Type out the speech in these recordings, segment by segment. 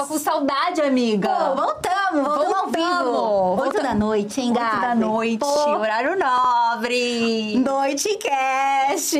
Tava com saudade, amiga. Pô, voltamos, voltamos ao vivo. Oito da noite, hein, Oito Gabi? da noite, Pô, horário nobre. Noite Cast.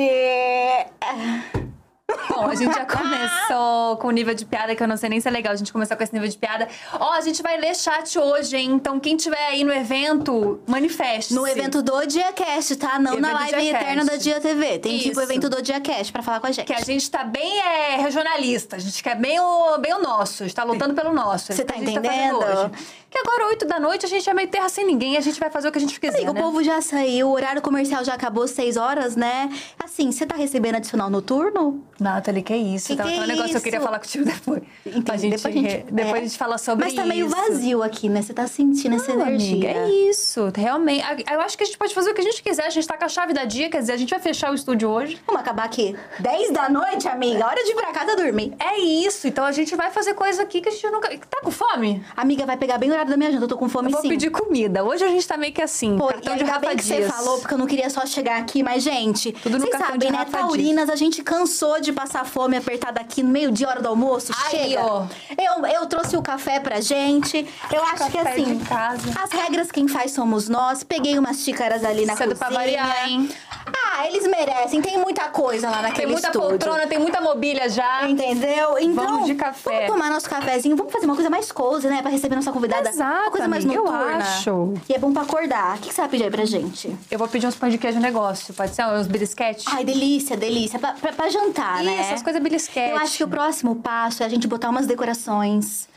Bom, a gente já começou com o nível de piada, que eu não sei nem se é legal a gente começar com esse nível de piada. Ó, a gente vai ler chat hoje, hein? Então, quem tiver aí no evento, manifeste. No evento do Dia Cast, tá? Não Evento na live eterna da Dia TV. Tem que ir pro Isso. evento do Dia Cast pra falar com a gente. Que a gente tá bem é, regionalista, a gente quer bem o, bem o nosso, a gente tá lutando pelo nosso. Você É o tá fazendo entendendo? hoje. Que agora, 8 da noite, a gente é meio terra sem ninguém, a gente vai fazer o que a gente quiser, Amigo, né? o povo já saiu, o horário comercial já acabou, seis horas, né? Assim, você tá recebendo adicional noturno? Nathalie, que isso? Que Tava que um é negócio que eu queria isso? falar contigo depois. Entendi. Pra gente, depois a gente, depois é. a gente fala sobre Mas isso. tá meio vazio aqui, né? Você tá sentindo essa Não, energia. amiga, é isso, realmente. A- Eu acho que a gente pode fazer o que a gente quiser. A gente tá com a chave da dia, quer dizer, a gente vai fechar o estúdio hoje. Vamos acabar aqui. 10 da noite, amiga. Hora de ir pra casa dormir. É isso, então a gente vai fazer coisa aqui que a gente nunca. Tá com fome? Amiga, vai pegar bem o horário da minha janta. Eu tô com fome Eu vou sim. pedir comida. Hoje a gente tá meio que assim, Pô, cartão de Rafa bem que você falou, porque eu não queria só chegar aqui, mas, gente, Tudo no vocês cartão sabem, de né? Rafa Taurinas, a gente cansou de passar fome apertada aqui no meio-dia, hora do almoço. Aí, Chega! ó. Eu, eu trouxe o café pra gente. Eu acho que Café assim. de casa. As regras quem faz somos nós. Peguei umas xícaras ali na Cedo cozinha. pra variar, hein? Ah, eles merecem. Tem muita coisa lá naquele Tem muita estúdio. poltrona, tem muita mobília já. Entendeu? Então, Vamos de café. Vamos tomar nosso cafezinho, vamos fazer uma coisa mais cozy, né? Pra receber nossa convidada. Exato, uma coisa mais amiga, eu noturna. acho. E é bom pra acordar. O que que você vai pedir aí pra gente? Eu vou pedir uns pães de queijo negócio, pode ser? Uns belisquete? Ai, delícia, delícia. Pra, pra, pra jantar, né? Isso, as coisas belisquete. Eu acho que o próximo passo é a gente botar umas decorações.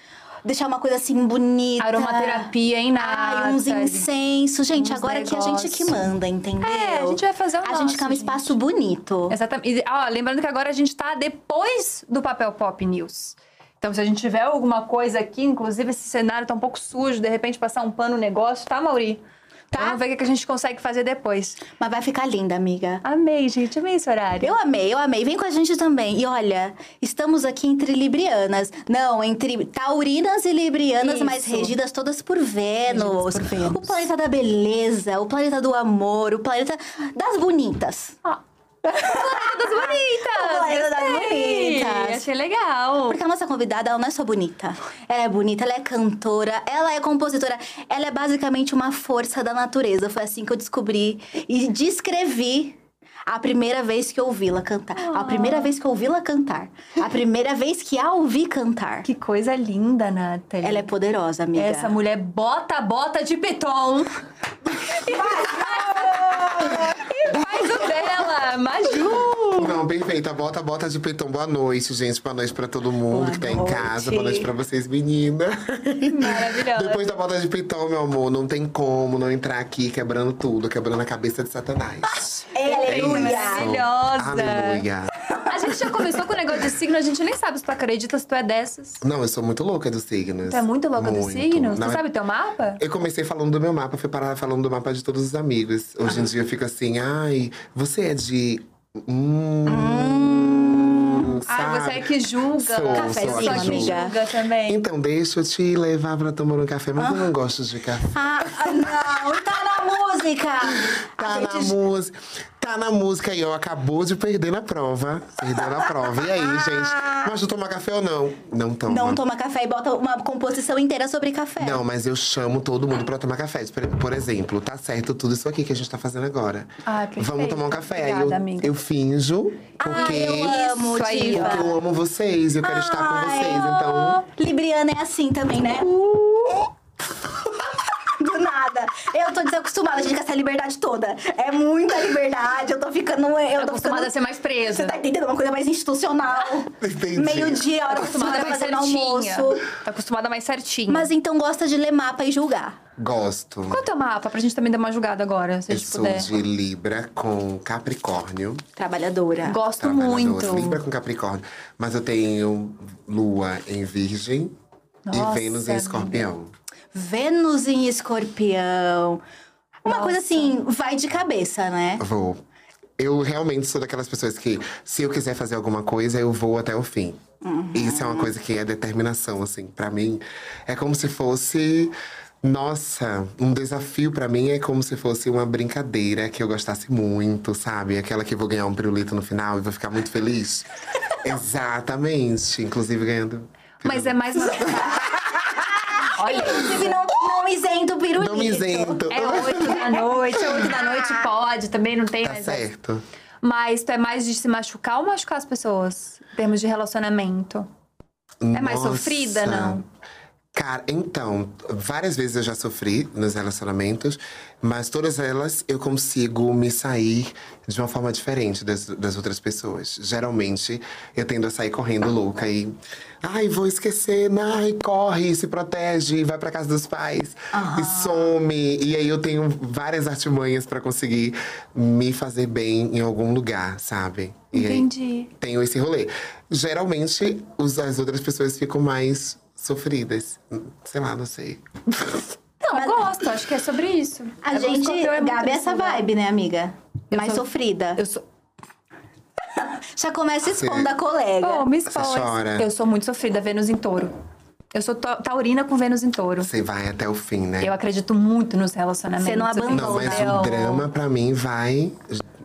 Deixar uma coisa assim bonita. Aromaterapia, hein, Ai, uns incensos. Gente, Uns agora que a gente que manda, entendeu? É, a gente vai fazer o A nosso, gente quer um gente. espaço bonito. Exatamente. E, ó, lembrando que agora a gente tá depois do Papel Pop News. Então, se a gente tiver alguma coisa aqui, inclusive esse cenário tá um pouco sujo, de repente passar um pano no negócio, tá, Mauri? Tá. Vamos ver o que a gente consegue fazer depois. Mas vai ficar linda, amiga. Amei, gente. Amei esse horário. Eu amei, eu amei. Vem com a gente também. E olha, estamos aqui entre librianas. Não, entre taurinas e librianas, Isso. mas regidas todas por Vênus. Regidas por Vênus. O planeta da beleza, o planeta do amor, o planeta das bonitas. Ó. Planeta das bonitas! O planeta das bonitas. Achei legal. Porque a nossa convidada, ela não é só bonita. Ela é bonita, ela é cantora, ela é compositora. Ela é basicamente uma força da natureza. Foi assim que eu descobri e descrevi a primeira vez que ouvi-la cantar. A primeira vez que ouvi-la cantar. A primeira vez que a ouvi cantar. Que coisa linda, Nathalie. Ela é poderosa, amiga. Essa mulher bota a bota de piton. e faz o dela. Maju. Não, perfeita. Bota, bota de peitão. Boa noite, gente. Boa noite pra todo mundo Boa que tá em noite. casa. Boa noite pra vocês, menina. Maravilhosa. Depois da bota de peitão, meu amor, não tem como não entrar aqui quebrando tudo, quebrando a cabeça de Satanás. Aleluia. isso. Maravilhosa. Aleluia. A gente já começou com o negócio de signo, a gente nem sabe se tu acredita, se tu é dessas. Não, eu sou muito louca dos signos. Tu é muito louca dos Muito. signos? Não, tu é- sabe teu mapa? Eu comecei falando do meu mapa, fui parar falando do mapa de todos os amigos. Hoje em dia eu fico assim, ai, você é de. Hum. Ai, você é que julga. Sou, Cafezinho, sou que julga também. Então, deixa eu te levar pra tomar um café, mas eu não gosto de café. Ah, não, tá na música. Tá A na gente- música. Tá na música e eu acabou de perder na prova. Perdeu na prova. E aí, gente? Mas tu toma café ou não? Não toma. Não toma café e bota uma composição inteira sobre café. Não, mas eu chamo todo mundo pra tomar café. Por- exemplo, tá certo tudo isso aqui que a gente tá fazendo agora. Ai, perfeito. Vamos tomar um café. Aí Obrigada, eu, amiga. eu finjo, porque, eu amo, aí, porque eu amo vocês. Eu quero estar com Ai, vocês. Então. Libriana é assim também, né? Do nada. Eu tô desacostumada, gente, com essa liberdade toda. É muita liberdade, eu tô ficando. Eu Tá tô acostumada ficando... a ser mais presa. Você tá entendendo? Uma coisa mais institucional. Entendi. Meio-dia, a hora Tá acostumada mais fazendo certinha. almoço. Tá acostumada mais certinha. Mas então gosta de ler mapa e julgar. Gosto. Qual é o teu mapa? Pra gente também dar uma julgada agora, se a Eu gente sou puder. de Libra com Capricórnio. Trabalhadora. Gosto Trabalhadora. muito. Libra com Capricórnio. Mas eu tenho Lua em Virgem Nossa, e Vênus em Escorpião. Vênus em escorpião. Uma coisa assim, vai de cabeça, né? Vou. Eu realmente sou daquelas pessoas que, se eu quiser fazer alguma coisa, eu vou até o fim. Isso é uma coisa que é determinação, assim. Pra mim, é como se fosse. Nossa, um desafio pra mim é como se fosse uma brincadeira que eu gostasse muito, sabe? Aquela que eu vou ganhar um pirulito no final e vou ficar muito feliz. Exatamente. Inclusive ganhando. Mas é mais uma. Olha, Inclusive, não, não isento o pirulito. Não me isento. é oito da noite, oito da noite pode, também não tem Tá mais. certo. Mas tu é mais de se machucar ou machucar as pessoas? Em termos de relacionamento. É mais Nossa. sofrida, não? Cara, então, várias vezes eu já sofri nos relacionamentos, mas todas elas eu consigo me sair de uma forma diferente das, das outras pessoas. Geralmente, eu tendo a sair correndo louca e. Ai, vou esquecer, ai, corre, se protege, vai pra casa dos pais e some. E aí eu tenho várias artimanhas pra conseguir me fazer bem em algum lugar, sabe? E Entendi. tenho esse rolê. Geralmente, os- as outras pessoas ficam mais sofridas. Sei lá, não sei. Não, eu gosto, acho que é sobre isso. A É, gente, escorpião é muito Gabi, é essa lugar. vibe, né, amiga? Eu Mais sou- sofrida. Eu sou. Já começa expondo Sim. a colega. Oh, me chora. Eu sou muito sofrida, Vênus em touro. Eu sou ta- taurina com Vênus em touro. Você vai até o fim, né? Eu acredito muito nos relacionamentos. Você não abandona. Não, mas eu- o drama, pra mim, vai,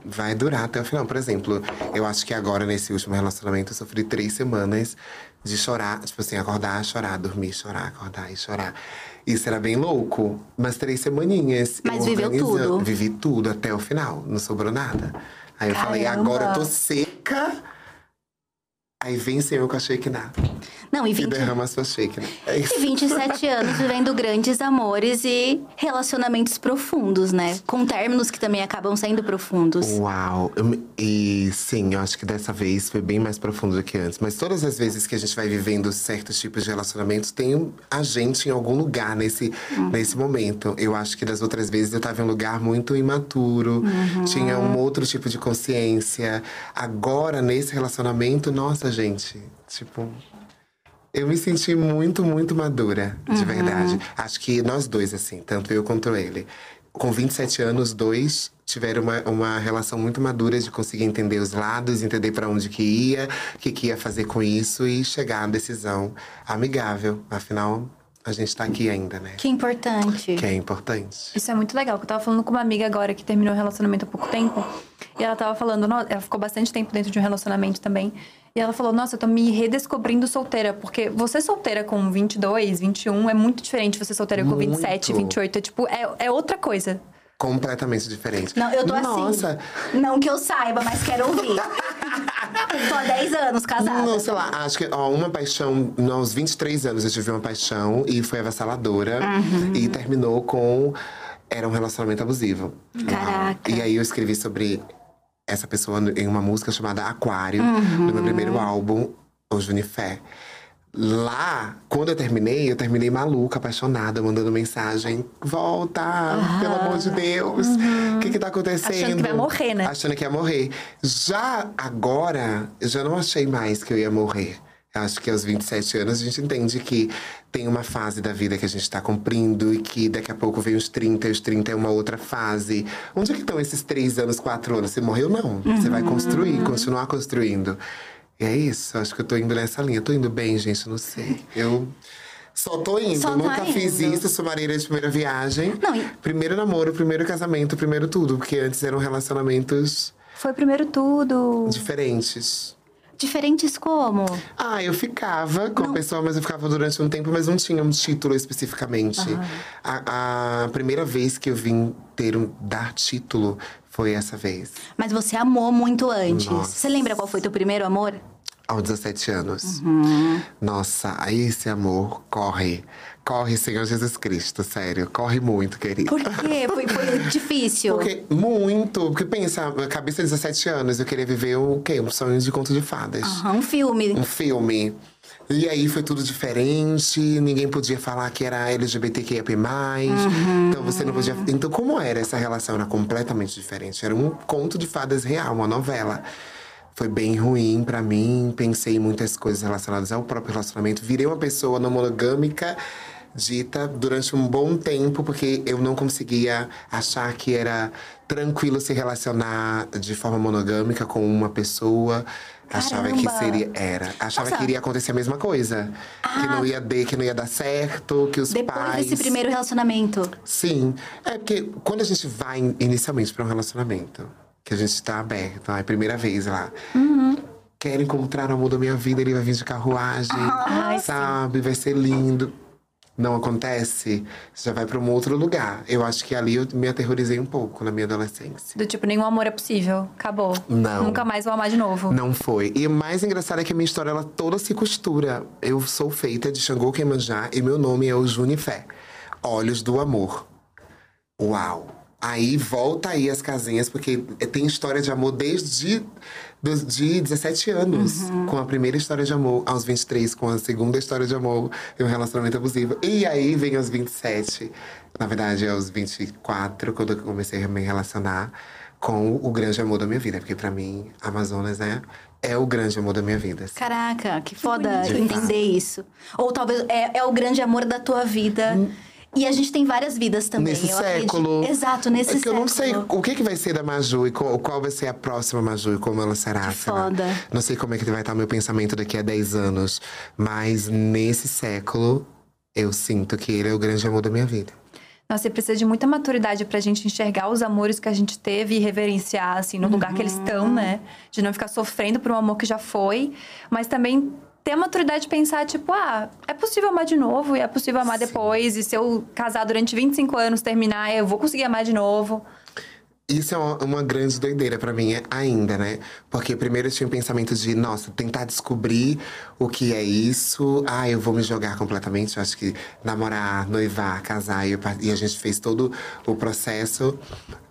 vai durar até o final. Por exemplo, eu acho que agora, nesse último relacionamento, eu sofri três semanas de chorar. Tipo assim, acordar, chorar, dormir, chorar, acordar e chorar. Isso era bem louco. Mas três semaninhas. Mas eu viveu organizando- tudo. Vivi tudo até o final. Não sobrou nada. Aí eu falei, Caramba. agora eu tô seca. Aí vem Senhor com a shake nada. Não, e E 20, derrama a sua shake, né? É isso. e 27 anos vivendo grandes amores e relacionamentos profundos, né? Com términos que também acabam sendo profundos. Uau! Eu E sim, eu acho que dessa vez foi bem mais profundo do que antes. Mas todas as vezes que a gente vai vivendo certos tipos de relacionamentos, tem a gente em algum lugar nesse, nesse momento. Eu acho que das outras vezes eu tava em um lugar muito imaturo, tinha um outro tipo de consciência. Agora, nesse relacionamento, nossa, gente, tipo. Eu me senti muito, muito madura, de verdade. Acho que nós dois, assim, tanto eu quanto ele. Com 27 anos, dois tiveram uma, uma relação muito madura de conseguir entender os lados, entender pra onde que ia, o que, que ia fazer com isso e chegar à decisão amigável. Afinal, a gente tá aqui ainda, né? Que importante. Que é importante. Isso é muito legal, eu tava falando com uma amiga agora que terminou um relacionamento há pouco tempo. E ela tava falando, ela ficou bastante tempo dentro de um relacionamento também. E ela falou, nossa, eu tô me redescobrindo solteira. Porque você solteira com 22, 21 é muito diferente de você solteira com 27, Muito. 28. É tipo, é, é outra coisa. Completamente diferente. Não, eu tô Nossa, assim. Não que eu saiba, mas quero ouvir. tô há 10 anos casada. Não, sei lá, acho que ó, uma paixão, aos 23 anos eu tive uma paixão e foi avassaladora. Uhum. E terminou com. Era um relacionamento abusivo. Caraca. E aí eu escrevi sobre essa pessoa em uma música chamada Aquário, Uhum. no meu primeiro álbum, O Junifé. Lá, quando eu terminei, eu terminei maluca, apaixonada, mandando mensagem. Volta, pelo amor de Deus. O que que tá acontecendo? Achando que vai morrer, né? Achando que ia morrer. Já agora, já não achei mais que eu ia morrer. Eu acho que aos 27 anos a gente entende que tem uma fase da vida que a gente tá cumprindo e que daqui a pouco vem os 30, e os 30 é uma outra fase. Onde é que estão esses três anos, quatro anos? Você morreu? Não. Você vai construir, continuar construindo. E é isso, acho que eu tô indo nessa linha. Tô indo bem, gente, não sei. Eu só tô indo. Só tá Nunca fiz indo. isso, sou mareira de primeira viagem. Não, e- Primeiro namoro, primeiro casamento, primeiro tudo. Porque antes eram relacionamentos Foi primeiro tudo. diferentes. Diferentes como? Ah, eu ficava com a pessoa, mas eu ficava durante um tempo, mas não tinha um título especificamente. A, a primeira vez que eu vim ter um dar título foi essa vez, Mas você amou muito antes. Nossa. Você lembra qual foi teu primeiro amor? aos 17 anos. Uhum. Nossa, aí esse amor corre. Corre, Senhor Jesus Cristo, sério. Corre muito, querido. Por quê? Foi, foi difícil. Porque, muito. Porque pensa, a cabeça de 17 anos, eu queria viver o quê? Um sonho de conto de fadas. Aham, um filme. um filme. E aí foi tudo diferente, ninguém podia falar que era LGBTQIA+. Então você não podia. Então, como era essa relação? Era completamente diferente. Era um conto de fadas real, uma novela. Foi bem ruim pra mim, pensei em muitas coisas relacionadas ao próprio relacionamento. Virei uma pessoa não monogâmica dita durante um bom tempo, porque eu não conseguia achar que era tranquilo se relacionar de forma monogâmica com uma pessoa. Achava que seria. Era. Achava Nossa. que iria acontecer a mesma coisa. Que não ia dar, que não ia dar certo, que os Depois pais. desse primeiro relacionamento. Sim. É porque quando a gente vai inicialmente para um relacionamento, que a gente tá aberto, a primeira vez lá. Quero encontrar o amor da minha vida, ele vai vir de carruagem, sabe? Vai ser lindo. Não acontece, você já vai para um outro lugar. Eu acho que ali eu me aterrorizei um pouco na minha adolescência. Do tipo, nenhum amor é possível. Acabou. Não. Nunca mais vou amar de novo. Não foi. E o mais engraçado é que a minha história ela toda se costura. Eu sou feita de Xangô Quemanjá e meu nome é o Junifé. Olhos do Amor. Uau! Aí volta aí as casinhas, porque tem história de amor desde de 17 anos. Com a primeira história de amor, aos 23, com a segunda história de amor e um relacionamento abusivo. E aí vem aos 27, na verdade, aos 24, quando eu comecei a me relacionar com o grande amor da minha vida. Porque pra mim, Amazonas é, é o grande amor da minha vida. assim. Caraca, que foda entender isso. Ou talvez é, é o grande amor da tua vida. E a gente tem várias vidas também. Nesse eu século. Acredito. Exato, nesse é que século. eu não sei o que, que vai ser da Maju e qual, qual vai ser a próxima Maju e como ela será. Foda. Não sei como é que vai estar meu pensamento daqui a 10 anos. Mas nesse século, eu sinto que ele é o grande amor da minha vida. Nossa, e precisa de muita maturidade pra gente enxergar os amores que a gente teve e reverenciar, assim, no lugar que eles estão, né? De não ficar sofrendo por um amor que já foi. Mas também ter a maturidade de pensar, tipo, ah, é possível amar de novo e é possível amar depois. E se eu casar durante 25 anos, terminar, eu vou conseguir amar de novo. Isso é uma, uma grande doideira pra mim é- ainda, né? Porque primeiro eu tinha um pensamento de, nossa, tentar descobrir o que é isso. Ah, eu vou me jogar completamente. Eu acho que namorar, noivar, casar, e, eu e a gente fez todo o processo.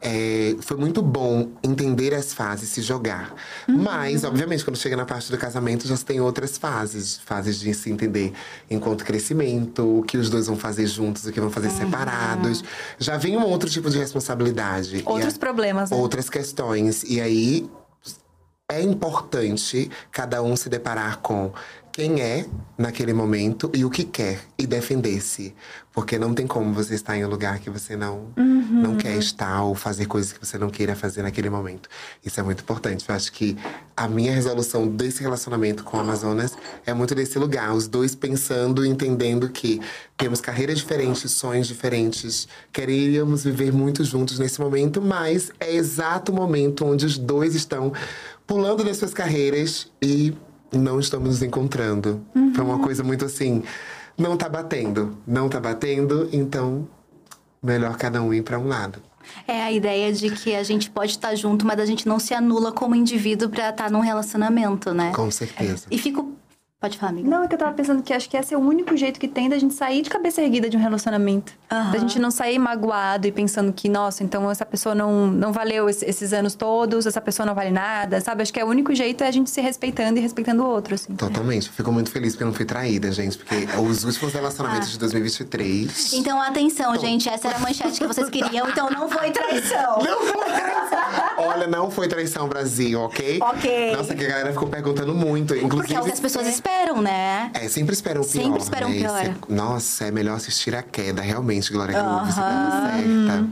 É, foi muito bom entender as fases, se jogar. Mas, obviamente, quando chega na parte do casamento, já se tem outras fases. Fases de se entender enquanto crescimento, o que os dois vão fazer juntos, o que vão fazer separados. Já vem um outro tipo de responsabilidade. Outros a- problemas, né? Outras questões. E aí, é importante cada um se deparar com quem é naquele momento e o que quer e defender-se. Porque não tem como você estar em um lugar que você não, não quer estar ou fazer coisas que você não queira fazer naquele momento. Isso é muito importante. Eu acho que a minha resolução desse relacionamento com o Amazonas é muito desse lugar. Os dois pensando e entendendo que temos carreiras diferentes, sonhos diferentes, queríamos viver muito juntos nesse momento, mas é exato o momento onde os dois estão pulando das suas carreiras e não estamos nos encontrando. Foi uma coisa muito assim, não tá batendo, não tá batendo, então melhor cada um ir para um lado. É a ideia de que a gente pode estar junto, mas a gente não se anula como indivíduo pra estar num relacionamento, né? Com certeza. E fico. Pode falar, amiga. Não, é que eu tava pensando que acho que esse é o único jeito que tem da gente sair de cabeça erguida de um relacionamento. Aham. Da gente não sair magoado e pensando que, nossa, então essa pessoa não, não valeu esse- esses anos todos, essa pessoa não vale nada, sabe? Acho que é o único jeito é a gente se respeitando e respeitando o outro, assim. Totalmente. Fico muito feliz porque eu não fui traída, gente. Porque os últimos relacionamentos de 2023. Então, atenção, gente. Essa era a manchete que vocês queriam, então não foi traição. Olha, não foi traição, Brasil, ok? Ok. Nossa, que a galera ficou perguntando muito. Inclusive. Porque é o que as pessoas esperam, né? É, sempre esperam o pior. Sempre esperam né? pior. Esse- Nossa, é melhor assistir a queda, realmente, Glória Groove, você tá certa.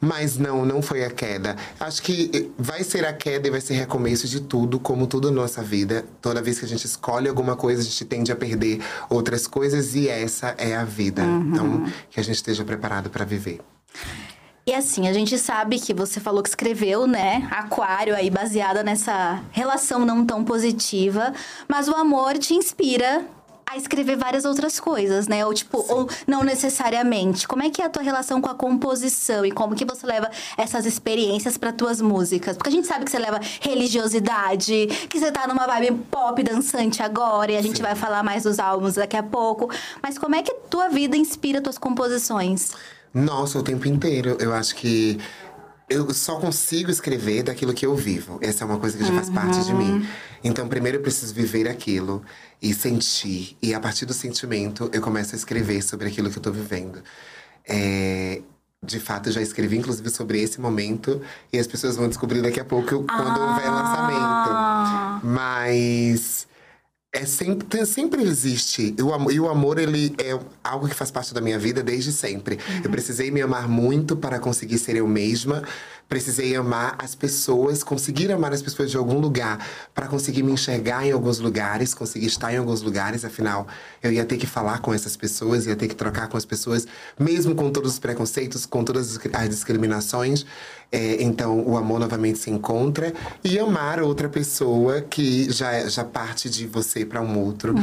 Mas não, não foi a queda. Acho que eh, vai ser a queda e vai ser recomeço de tudo, como tudo na nossa vida. Toda vez que a gente escolhe alguma coisa, a gente tende a perder outras coisas e essa é a vida. Uhum. Então, que a gente esteja preparado para viver. E assim, a gente sabe que você falou que escreveu, né? Aquário aí, baseada nessa relação não tão positiva. Mas o amor te inspira a escrever várias outras coisas, né? Ou tipo, ou não necessariamente. Como é que é a tua relação com a composição e como que você leva essas experiências para tuas músicas? Porque a gente sabe que você leva religiosidade, que você tá numa vibe pop dançante agora e a gente Sim. vai falar mais dos álbuns daqui a pouco. Mas como é que tua vida inspira tuas composições? Nossa, o tempo inteiro. Eu acho que eu só consigo escrever daquilo que eu vivo. Essa é uma coisa que já faz parte de mim. Então, primeiro eu preciso viver aquilo e sentir. E a partir do sentimento, eu começo a escrever sobre aquilo que eu tô vivendo. É, De fato, eu já escrevi, inclusive, sobre esse momento. E as pessoas vão descobrir daqui a pouco quando houver lançamento. Mas é sempre, sempre existe. E o, e o amor, ele é algo que faz parte da minha vida desde sempre. Eu precisei me amar muito para conseguir ser eu mesma. Precisei amar as pessoas, conseguir amar as pessoas de algum lugar, para conseguir me enxergar em alguns lugares, conseguir estar em alguns lugares. Afinal, eu ia ter que falar com essas pessoas, ia ter que trocar com as pessoas, mesmo com todos os preconceitos, com todas as discriminações. É, então, o amor novamente se encontra e amar outra pessoa que já, já parte de você para um outro,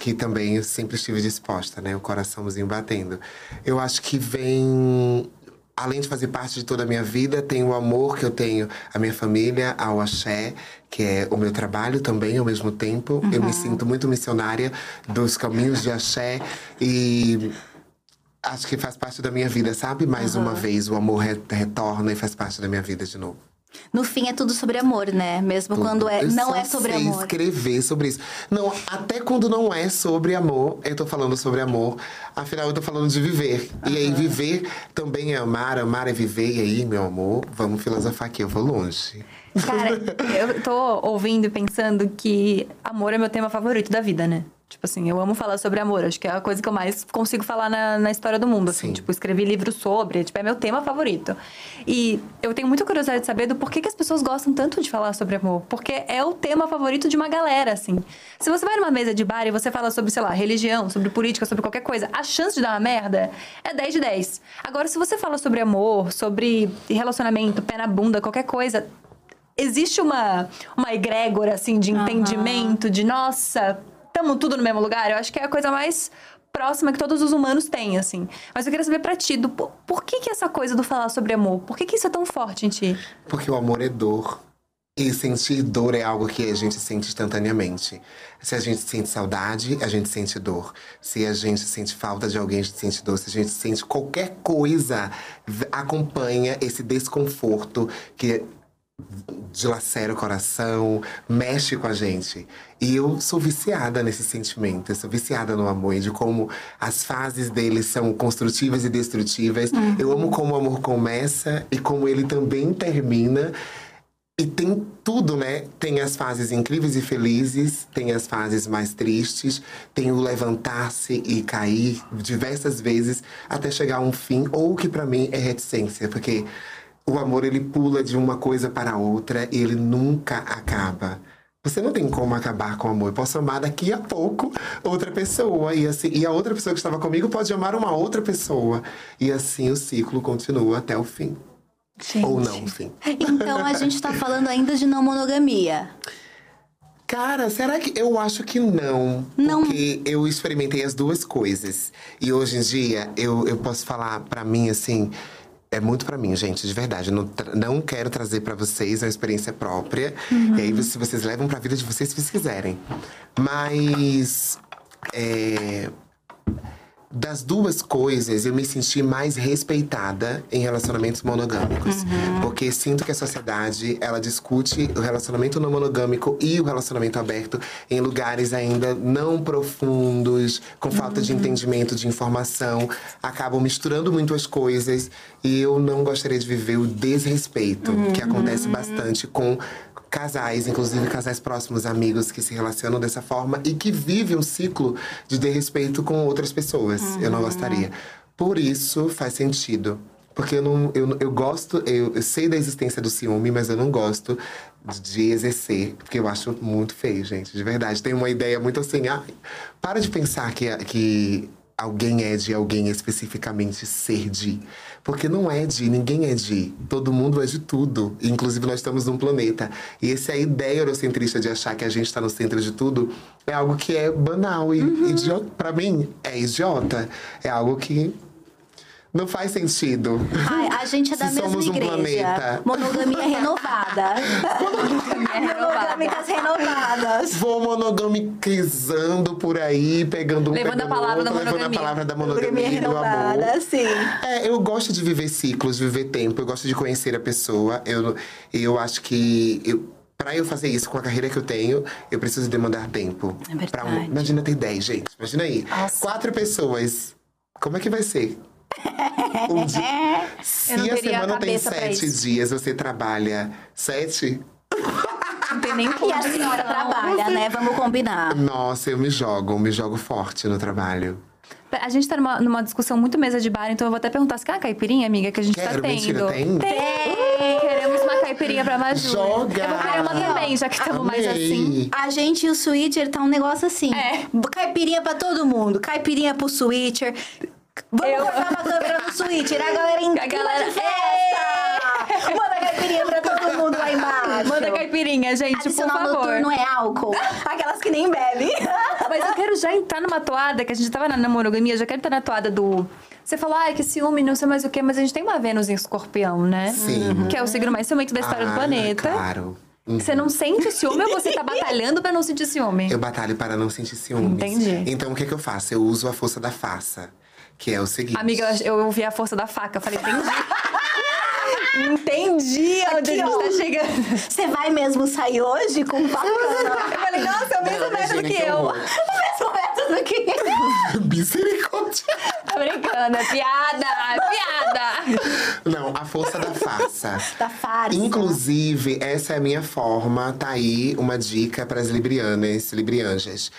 que também eu sempre estive disposta, né? O coraçãozinho batendo. Eu acho que vem além de fazer parte de toda a minha vida, tem o amor que eu tenho à minha família, ao axé, que é o meu trabalho também ao mesmo tempo. Eu me sinto muito missionária dos caminhos de axé e acho que faz parte da minha vida, sabe? Mais uma vez o amor re- retorna e faz parte da minha vida de novo. No fim é tudo sobre amor, né? Mesmo quando é, Eu não só é sobre sei amor. escrever sobre isso. Não, até quando não é sobre amor, eu tô falando sobre amor. Afinal, eu tô falando de viver. E aí, viver também é amar, amar é viver. E aí, meu amor, vamos filosofar aqui, eu vou longe. Cara, eu tô ouvindo e pensando que amor é meu tema favorito da vida, né? Tipo assim, eu amo falar sobre amor. Acho que é a coisa que eu mais consigo falar na, na história do mundo. Assim, Sim. tipo, escrevi livro sobre, tipo, é meu tema favorito. E eu tenho muita curiosidade de saber do porquê que as pessoas gostam tanto de falar sobre amor. Porque é o tema favorito de uma galera, assim. Se você vai numa mesa de bar e você fala sobre, sei lá, religião, sobre política, sobre qualquer coisa, a chance de dar uma merda é 10 de 10. Agora, se você fala sobre amor, sobre relacionamento, pé na bunda, qualquer coisa, existe uma, uma egrégora, assim, de entendimento, de nossa, estamos tudo no mesmo lugar. Eu acho que é a coisa mais próxima que todos os humanos têm, assim. Mas eu queria saber pra ti, do, por, por que que essa coisa do falar sobre amor? Por que que isso é tão forte em ti? Porque o amor é dor. E sentir dor é algo que a gente sente instantaneamente. Se a gente sente saudade, a gente sente dor. Se a gente sente falta de alguém, a gente sente dor. Se a gente sente qualquer coisa, acompanha esse desconforto que dilacera o coração, mexe com a gente. E eu sou viciada nesse sentimento, eu sou viciada no amor e de como as fases dele são construtivas e destrutivas. Eu amo como o amor começa e como ele também termina. E tem tudo, né? Tem as fases incríveis e felizes, tem as fases mais tristes, tem o levantar-se e cair diversas vezes até chegar a um fim, ou o que pra mim é reticência, porque o amor ele pula de uma coisa para outra e ele nunca acaba. Você não tem como acabar com o amor. Eu posso amar daqui a pouco outra pessoa. E, assim, e a outra pessoa que estava comigo pode amar uma outra pessoa. E assim o ciclo continua até o fim. Ou não, enfim. Então a gente tá falando ainda de não monogamia. Cara, será que. Eu acho que não. Não. Porque eu experimentei as duas coisas. E hoje em dia, eu, eu posso falar pra mim, assim. É muito pra mim, gente, de verdade. Não, não quero trazer pra vocês uma experiência própria. E aí, se vocês levam pra vida de vocês, se vocês quiserem. Mas. É, das duas coisas, eu me senti mais respeitada em relacionamentos monogâmicos. Porque sinto que a sociedade, ela discute o relacionamento não monogâmico e o relacionamento aberto em lugares ainda não profundos, com falta de entendimento, de informação. Acabam misturando muito as coisas. E eu não gostaria de viver o desrespeito, que acontece bastante com casais, inclusive casais próximos, amigos que se relacionam dessa forma e que vivem um ciclo de desrespeito com outras pessoas. Eu não gostaria. Por isso faz sentido. Porque eu não. Eu, eu gosto, eu, eu sei da existência do ciúme, mas eu não gosto de exercer, porque eu acho muito feio, gente, de verdade. Tem uma ideia muito assim, ai, para de pensar que, que alguém é de alguém especificamente ser de. Porque não é de, ninguém é de. Todo mundo é de tudo. Inclusive, nós estamos num planeta. E essa ideia eurocentrista de achar que a gente está no centro de tudo é algo que é banal e Uhum. idiota. Pra mim, é idiota. É algo que não faz sentido. Ai, a gente é da Se mesma somos um igreja. planeta. Monogamia renovada. Monogâmicas renovadas. Vou monogamicizando por aí, pegando um, Levando a palavra outro, da levando a monogamia. palavra da Monogamia monogamia e do amor. renovada, sim. É, eu gosto de viver ciclos, viver tempo. Eu gosto de conhecer a pessoa. Eu, eu acho que... Eu, Pra eu fazer isso com a carreira que eu tenho, eu preciso demandar tempo. É verdade. Pra um- imagina ter 10, gente. Imagina aí. Quatro pessoas. Como é que vai ser? Um dia. Se Eu não a semana tem sete dias, você trabalha sete? Não tem nem E a senhora trabalha, né? Vamos combinar. Nossa, eu me jogo, me jogo forte no trabalho. A gente tá numa, numa discussão muito mesa de bar, então eu vou até perguntar se quer uma caipirinha, amiga, que a gente Quero, tá tendo. mentira, tem? Tem! Queremos uma caipirinha pra Maju. Joga! Eu vou querer uma também, já que estamos mais assim. A gente e o Switcher tá um negócio assim. É. Caipirinha pra todo mundo. Caipirinha pro Switcher. Vamos Eu- cortar uma câmera no Switcher. A galera em A galera- de festa. Manda caipirinha pra todo mundo lá embaixo. Manda caipirinha, gente, por favor. noturno é álcool. Aquelas que nem bebem. Mas eu quero já entrar numa toada, que a gente tava na, monogamia, eu já quero entrar na toada do. Você falou, ai, que ciúme, não sei mais o quê, mas a gente tem uma Vênus em escorpião, né? Sim. Que é o signo mais ciumento da história do Ah, planeta. Claro. Uhum. Você não sente ciúme ou você tá batalhando pra não sentir ciúme? Eu batalho para não sentir ciúmes. Entendi. Então, o que, que eu faço? Eu uso a força da faça. Que é o seguinte. Amiga, eu, eu ouvi a força da faca, eu falei, entendi. entendi onde Aqui, a gente tá chegando. Você vai mesmo sair hoje com facana? Eu falei, nossa, é o mesmo método que que eu. O mesmo método que eu. Misericórdia. Tá brincando, é piada, é piada. Não, a força da farsa. Da farsa. Inclusive, essa é a minha forma. Tá aí uma dica para as librianas, librianjas.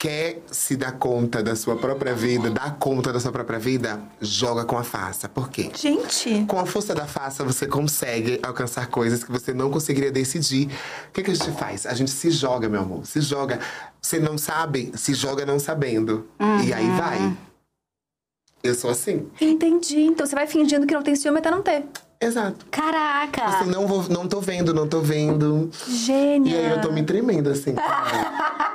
Quer se dar conta da sua própria vida, dar conta da sua própria vida? Joga com a farsa. Por quê? Gente, Com a força da faça, você consegue alcançar coisas que você não conseguiria decidir. O que, que a gente faz? A gente se joga, meu amor. Se joga. Você não sabe, se joga não sabendo. E aí vai. Eu sou assim. entendi. Então você vai fingindo que não tem ciúme até não ter. Exato. Caraca. Assim, não, vou, não tô vendo, não tô vendo. Gênia. E aí eu tô me tremendo assim.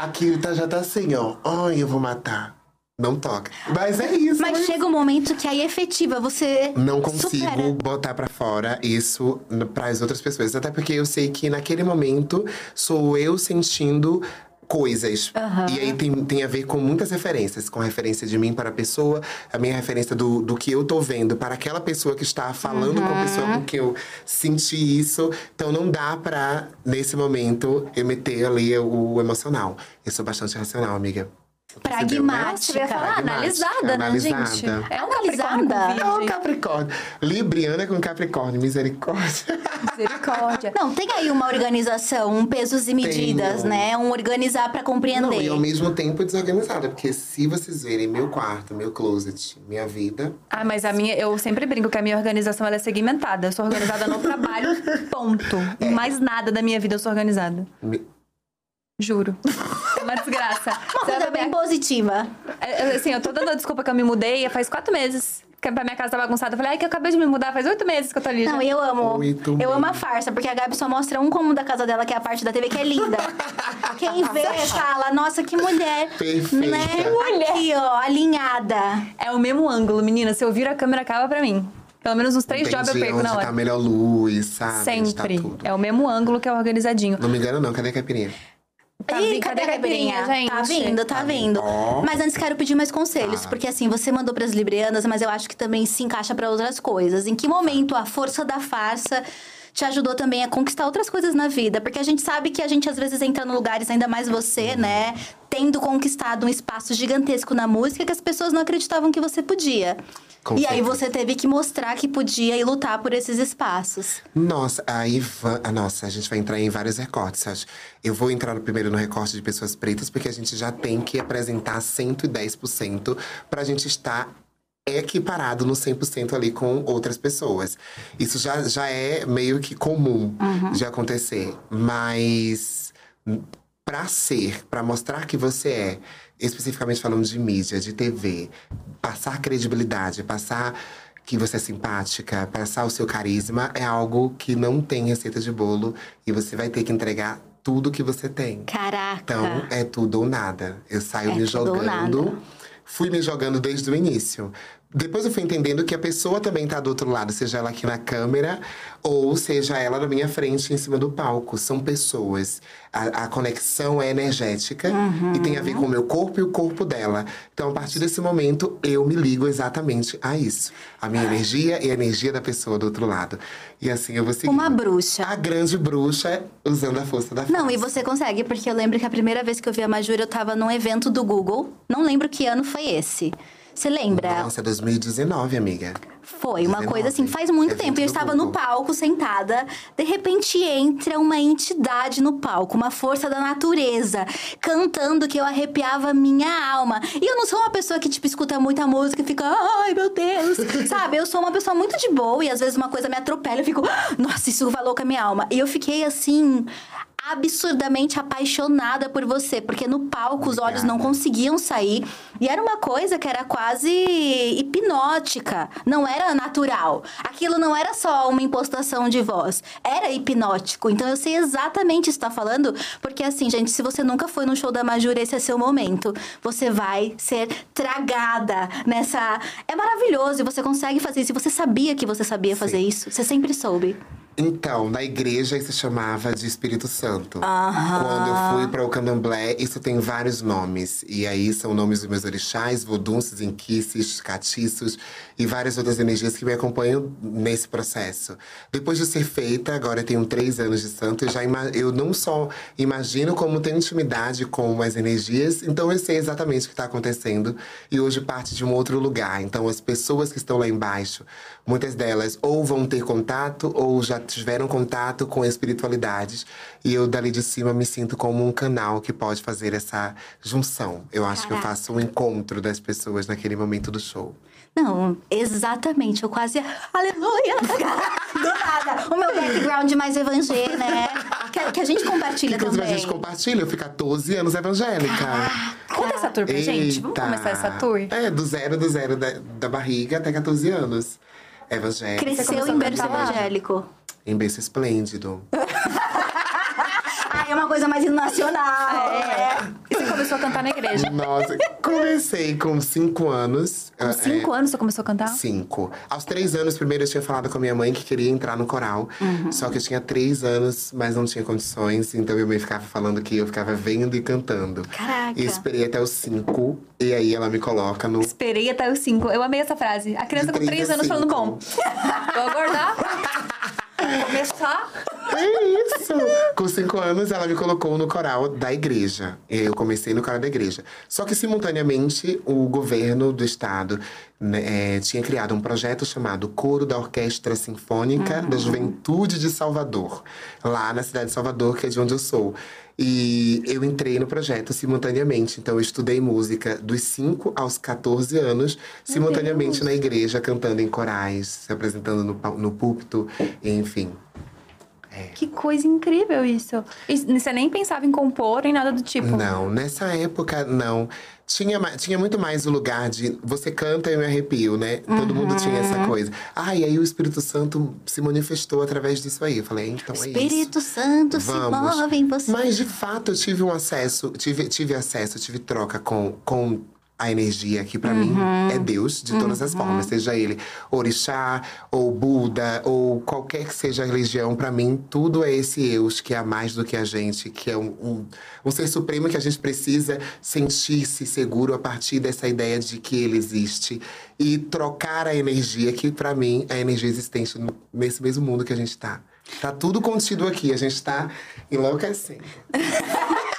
Aqui tá, já tá assim, ó. Ai, eu vou matar. Não toca. Mas é isso. Mas chega um momento que aí é efetiva, você Não consigo supera. botar pra fora isso para as outras pessoas. Até porque eu sei que naquele momento sou eu sentindo coisas. E aí tem, tem a ver com muitas referências. Com referência de mim para a pessoa, a minha referência do, do que eu tô vendo para aquela pessoa que está falando com a pessoa com que eu senti isso. Então não dá pra, nesse momento, eu meter ali o, o emocional. Eu sou bastante racional, amiga. Né? Você ia falar Pragmática, analisada, né, analisada. gente? É um Analisada. Capricórnio É com o virgem. Capricórnio. Libriana com Capricórnio, misericórdia. Misericórdia. Não, tem aí uma organização, um pesos e medidas, Tenho. né? Um organizar pra compreender. Não, e ao mesmo tempo desorganizada. Porque se vocês verem meu quarto, meu closet, minha vida. Ah, mas a minha, eu sempre brinco que a minha organização ela é segmentada. Eu sou organizada no trabalho, ponto. É. Em mais nada da minha vida eu sou organizada. me- Juro. É uma desgraça. Uma coisa bem minha- positiva. É, é, Assim, eu tô dando a desculpa que eu me mudei faz quatro meses. Que a minha casa tá bagunçada. Eu falei, ai, que eu acabei de me mudar faz oito meses que eu tô ali. já. Não, e eu amo. Muito eu bem. amo a farsa, porque a Gabi só mostra um cômodo da casa dela, que é a parte da TV, que é linda. Quem vê fala, nossa, que mulher. Perfeita. Né? Aqui, ó, alinhada. É o mesmo ângulo, menina. Se eu viro a câmera, acaba pra mim. Pelo menos uns três jobs eu entendi perco onde na tá a hora. melhor luz, sabe? Onde Sempre. Tá tudo. É o mesmo ângulo que é organizadinho. Não me engano, não. Cadê a caipirinha? Tá Ih, vi- cadê a caipirinha? gente? Tá vindo, tá vindo. Ó. Mas antes quero pedir mais conselhos, Tá. porque assim, você mandou pras librianas, mas eu acho que também se encaixa pra outras coisas. Em que momento a força da farsa te ajudou também a conquistar outras coisas na vida? Porque a gente sabe que a gente às vezes entra em lugares, ainda mais você, né? Tendo conquistado um espaço gigantesco na música que as pessoas não acreditavam que você podia. Com e aí certeza. você teve que mostrar que podia e lutar por esses espaços. Nossa, aí ah, nossa, a gente vai entrar em vários recortes, acho. Eu vou entrar no primeiro no recorte de pessoas pretas, porque a gente já tem que apresentar 110% pra gente estar equiparado no 100% ali com outras pessoas. Isso já, já é meio que comum de acontecer. Mas pra ser, pra mostrar que você é, especificamente falando de mídia, de TV, passar credibilidade, passar que você é simpática, passar o seu carisma, é algo que não tem receita de bolo e você vai ter que entregar tudo que você tem. Caraca. Então, é tudo ou nada. Eu saio É me jogando. Fui me jogando desde o início. Depois eu fui entendendo que a pessoa também tá do outro lado, seja ela aqui na câmera ou seja ela na minha frente, em cima do palco. São pessoas. A, a conexão é energética e tem a ver com o meu corpo e o corpo dela. Então, a partir desse momento, eu me ligo exatamente a isso. A minha energia e a energia da pessoa do outro lado. E assim eu vou seguir. Uma bruxa. A grande bruxa usando a força da Não, frase. e você consegue, porque eu lembro que a primeira vez que eu vi a Majura, eu tava num evento do Google. Não lembro que ano foi esse. Você lembra? Nossa, é 2019, amiga. Foi uma 19, coisa assim, faz muito evento tempo. Eu estava no palco, sentada. De repente entra uma entidade no palco, uma força da natureza, cantando que eu arrepiava minha alma. E eu não sou uma pessoa que, tipo, escuta muita música e fica, ai meu Deus, sabe? Eu sou uma pessoa muito de boa e às vezes uma coisa me atropela e eu fico, nossa, isso falou com a minha alma. E eu fiquei assim. Absurdamente apaixonada por você, porque no palco os olhos não conseguiam sair. E era uma coisa que era quase hipnótica, não era natural. Aquilo não era só uma impostação de voz, era hipnótico. Então eu sei exatamente o que você está falando, porque assim, gente, se você nunca foi no show da Majura, esse é seu momento. Você vai ser tragada nessa. É maravilhoso e você consegue fazer isso. Você sabia que você sabia fazer Sim. isso? Você sempre soube. Então, na igreja isso se chamava de Espírito Santo. Quando eu fui para o candomblé, isso tem vários nomes. E aí são nomes dos meus orixás, vodunces, inquices, catiços e várias outras energias que me acompanham nesse processo. Depois de ser feita, agora eu tenho três anos de santo, eu já eu não só imagino como tenho intimidade com as energias, então eu sei exatamente o que está acontecendo. E hoje parte de um outro lugar. Então as pessoas que estão lá embaixo, muitas delas ou vão ter contato ou já tiveram contato com espiritualidades. E eu dali de cima me sinto como um canal que pode fazer essa junção. Eu acho que eu Caraca. faço um encontro das pessoas naquele momento do show. Não, exatamente. Eu quase. Aleluia! Do nada. O meu background mais evangélico, né? Que, que a gente compartilha Inclusive, também. a gente compartilha, eu fico há 12 anos evangélica. Conta essa tour pra gente. Vamos Eita. começar essa tour? É, do zero, do zero da, da barriga até 14 anos. Evangélica. Cresceu em berço evangélico. Em berço esplêndido. Ah, é uma coisa mais nacional. É. E você começou a cantar na igreja. Nossa, comecei com 5 anos. Com Ah, cinco é, anos você começou a cantar? Cinco. Aos três anos, primeiro eu tinha falado com a minha mãe que queria entrar no coral. Uhum. Só que eu tinha três anos, mas não tinha condições. Então minha mãe ficava falando que eu ficava vendo e cantando. Caraca. E esperei até os cinco. E aí ela me coloca no. Esperei até os cinco. Eu amei essa frase. A criança com três anos 35. falando, bom, vou Começar. É isso! Com cinco anos, ela me colocou no coral da igreja. Eu comecei no coral da igreja. Só que, simultaneamente, o governo do estado né, eh, tinha criado um projeto chamado Coro da Orquestra Sinfônica da Juventude de Salvador. Lá na cidade de Salvador, que é de onde eu sou. E eu entrei no projeto simultaneamente. Então, eu estudei música dos 5 aos 14 anos, simultaneamente na igreja, cantando em corais, se apresentando no, no púlpito, enfim. Que coisa incrível isso. E você nem pensava em compor nem nada do tipo. Não, nessa época não. Tinha, tinha muito mais o lugar de você canta e eu me arrepio, né? Todo mundo tinha Uhum. essa coisa. Ah, e aí o Espírito Santo se manifestou através disso aí. Eu falei, então é isso. Espírito Santo Vamos. se move em você. Mas de fato eu tive um acesso, tive, tive acesso, tive troca com, com a energia que pra mim Uhum. é Deus de todas as formas, seja ele orixá ou Buda ou qualquer que seja a religião, pra mim tudo é esse Deus que é mais do que a gente, que é um, um, um ser supremo que a gente precisa sentir-se seguro a partir dessa ideia de que ele existe e trocar a energia que pra mim é a energia existente nesse mesmo mundo que a gente tá. Tá tudo contido aqui, a gente tá enlouquecendo.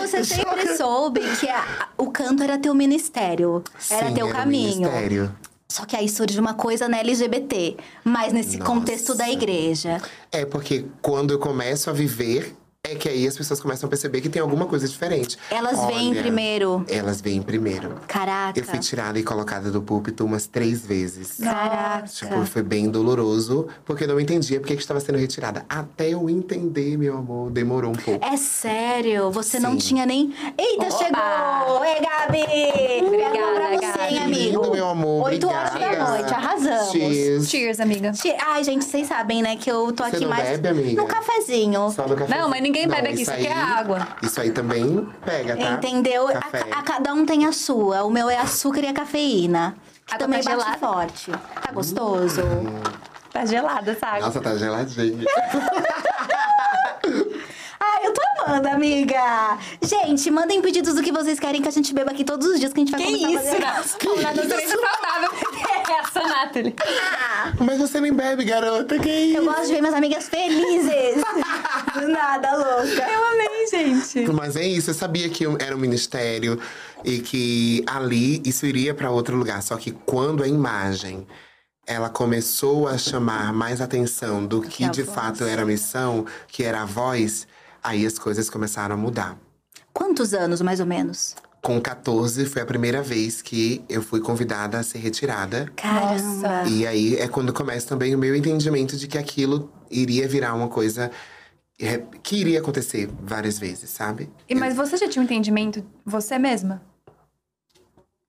Você sempre soube que a- o canto era teu ministério, era Sim, teu era caminho. ministério. Só que aí surge uma coisa na LGBT, mas nesse Nossa. contexto da igreja. É porque quando eu começo a viver é que aí as pessoas começam a perceber que tem alguma coisa diferente. Elas vêm Olha, primeiro. Elas vêm primeiro. Caraca. Eu fui tirada e colocada do púlpito umas três vezes. Caraca. Tipo, foi bem doloroso, porque eu não entendia porque que estava sendo retirada. Até eu entender, meu amor, demorou um pouco. É sério? Você não Sim. tinha nem. Eita, Opa! chegou! Ei, Gabi! Obrigada, pra você, Gabi. hein, amigo? Lindo, meu amor. Oito horas da obrigada. noite, arrasamos. Cheers. Cheers, amiga. Che- Ai, gente, vocês sabem, né, que eu tô Você aqui não mais bebe, amiga? no cafezinho. Só no café. Não, mas ninguém bebe aqui, isso aqui é água. Isso aí também pega, tá? Entendeu? A, Café. a- cada um tem a sua. O meu é açúcar e a cafeína. Que Água também tá bate gelada? forte. Tá gostoso? Tá gelada água. Nossa, tá geladinho. Amando, amiga! Gente, mandem pedidos do que vocês querem que a gente beba aqui todos os dias que a gente vai Que começar isso? a fazer. Nada saudável. Essa, Nathalie. mas você nem bebe, garota. Que isso? Eu gosto de ver minhas amigas felizes. Do nada, louca. Eu amei, gente. Mas é isso, eu sabia que era um ministério e que ali isso iria para outro lugar. Só que quando a imagem ela começou a chamar mais atenção do que de voz. fato era a missão, que era a voz, aí as coisas começaram a mudar. Quantos anos, mais ou menos? Com 14 foi a primeira vez que eu fui convidada a ser retirada. Caramba. E aí é quando começa também o meu entendimento de que aquilo iria virar uma coisa que iria acontecer várias vezes, sabe? E, mas você já tinha um entendimento, você mesma?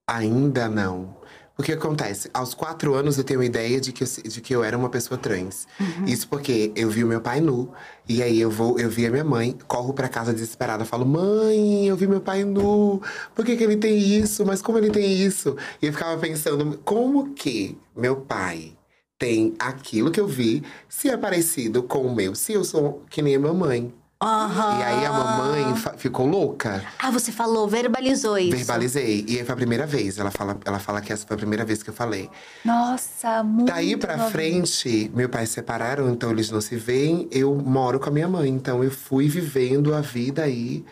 Ainda não. O que acontece? Aos quatro anos eu tenho a ideia de que eu, de que eu era uma pessoa trans. Isso porque eu vi o meu pai nu. E aí eu vou, eu vi a minha mãe, corro pra casa desesperada, falo: Mãe, eu vi meu pai nu. Por que, que ele tem isso? Mas como ele tem isso? E eu ficava pensando: como que meu pai tem aquilo que eu vi, se é parecido com o meu, se eu sou que nem a minha mãe? Aham. E aí a mamãe ficou louca. Ah, você falou, verbalizou isso. Verbalizei. E aí foi a primeira vez. Ela fala, ela fala que essa foi a primeira vez que eu falei. Nossa, muito Daí pra novinha. frente, meu pai se separaram, então eles não se veem. Eu moro com a minha mãe. Então eu fui vivendo a vida aí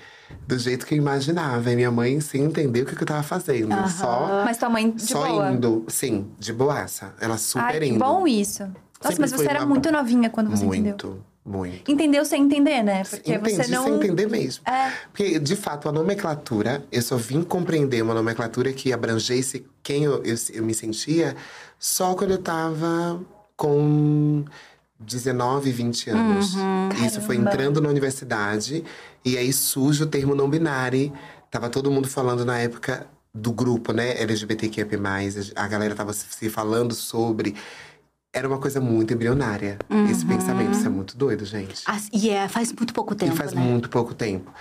do jeito que eu imaginava. E minha mãe sem entender o que, que eu tava fazendo. Só, Mas tua mãe de só boa. indo. Sim, de boaça. Ela super Ai, que indo. bom isso. Nossa, Sempre mas você era uma- muito novinha quando você entendeu. Muito, muito. Entendeu sem entender, né? Porque Entendi, você não. sem entender mesmo. É. Porque, de fato, a nomenclatura, eu só vim compreender uma nomenclatura que abrangesse quem eu, eu, eu me sentia só quando eu tava com 19, 20 anos. Isso foi entrando na universidade, e aí surge o termo não binário. Tava todo mundo falando na época do grupo, né? LGBTQIA+, a galera tava se falando sobre. Era uma coisa muito embrionária, esse pensamento. Isso é muito doido, gente. Ah, E é, faz muito pouco tempo, E faz né? muito pouco tempo.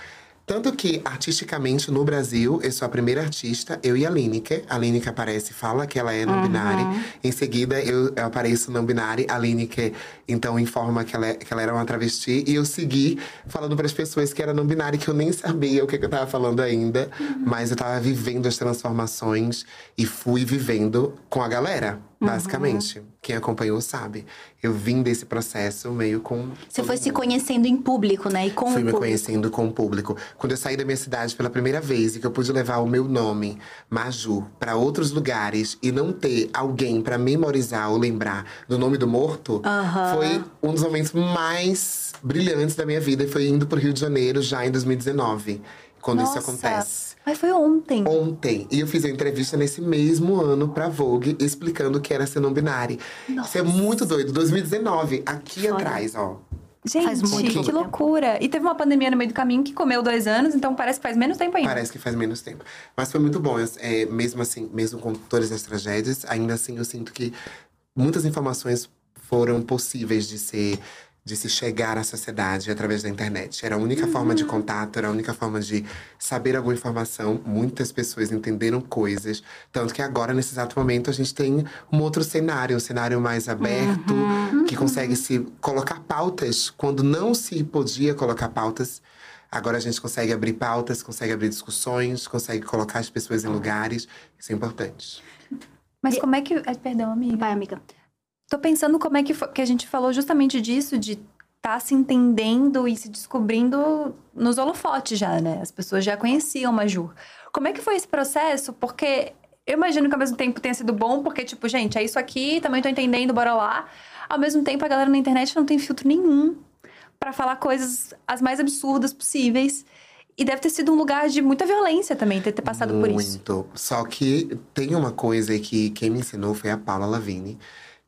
Tanto que, artisticamente, no Brasil, eu sou a primeira artista, eu e a Lineker. A Lineker aparece e fala que ela é não binária. Em seguida, eu, eu apareço não binária. A Lineker, então, informa que ela, é- que ela era uma travesti. E eu segui falando para as pessoas que era não binária, que eu nem sabia o que, que eu tava falando ainda. Mas eu tava vivendo as transformações e fui vivendo com a galera, basicamente. Quem acompanhou sabe. Eu vim desse processo meio com. Você foi se conhecendo em público, né? E com Fui o me público. conhecendo com o público. Quando eu saí da minha cidade pela primeira vez e que eu pude levar o meu nome, Maju, para outros lugares e não ter alguém para memorizar ou lembrar do nome do morto, Aham. foi um dos momentos mais brilhantes da minha vida. E foi indo pro Rio de Janeiro já em 2019, quando isso Nossa, acontece. Mas foi ontem. Ontem. E eu fiz a entrevista nesse mesmo ano pra Vogue, explicando que era ser não binário. Isso é muito doido. 2019, aqui atrás, ó. Gente, Faz muito que tempo. loucura. E teve uma pandemia no meio do caminho que comeu dois anos, então parece que faz menos tempo ainda. Parece que faz menos tempo. Mas foi muito bom. Eu- é, mesmo assim, mesmo com todas as tragédias, ainda assim eu sinto que muitas informações foram possíveis de ser de se chegar à sociedade através da internet. Era a única forma de contato, era a única forma de saber alguma informação. Muitas pessoas entenderam coisas. Tanto que agora, nesse exato momento, a gente tem um outro cenário, um cenário mais aberto, que consegue se colocar pautas quando não se podia colocar pautas. Agora a gente consegue abrir pautas, consegue abrir discussões, consegue colocar as pessoas em lugares. Isso é importante. Mas como é que. Ai, perdão, amiga. Vai, amiga. Tô pensando como é que, fo- que a gente falou justamente disso, de tá se entendendo e se descobrindo nos holofotes já, né? As pessoas já conheciam Maju. Como é que foi esse processo? Porque eu imagino que ao mesmo tempo tenha sido bom, porque, tipo, gente, é isso aqui, também tô entendendo, bora lá. Ao mesmo tempo, a galera na internet não tem filtro nenhum. pra falar coisas as mais absurdas possíveis. E deve ter sido um lugar de muita violência também, ter, ter passado por isso. Muito. Só que tem uma coisa que quem me ensinou foi a Paula Lavigne,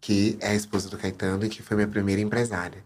que é a esposa do Caetano e que foi minha primeira empresária.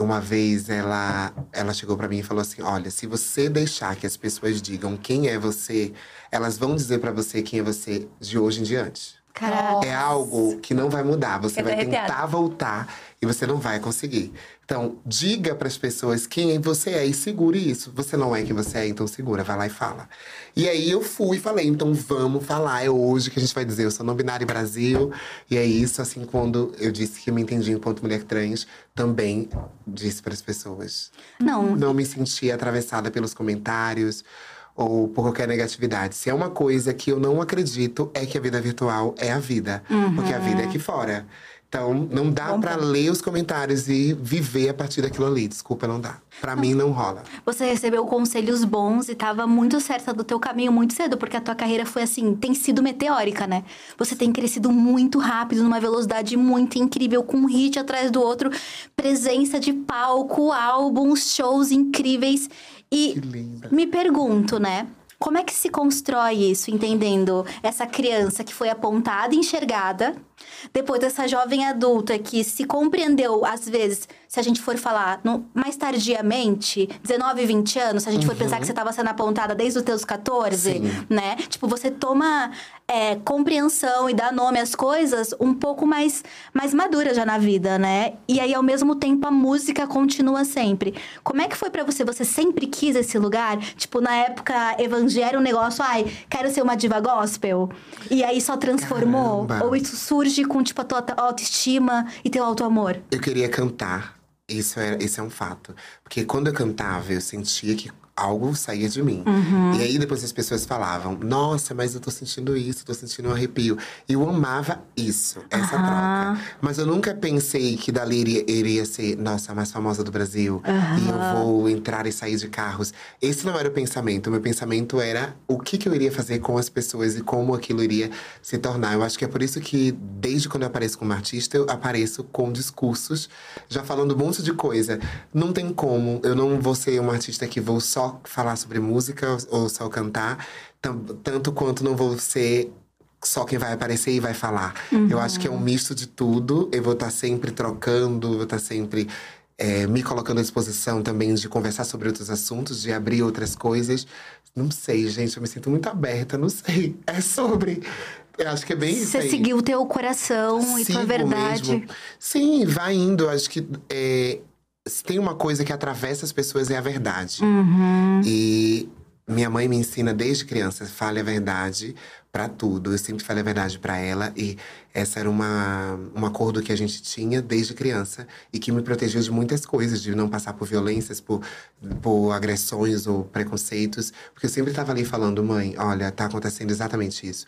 Uma vez ela, ela chegou pra mim e falou assim: Olha, se você deixar que as pessoas digam quem é você, elas vão dizer pra você quem é você de hoje em diante. Caraca. É algo que não vai mudar. Você vai arrepiada. tentar voltar e você não vai conseguir. Então, diga para as pessoas quem você é e segure isso. Você não é quem você é, então segura, vai lá e fala. E aí eu fui e falei, então vamos falar. É hoje que a gente vai dizer, eu sou não binário Brasil. E é isso, assim, quando eu disse que me entendi enquanto mulher trans, também disse para as pessoas. Não, Não me senti atravessada pelos comentários ou por qualquer negatividade. Se é uma coisa que eu não acredito, é que a vida virtual é a vida. Porque a vida é aqui fora. Então, não dá ponto. ler os comentários e viver a partir daquilo ali. Desculpa, não dá. Pra mim, não rola. você recebeu conselhos bons e tava muito certa do teu caminho muito cedo, porque a tua carreira foi assim, tem sido meteórica, né? Você tem crescido muito rápido, numa velocidade muito incrível, com um hit atrás do outro, presença de palco, álbuns, shows incríveis. E Que linda. me pergunto, né? Como é que se constrói isso, entendendo essa criança que foi apontada e enxergada, depois dessa jovem adulta que se compreendeu, às vezes, se a gente for falar no- mais tardiamente, 19, 20 anos, se a gente for pensar que você estava sendo apontada desde os teus 14, Sim. né? Tipo, você toma é, compreensão e dá nome às coisas um pouco mais, mais madura já na vida, né? E aí, ao mesmo tempo, a música continua sempre. Como é que foi pra você? Você sempre quis esse lugar? Tipo, na época, evangelho, um negócio, ai, quero ser uma diva gospel. E aí só transformou? Caramba. Ou isso surge com, tipo, a tua autoestima e teu auto-amor? Eu queria cantar. Isso é, esse é um fato. Porque quando eu cantava, eu sentia que algo saía de mim. Uhum. E aí depois as pessoas falavam: Nossa, mas eu tô sentindo isso, tô sentindo um arrepio. E eu amava isso, essa Aham. troca. Mas eu nunca pensei que dali iria, iria ser, nossa, a mais famosa do Brasil. E eu vou entrar e sair de carros. Esse não era o pensamento. O meu pensamento era o que, que eu iria fazer com as pessoas e como aquilo iria se tornar. Eu acho que é por isso que, desde quando eu apareço como artista, eu apareço com discursos, já falando um monte de coisa. Não tem como. Eu não vou ser uma artista que vou só falar sobre música ou só cantar, tanto quanto não vou ser só quem vai aparecer e vai falar. Eu acho que é um misto de tudo. Eu vou estar sempre trocando, vou estar sempre é, me colocando à disposição também de conversar sobre outros assuntos, de abrir outras coisas. Não sei, gente, eu me sinto muito aberta, não sei. É sobre. Eu acho que é bem isso Você seguiu o teu coração e tua Sigo verdade. mesmo. Sim, vai indo. Acho que é, se tem uma coisa que atravessa as pessoas é a verdade. Uhum. E minha mãe me ensina desde criança, fale a verdade pra tudo. Eu sempre falei a verdade pra ela e essa era uma um acordo que a gente tinha desde criança e que me protegeu de muitas coisas, de não passar por violências, por, por agressões ou preconceitos, porque eu sempre estava ali falando, mãe, olha, tá acontecendo exatamente isso.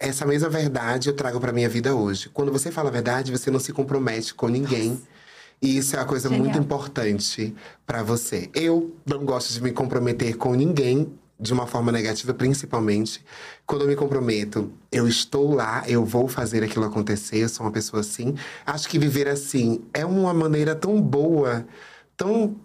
Essa mesma verdade eu trago pra minha vida hoje. Quando você fala a verdade, você não se compromete com ninguém. E isso é uma coisa Genial. muito importante pra você. Eu não gosto de me comprometer com ninguém de uma forma negativa, principalmente. Quando eu me comprometo, eu estou lá, eu vou fazer aquilo acontecer, eu sou uma pessoa assim. Acho que viver assim é uma maneira tão boa, tão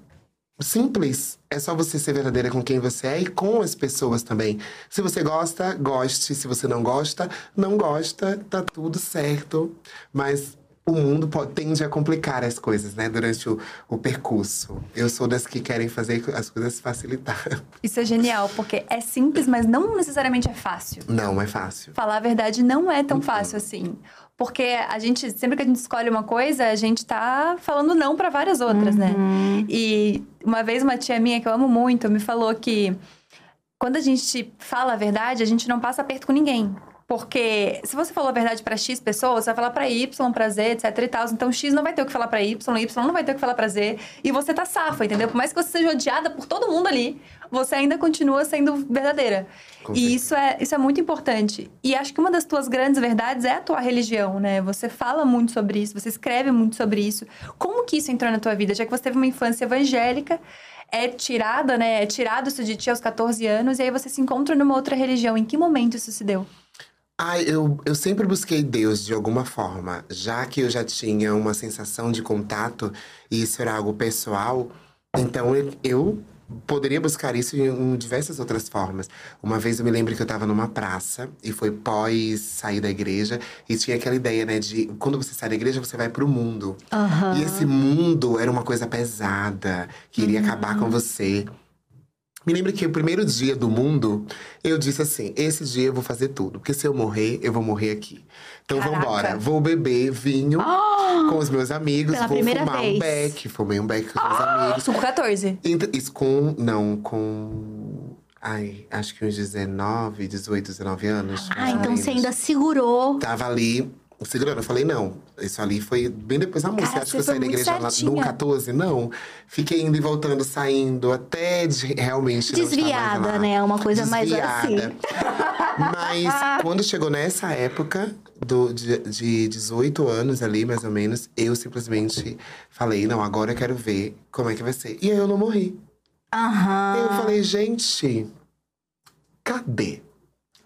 simples. É só você ser verdadeira com quem você é e com as pessoas também. Se você gosta, goste. Se você não gosta, não gosta, tá tudo certo. Mas o mundo pode, tende a complicar as coisas, né? Durante o, o percurso. Eu sou das que querem fazer as coisas facilitar. Isso é genial, porque é simples, mas não necessariamente é fácil. Não é fácil. Falar a verdade não é tão fácil assim. Porque a gente, sempre que a gente escolhe uma coisa, a gente tá falando não pra várias outras, né? E uma vez uma tia minha que eu amo muito me falou que quando a gente fala a verdade, a gente não passa aperto com ninguém. Porque se você falou a verdade pra X pessoas, você vai falar pra Y, pra Z, etc e tal. Então X não vai ter o que falar pra Y, Y não vai ter o que falar pra Z. E você tá safa, entendeu? Por mais que você seja odiada por todo mundo ali, você ainda continua sendo verdadeira. Com e certeza. isso é, isso é muito importante. E acho que uma das tuas grandes verdades é a tua religião, né? Você fala muito sobre isso, você escreve muito sobre isso. Como que isso entrou na tua vida? Já que você teve uma infância evangélica, é tirada, né? É tirado isso de ti aos 14 anos, e aí você se encontra numa outra religião. Em que momento isso se deu? Ai, eu, eu sempre busquei Deus de alguma forma. Já que eu já tinha uma sensação de contato, e isso era algo pessoal, Então eu, eu poderia buscar isso em, diversas outras formas. Uma vez eu me lembro que eu estava numa praça e foi pós sair da igreja e tinha aquela ideia, né, de quando você sai da igreja você vai pro mundo. Aham. E esse mundo era uma coisa pesada, que iria acabar com você. Me lembro que o primeiro dia do mundo, eu disse assim: esse dia eu vou fazer tudo, porque se eu morrer, eu vou morrer aqui. Então Caraca. vambora. Vou beber vinho com os meus amigos, Pela vou primeira fumar vez. um beck. Fumei um beck com os meus amigos. Com 14. Então, Isso com. Não, com. Ai, acho que uns 19, 18, 19 anos. Ah, então você menos. ainda segurou. Tava ali segurando. Eu falei, não, isso ali foi bem depois da música. Cara, Acho que eu saí da igreja lá no certinha. 14, não. Fiquei indo e voltando, saindo, até de, realmente Desviada, né? Uma coisa mais assim. Desviada. Mas quando chegou nessa época do, de, de 18 anos ali, mais ou menos, eu simplesmente falei, não, agora eu quero ver como é que vai ser. E aí eu não morri. Aham. Eu falei, gente, cadê?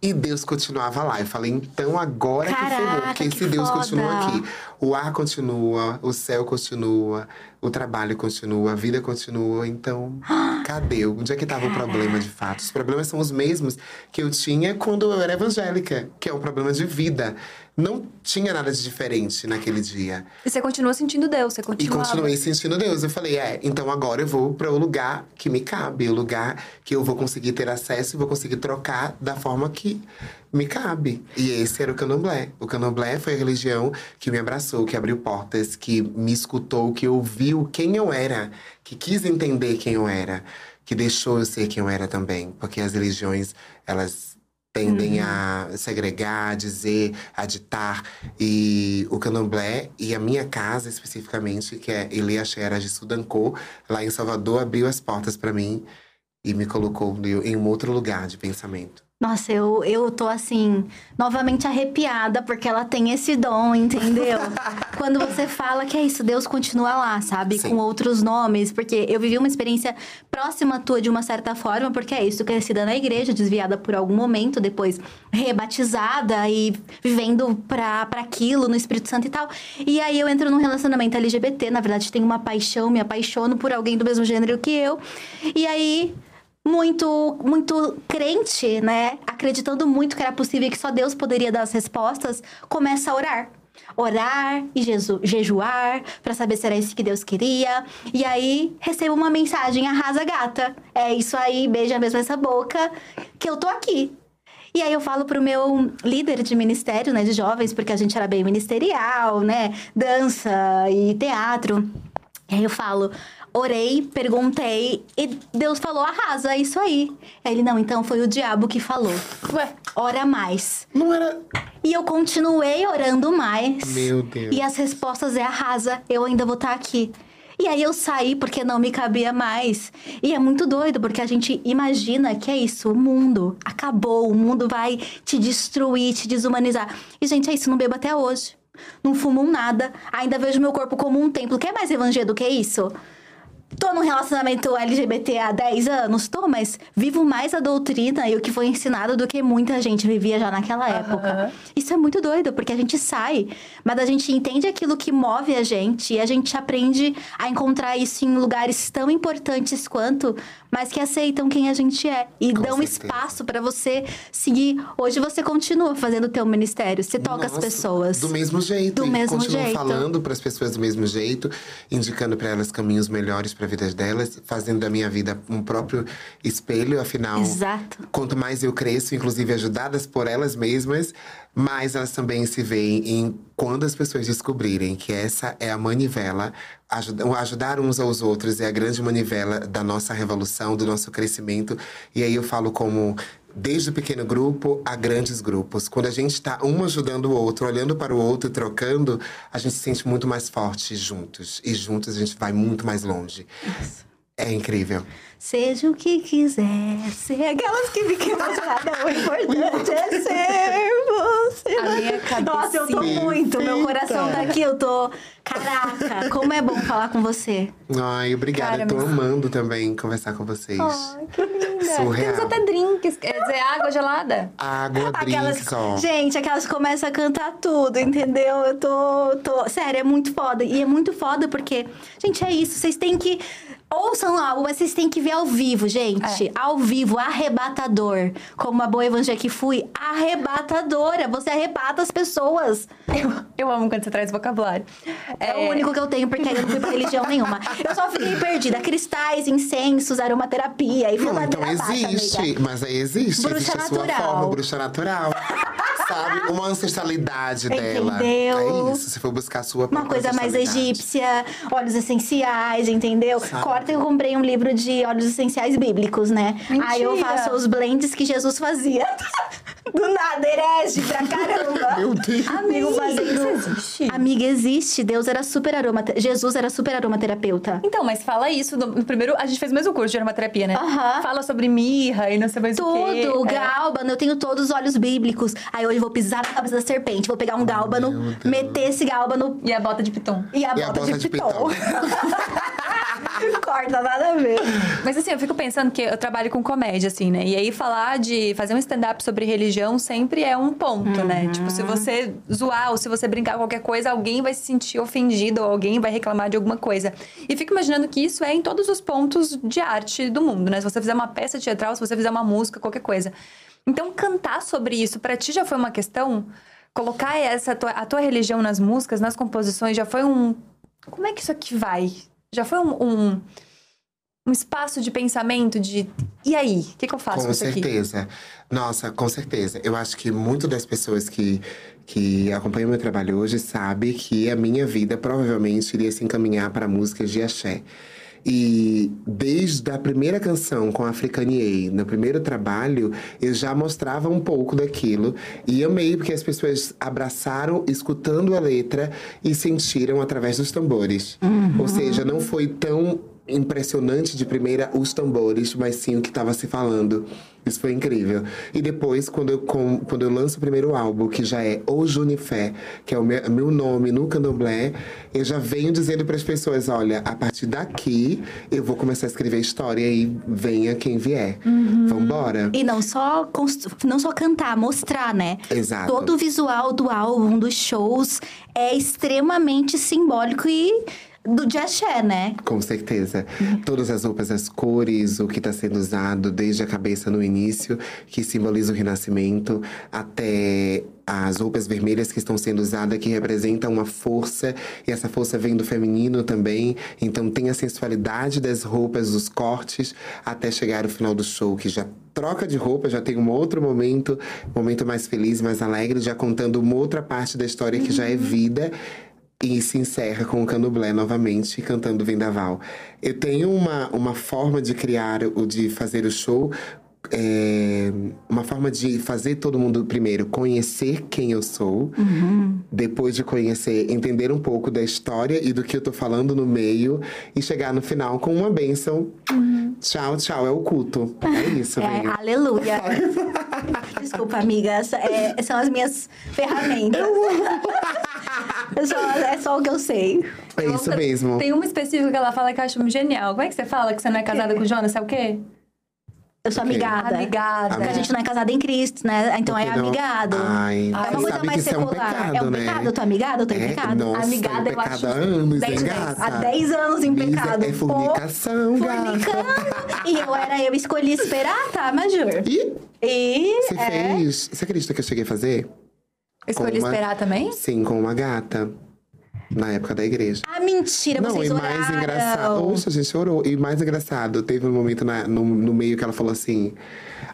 E Deus continuava lá. Eu falei, então agora que ferrou. Caraca, Porque que se Deus foda. continua aqui, o ar continua, o céu continua, o trabalho continua, a vida continua. Então, cadê? Onde é que estava o problema de fato? Os problemas são os mesmos que eu tinha quando eu era evangélica, que é um problema de vida. Não tinha nada de diferente naquele dia. E você continua sentindo Deus, você E continua. continuei sentindo Deus. Eu falei, é, então agora eu vou para o lugar que me cabe, o lugar que eu vou conseguir ter acesso e vou conseguir trocar da forma que me cabe. E esse era o candomblé. O candomblé foi a religião que me abraçou, que abriu portas, que me escutou, que ouviu quem eu era, que quis entender quem eu era, que deixou eu ser quem eu era também. Porque as religiões, elas tendem a segregar, a dizer, a ditar. E o candomblé e a minha casa especificamente, que é Ilê Xera de Sudancô, lá em Salvador, abriu as portas para mim e me colocou em um outro lugar de pensamento. Nossa, eu, eu tô assim, novamente arrepiada, porque ela tem esse dom, entendeu? Quando você fala que é isso, Deus continua lá, sabe? Sim. Com outros nomes. Porque eu vivi uma experiência próxima tua de uma certa forma, porque é isso, crescida na igreja, desviada por algum momento, depois rebatizada e vivendo pra, pra aquilo no Espírito Santo e tal. E aí eu entro num relacionamento LGBT, na verdade tenho uma paixão, me apaixono por alguém do mesmo gênero que eu. E aí muito, muito crente, né? Acreditando muito que era possível e que só Deus poderia dar as respostas, começa a orar. Orar e jeju- jejuar pra saber se era isso que Deus queria. E aí recebo uma mensagem: arrasa gata. É isso aí, beija mesmo essa boca, que eu tô aqui. E aí eu falo pro meu líder de ministério, né, de jovens, porque a gente era bem ministerial, né? Dança e teatro. E aí eu falo, orei, perguntei e Deus falou, arrasa, é isso aí. Aí ele, não, então foi o diabo que falou. Ué, Ora mais. Não era. E eu continuei orando mais. Meu Deus. E as respostas é arrasa, eu ainda vou estar aqui. E aí eu saí porque não me cabia mais. E é muito doido, porque a gente imagina que é isso, o mundo acabou, o mundo vai te destruir, te desumanizar. E, gente, é isso, não bebo até hoje. Não fumo um nada, ainda vejo meu corpo como um templo. Quer mais evangelho do que isso? Tô num relacionamento LGBT há 10 anos? Tô, mas vivo mais a doutrina e o que foi ensinado do que muita gente vivia já naquela época. Isso é muito doido, porque a gente sai, mas a gente entende aquilo que move a gente e a gente aprende a encontrar isso em lugares tão importantes quanto, mas que aceitam quem a gente é e Com dão certeza. espaço pra você seguir. Hoje você continua fazendo o teu ministério, você toca as Nossa, pessoas. Do mesmo jeito. Do e mesmo continuo jeito. falando para as pessoas do mesmo jeito, indicando para elas caminhos melhores para a vida delas, fazendo da minha vida um próprio espelho, afinal. Exato. Quanto mais eu cresço, inclusive ajudadas por elas mesmas, mais elas também se veem em quando as pessoas descobrirem que essa é a manivela, ajuda- ajudar uns aos outros é a grande manivela da nossa revolução, do nosso crescimento. E aí eu falo como desde o pequeno grupo a grandes grupos. Quando a gente está um ajudando o outro, olhando para o outro e trocando, a gente se sente muito mais forte juntos. E juntos a gente vai muito mais longe. É incrível. Seja o que quiser, ser aquelas que ficam emocionadas. O importante é ser você. A minha cabecinha. Nossa, eu tô muito. Meu coração tá aqui, eu tô. Caraca, como é bom falar com você. Ai, obrigada. Cara, eu tô mas- amando também conversar com vocês. Ai, que linda. Surreal. Temos até drinks, quer dizer, água gelada. Água, Aquelas, drinks, ó. gente, aquelas que começam a cantar tudo, entendeu? Eu tô, tô. Sério, é muito foda. E é muito foda porque, gente, é isso. Vocês têm que Ouçam o álbum, mas vocês têm que ver ao vivo, gente. Ao vivo, arrebatador. Como uma boa evangélica que fui, arrebatadora. Você arrebata as pessoas. Eu, eu amo quando você traz vocabulário. É, o único que eu tenho, porque aí eu não fui pra religião nenhuma. Eu só fiquei perdida. Cristais, incensos, aromaterapia. E Não, então existe, amiga. mas aí existe. Bruxa existe a sua natural. forma, bruxa natural. Sabe? Uma ancestralidade dela. Entendeu? É isso, se for buscar a sua Uma coisa mais egípcia, óleos essenciais, entendeu? Sabe? Corta, eu comprei um livro de óleos essenciais bíblicos, né? Aí eu Mentira! faço os blends que Jesus fazia. Do nada, herege pra caramba. Meu Deus. Amigo. Isso existe? Amiga, existe. Deus era super aromate... Jesus era super aromaterapeuta. Então, mas fala isso no, no primeiro. A gente fez o mesmo curso de aromaterapia, né? Fala sobre mirra e não sei mais o quê. Tudo, É. gálbano, eu tenho todos os óleos bíblicos. Aí hoje eu vou pisar na cabeça da serpente, vou pegar um Deus. meter esse gálbano E a bota de piton. e a E a bota, bota de, de piton. piton. Corta, nada a ver. Mas assim, eu fico pensando que eu trabalho com comédia, assim, né? E aí falar de fazer um stand-up sobre religião sempre é um ponto, né? Tipo, se você zoar ou se você brincar com qualquer coisa, alguém vai se sentir ofendido ou alguém vai reclamar de alguma coisa. E fico imaginando que isso é em todos os pontos de arte do mundo, né? Se você fizer uma peça teatral, se você fizer uma música, qualquer coisa. Então, cantar sobre isso, pra ti já foi uma questão? Colocar essa tua- a tua religião nas músicas, nas composições, já foi um. Como é que isso aqui vai? Já foi um- um um espaço de pensamento de e aí, o que, que eu faço com, Com isso aqui? certeza. Nossa, com certeza. Eu acho que muito das pessoas que, que acompanham meu trabalho hoje sabe que a minha vida provavelmente iria se encaminhar para músicas de axé. E desde a primeira canção com a Africaniei, no primeiro trabalho, eu já mostrava um pouco daquilo. E amei, porque as pessoas abraçaram, escutando a letra e sentiram através dos tambores. Ou seja, não foi tão impressionante de primeira os tambores, mas sim o que estava se falando. Isso foi incrível. E depois, quando eu, com- quando eu lanço o primeiro álbum, que já é O Junifé, que é o meu, meu nome no candomblé, eu já venho dizendo para as pessoas: olha, a partir daqui eu vou começar a escrever história e venha quem vier. Vambora. E não só, constru- não só cantar, mostrar, né? Exato. Todo o visual do álbum, dos shows, é extremamente simbólico e do de axé, né? Com certeza. Todas as roupas, as cores, o que está sendo usado, desde a cabeça no início, que simboliza o renascimento, até as roupas vermelhas que estão sendo usadas, que representam uma força, e essa força vem do feminino também. Então tem a sensualidade das roupas, dos cortes, até chegar o final do show, que já troca de roupa, já tem um outro momento, momento mais feliz, mais alegre, já contando uma outra parte da história que já é vida. E se encerra com o candomblé novamente, cantando Vendaval. Eu tenho uma, uma forma de criar, o de fazer o show, é, uma forma de fazer todo mundo, primeiro, conhecer quem eu sou. Depois de conhecer, entender um pouco da história e do que eu tô falando no meio. E chegar no final com uma bênção. Tchau, tchau. É o culto. É isso, É, velho. aleluia. Desculpa, amiga. é, são as minhas ferramentas. É só, é só o que eu sei. É isso mesmo. Tem uma específica que ela fala que eu acho genial. Como é que você fala que você não é casada com o Jonas? É o quê? Eu sou amigada. Amigada. Porque a gente não é casada em Cristo, né? Então é Porque não- amigado. Ai, é uma coisa mais que isso é um secular. pecado, é um né? pecado, eu tô amigada, eu tô em É, pecado. Nossa, Amigada, é eu pecado acho- há anos, Dez- hein, dez- gata? há 10 anos em pecado. É fornicação. Fornicando. E eu era, eu escolhi esperar, tá, Major? Ih, E. você é, fez? Você acredita que eu cheguei a fazer? Escolhi uma- esperar também? Sim, com uma gata. Na época da igreja. Ah, mentira, Não, vocês e mais oraram. engraçado. Oxe, a gente chorou. E mais engraçado, teve um momento na- no, no meio que ela falou assim: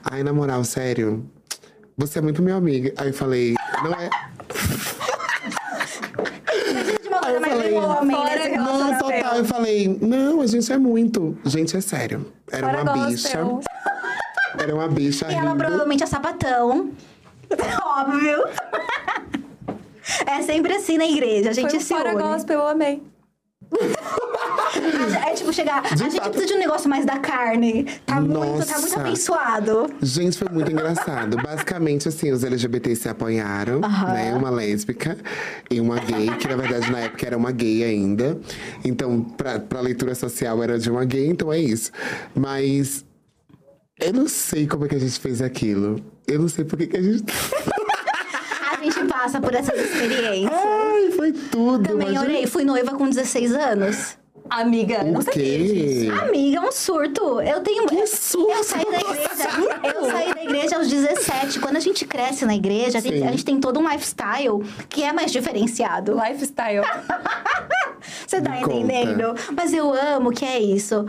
Ai, na moral, sério, você é muito meu amiga. Aí eu falei, não é. De uma coisa eu mais falei, homem nesse Não, total. Eu falei, não, a gente é muito. Gente, é sério. Era Fora uma gospel. bicha. Era uma bicha E ela rindo. provavelmente é sapatão. Óbvio. É sempre assim na igreja, a gente Foi um se fora une. gospel, eu amei. É tipo chegar. a gente fato. precisa de um negócio mais da carne. Tá muito, tá muito Nossa. abençoado. Gente, foi muito engraçado. Basicamente, assim, os LGBT se apoiaram, né? Uma lésbica e uma gay, que na verdade na época era uma gay ainda. Então, pra, pra leitura social era de uma gay, então é isso. Mas eu não sei como é que a gente fez aquilo. Eu não sei por que que a gente. A gente passa por essas experiências. Ai, foi tudo. Também imagina. orei, fui noiva com 16 anos. Amiga, não O sabia quê? disso. Amiga, um surto. Eu tenho. Que surto? Eu saí da igreja. Eu saí da igreja aos 17. Quando a gente cresce na igreja, a gente, Sim. a gente tem todo um lifestyle que é mais diferenciado. Lifestyle. Você tá Me conta. entendendo? Mas eu amo que é isso.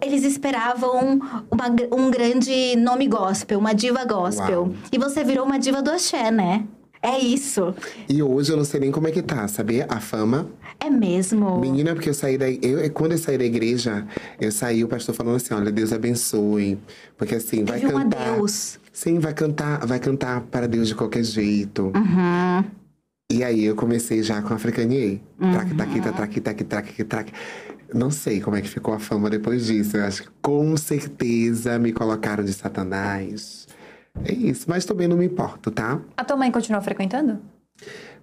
Eles esperavam uma um grande nome gospel, uma diva gospel. Uau. E você virou uma diva do axé, né? É isso. E hoje eu não sei nem como é que tá, sabia? A fama. É mesmo. Menina, porque eu saí da. Eu, quando eu saí da igreja, eu saí, o pastor falando assim: olha, Deus abençoe. Porque assim, vai Teve um cantar. adeus. Sim, vai cantar, vai cantar para Deus de qualquer jeito. Uhum. E aí eu comecei já com Africanier. Traque, taquita, traque, taque, traque, traque. Não sei como é que ficou a fama depois disso. Eu acho que com certeza me colocaram de Satanás. É isso, mas também não me importo, tá? A tua mãe continua frequentando?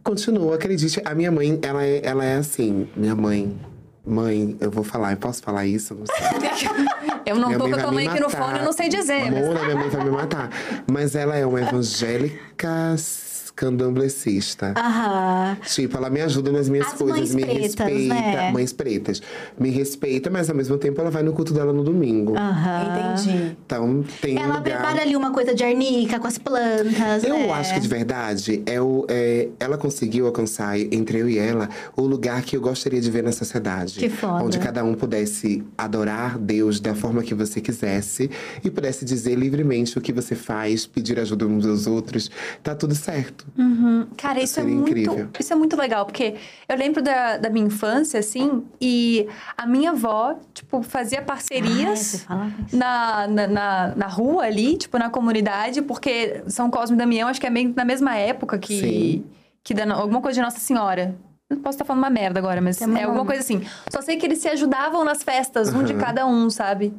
Continua, acredite. A minha mãe, ela é, ela é assim. Minha mãe. Mãe, eu vou falar, eu posso falar isso? Não sei. Eu não Minha tô com a tua mãe aqui no fone, eu não sei dizer. mas- Mona, minha mãe vai me matar. Mas ela é uma evangélica candomblecista. Aham. Tipo, ela me ajuda nas minhas As coisas, mães me pretas, respeita. né? Mães pretas. Me respeita, mas ao mesmo tempo ela vai no culto dela no domingo. Aham. Entendi. Então, tem um Ela lugar... prepara ali uma coisa de arnica com as plantas. Eu né? acho que de verdade, é o, é, ela conseguiu alcançar, entre eu e ela, o lugar que eu gostaria de ver na sociedade. Que foda. Onde cada um pudesse adorar Deus da forma que você quisesse e pudesse dizer livremente o que você faz, pedir ajuda uns aos outros. Tá tudo certo. Cara, isso é muito, incrível. isso é muito legal, porque eu lembro da, da minha infância, assim, e a minha avó, tipo, fazia Ah, parcerias falava isso. na, na, na, na rua ali, tipo, na comunidade, porque São Cosme e Damião, acho que é meio na mesma época que, Sim. que da, alguma coisa de Nossa Senhora. Eu posso estar falando uma merda agora, mas Tem é alguma coisa assim. Só sei que eles se ajudavam nas festas, um de cada um, sabe?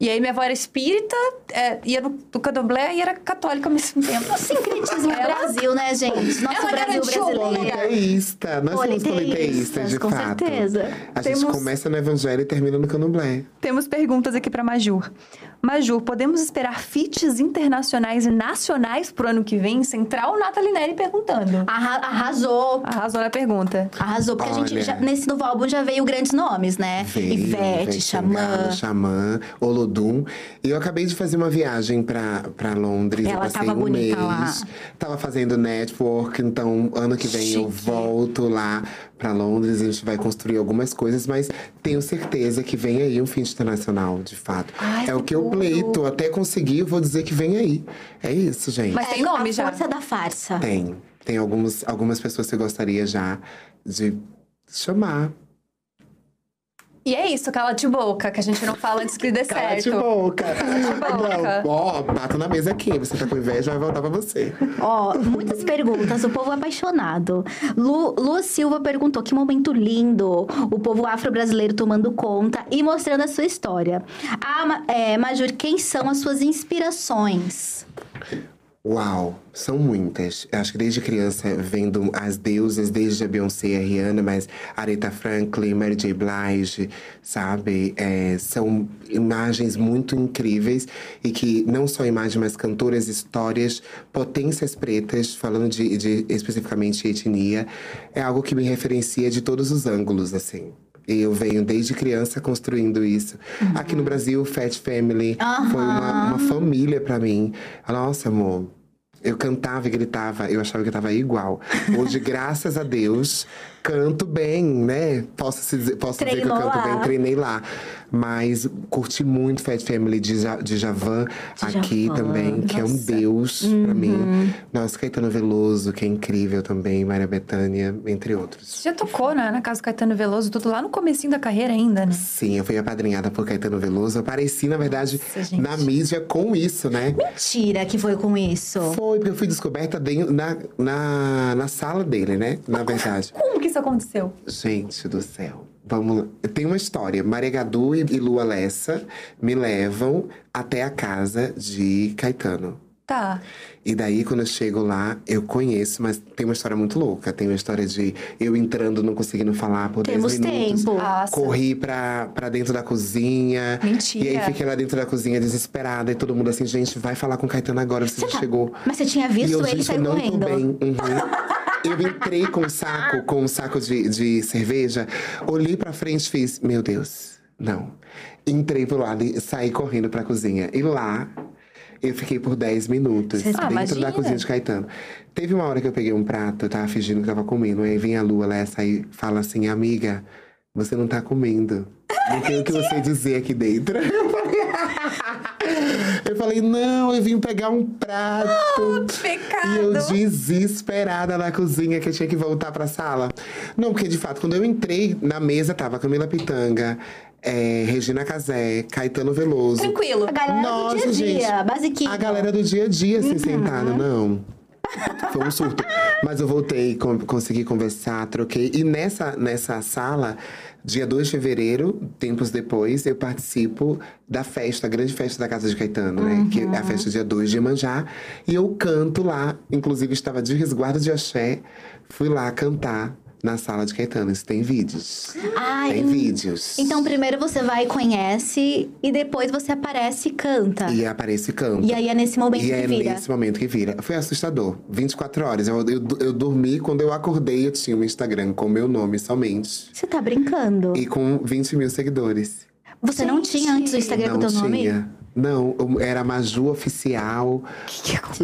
E aí minha avó era espírita, é, ia no, do candomblé e era católica ao mesmo tempo. O sincretismo Ela- Brasil, né, gente? Nosso Ela Brasil brasileiro. Politeísta. Nós somos Politeístas, politeístas, de com fato. certeza. A gente Temos- começa no evangelho e termina no candomblé. Temos perguntas aqui para Majur. Majur, podemos esperar feats internacionais e nacionais pro ano que vem? Central Nathalie Neri perguntando. Arra- arrasou. Arrasou na pergunta. Arrasou, porque a gente Olha. já- nesse novo álbum já veio grandes nomes, né? Veio, Ivete, Xamã. Xamã, Olodum. E eu acabei de fazer uma viagem pra, pra Londres. Ela eu passei tava um bonita mês. lá. Tava fazendo network, então ano que vem eu Chique. volto lá pra Londres. A gente vai construir algumas coisas, mas tenho certeza que vem aí um fim internacional, de fato. Ai, é o que eu pleito. Até conseguir, vou dizer que vem aí. É isso, gente. Mas tem nome a já. força da farsa. Tem. Tem alguns, algumas pessoas que eu gostaria já de chamar. E é isso, cala de boca, que a gente não fala antes que dê Cala de certo. boca. boca. Não, ó, bato na mesa aqui. Você tá com inveja, vai voltar pra você. Ó, muitas perguntas, o povo é apaixonado. Lu, Lu Silva perguntou: que momento lindo! O povo afro-brasileiro tomando conta e mostrando a sua história. Ah, é, Majur, quem são as suas inspirações? Uau, são muitas. Eu acho que desde criança, vendo as deusas, desde a Beyoncé a Rihanna, mas Aretha Franklin, Mary J. Blige, sabe? É, são imagens muito incríveis e que não só imagens, mas cantoras, histórias, potências pretas, falando de, de especificamente etnia, é algo que me referencia de todos os ângulos, assim. Eu venho desde criança construindo isso. Aqui no Brasil, Fat Family foi uma, uma família pra mim. Nossa, amor. Eu cantava e gritava, eu achava que eu tava igual. Hoje, graças a Deus, canto bem, né? Posso, se dizer, posso dizer que eu canto lá. bem, treinei lá. Mas curti muito Fat Family de, Ja- de Javan aqui Djavan, também, que é um nossa. deus pra mim. Nossa, Caetano Veloso, que é incrível também, Maria Bethânia, entre outros. Você já tocou né, na casa do Caetano Veloso, tudo lá no comecinho da carreira ainda, né? Sim, eu fui apadrinhada por Caetano Veloso. Eu apareci, na verdade, Nossa, na mídia com isso, né? Mentira que foi com isso. Foi, porque eu fui descoberta dentro- na, na, na sala dele, né? Na verdade. Como que isso aconteceu? Gente do céu. Vamos. Tem uma história. Maria Gadu e Lua Lessa me levam até a casa de Caetano. Tá. E daí, quando eu chego lá, eu conheço, mas tem uma história muito louca. Tem uma história de eu entrando, não conseguindo falar por 10 Temos minutos. tempo. Nossa. Corri pra, pra dentro da cozinha. Mentira. E aí fiquei lá dentro da cozinha desesperada. E todo mundo assim, gente, vai falar com o Caetano agora, você, já tá- chegou. Mas você tinha e visto eu, ele gente, sair eu não correndo? tô bem. Uhum. Eu entrei com um saco, com um saco de, de cerveja, olhei pra frente e fiz, meu Deus, não. Entrei pro lado e saí correndo pra cozinha. E lá, eu fiquei por 10 minutos Ah, dentro imagina. da cozinha de Caetano. Teve uma hora que eu peguei um prato, eu tava fingindo que tava comendo. Aí vem a Lua lá e fala assim, amiga, você não tá comendo. Não tem o que você dizer aqui dentro. Eu falei, eu falei, não, eu vim pegar um prato. pecado. E eu desesperada na cozinha que eu tinha que voltar pra sala. Não, porque de fato, quando eu entrei na mesa, tava Camila Pitanga, eh, Regina Casé, Caetano Veloso. Tranquilo. A galera Nossa, do dia a dia, gente. basiquinho. A galera do dia a dia, assim, Uhum. sentada, não. Foi um surto. Mas eu voltei, com- consegui conversar, troquei. E nessa, nessa sala, dia 2 de fevereiro, tempos depois, eu participo da festa, a grande festa da Casa de Caetano, né? Que é a festa dia 2 de Manjá. E eu canto lá, inclusive estava de resguardo de axé, fui lá cantar na sala de Caetano. Isso tem vídeos. Ai, tem vídeos. Então primeiro você vai e conhece e depois você aparece e canta. E aparece e canto. E aí é nesse momento E que é vira. nesse momento que vira. Foi assustador. 24 horas. Eu, eu, eu dormi, quando eu acordei, eu tinha um Instagram com meu nome somente. Você tá brincando? E com 20 mil seguidores. Você não tinha antes o Instagram Não com teu nome? tinha. Não, era Maju Oficial.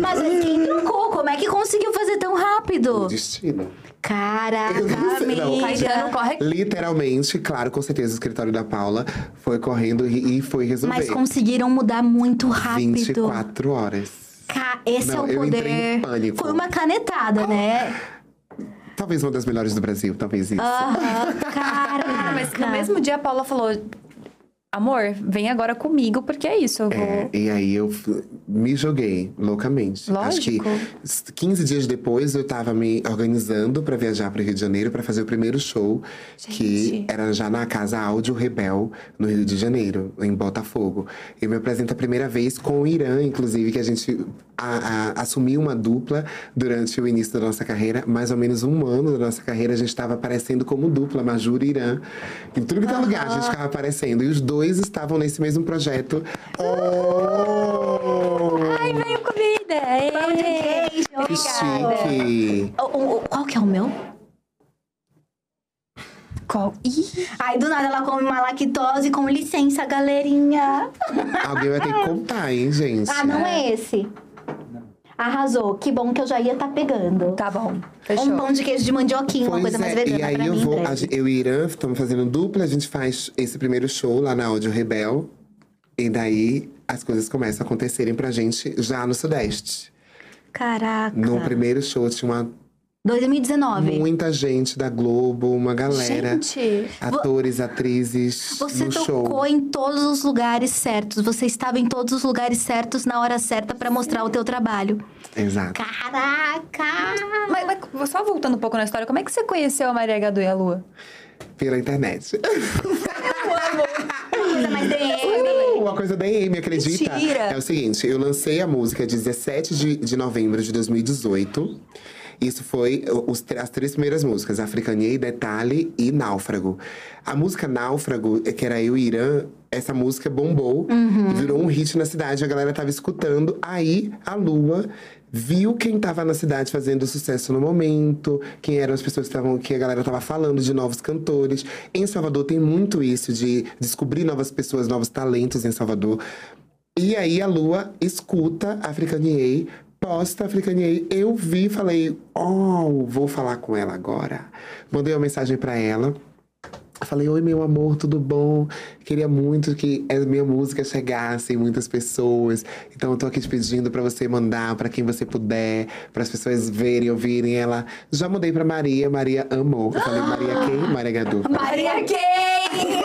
Mas quem trocou? Como é que conseguiu fazer tão rápido? Destino. Caraca, não. Caetano corre Literalmente, claro, com certeza, o escritório da Paula foi correndo e, e foi resolver. Mas conseguiram mudar muito rápido. 24 horas. Ca- Esse Não, é o eu poder. entrei em pânico. Foi uma canetada, né? Talvez uma das melhores do Brasil, talvez isso. Aham, caraca. Ah, mas no mesmo dia a Paula falou: Amor, vem agora comigo, porque é isso. Eu vou. É, e aí eu me joguei loucamente. Acho que Lógico. s- 15 dias depois eu tava me organizando pra viajar pro Rio de Janeiro pra fazer o primeiro show, que Gente. era já na Casa Áudio Rebel, no Rio de Janeiro, em Botafogo. Eu me apresento a primeira vez com o Irã, inclusive, que a gente a- a- assumiu uma dupla durante o início da nossa carreira. Mais ou menos um ano da nossa carreira, a gente tava aparecendo como dupla, Majur e Irã. Em tudo que é lugar, a gente ficava aparecendo. E os dois estavam nesse mesmo projeto. Oh! Ai, veio comida! Que chique! O- o- o- qual que é o meu? Qual? Ih, Ai, do nada ela come uma lactose, com licença, galerinha. Alguém vai ter que contar, hein, gente? Ah, não é esse. Arrasou. Que bom que eu já ia estar pegando. tá bom. Fechou. Um pão de queijo de mandioquinha, uma Pois coisa mais é, vegana e aí pra eu mim. vou. gente- eu e Irã estamos fazendo dupla, a gente faz esse primeiro show lá na Áudio Rebel. E daí as coisas começam a acontecerem pra gente já no Sudeste. Caraca. No primeiro show tinha uma, 2019. muita gente da Globo, uma galera. Gente, Atores, atrizes Você no tocou show. em todos os lugares certos. Você estava em todos os lugares certos na hora certa pra mostrar o teu trabalho. Exato. Caraca! mas, mas só voltando um pouco na história, como é que você conheceu a Maria Gadu e a Lua? Pela internet. Coisa mais DM. Uma coisa da Amy, acredita? Mentira! É o seguinte, eu lancei a música 17 de, de novembro de 2018. Isso foi os, tr- as três primeiras músicas, Africanei, Detalhe e Náufrago. A música Náufrago, eh, que era eu e Irã, essa música bombou, virou um hit na cidade, a galera tava escutando. Aí a Lua viu quem tava na cidade fazendo sucesso no momento, quem eram as pessoas que, que a galera tava falando de novos cantores. Em Salvador tem muito isso de descobrir novas pessoas, novos talentos em Salvador. E aí a Lua escuta Africaniei, posta Africaniei. Eu vi falei, oh, vou falar com ela agora. Mandei uma mensagem pra ela. Falei, oi meu amor, tudo bom? Queria muito que a minha música chegasse em muitas pessoas. Então eu tô aqui te pedindo pra você mandar pra quem você puder, para as pessoas verem, ouvirem ela. Já mandei pra Maria, Maria amou. Eu falei, Maria quem? Maria Gadu. Maria quem?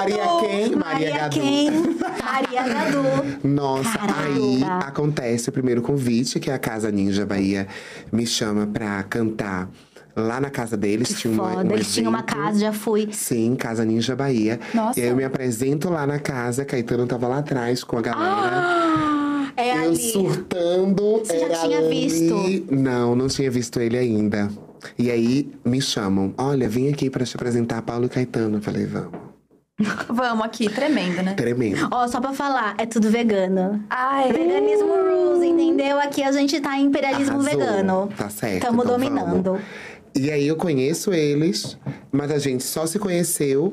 Maria quem? Maria Maria Gadu. quem? Maria Gadu. Nossa, Caraca. aí acontece o primeiro convite, que é a Casa Ninja Bahia me chama pra cantar lá na casa deles. tinha uma, Foda, um eles tinham uma casa, já fui. Sim, Casa Ninja Bahia. Nossa. E aí eu me apresento lá na casa, Caetano tava lá atrás com a galera. É eu ali. surtando. Você já tinha ali. visto? Não, não tinha visto ele ainda. E aí me chamam. Olha, vim aqui pra te apresentar Paulo e Caetano. Eu falei, vamos. Vamos aqui, tremendo, né? Tremendo. Ó, só pra falar, é tudo vegano. Ai, Veganismo rules, entendeu? Aqui a gente tá em imperialismo Arrasou. vegano. Tá certo. Tamo então dominando. vamos. E aí eu conheço eles, mas a gente só se conheceu.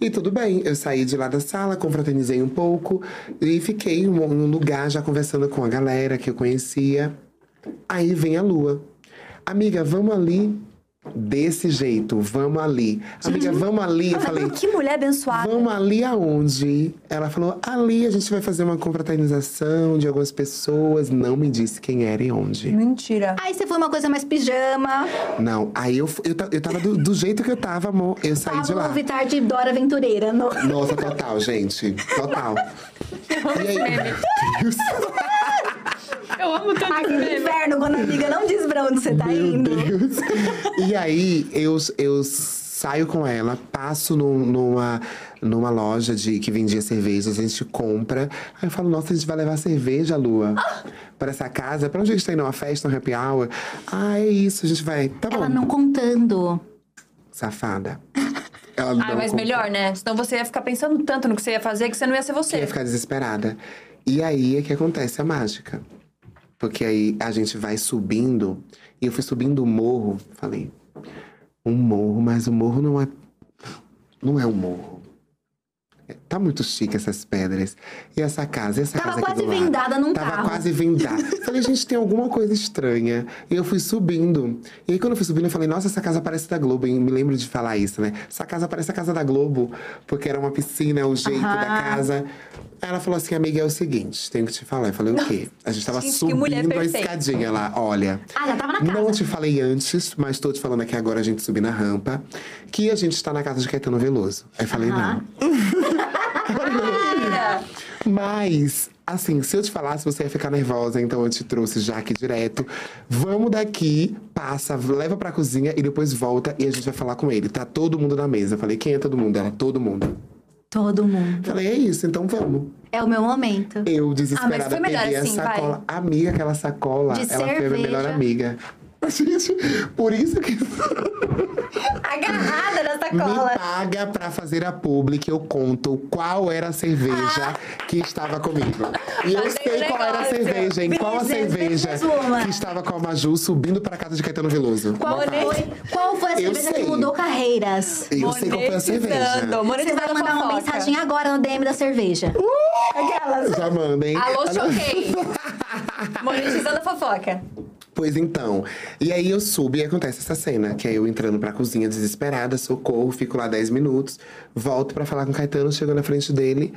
E tudo bem, eu saí de lá da sala, confraternizei um pouco e fiquei em um em um lugar já conversando com a galera que eu conhecia. Aí vem a lua. Amiga, vamos ali. Desse jeito, vamos ali. Amiga, vamos ali. Eu falei, que mulher abençoada. Vamos ali aonde? Ela falou, ali a gente vai fazer uma confraternização de algumas pessoas. Não me disse quem era e onde. Mentira. Aí você foi uma coisa mais pijama. Não, aí eu, eu, eu tava do, do jeito que eu tava, amor. Eu saí de lá. Pablo Vittar de Dora Aventureira. No... Nossa, total, gente. Total. E aí, Deus, Eu amo tanto Ai, que inferno quando a amiga não diz pra onde você tá meu indo. Deus. E aí, eu, eu saio com ela, passo num- numa, numa loja de, que vendia cervejas, a gente compra. Aí eu falo, nossa, a gente vai levar cerveja, Lua, pra essa casa. Pra onde a gente tá indo? Uma festa, um happy hour? Ah, é isso, a gente vai. Tá bom. Ela não contando. Safada. Ela não Ai, mas melhor, né? Senão você ia ficar pensando tanto no que você ia fazer que você não ia ser você. ia ficar desesperada. E aí é que acontece a mágica. Porque aí a gente vai subindo, e eu fui subindo o morro, falei, um morro, mas o morro não é. Não é um morro. Tá muito chique essas pedras. E essa casa, essa Tava casa aqui quase do lado. vendada num Tava carro. quase vendada. Falei, gente, tem alguma coisa estranha. E eu fui subindo. E aí, quando eu fui subindo, eu falei, nossa, essa casa parece da Globo. E me lembro de falar isso, né? Essa casa parece a casa da Globo. Porque era uma piscina, o jeito da casa. Aí ela falou assim, amiga, é o seguinte, tenho que te falar. Eu falei, o quê? A gente tava Gente, que mulher subindo a perfeita. escadinha lá. Olha, Ah, já tava na casa. não te falei antes, mas tô te falando aqui agora, a gente subir na rampa. Que a gente tá na casa de Caetano Veloso. Aí falei, Aham. não. Mas, assim, se eu te falasse, você ia ficar nervosa, então eu te trouxe já aqui direto. Vamos daqui, passa, leva pra cozinha e depois volta e a gente vai falar com ele. Tá todo mundo na mesa. Eu Falei, quem é todo mundo? Ela, todo mundo. Todo mundo. Falei, é isso, então vamos. É o meu momento. Eu, Ah, desesperada, mas foi melhor peguei assim, a vai. sacola. Amiga, aquela sacola, De ela foi a minha melhor cerveja. amiga. Gente, por isso que Agarrada na me sacola. paga pra fazer a publi que eu conto qual era a cerveja que estava comigo. E eu Fazendo sei qual era a cerveja, hein? Qual a cerveja que estava com a Maju subindo pra casa de Caetano Veloso. Qual foi, qual foi a Eu cerveja que sei. mudou carreiras? Eu sei qual foi a cerveja. Você vai mandar uma mensagem agora no DM da cerveja. Aquelas. Já mandem. Alô, choquei. monetizando a fofoca. Pois então. E aí eu subo e acontece essa cena, que é eu entrando pra cozinha desesperada, socorro, fico lá 10 minutos, volto pra falar com o Caetano, chego na frente dele.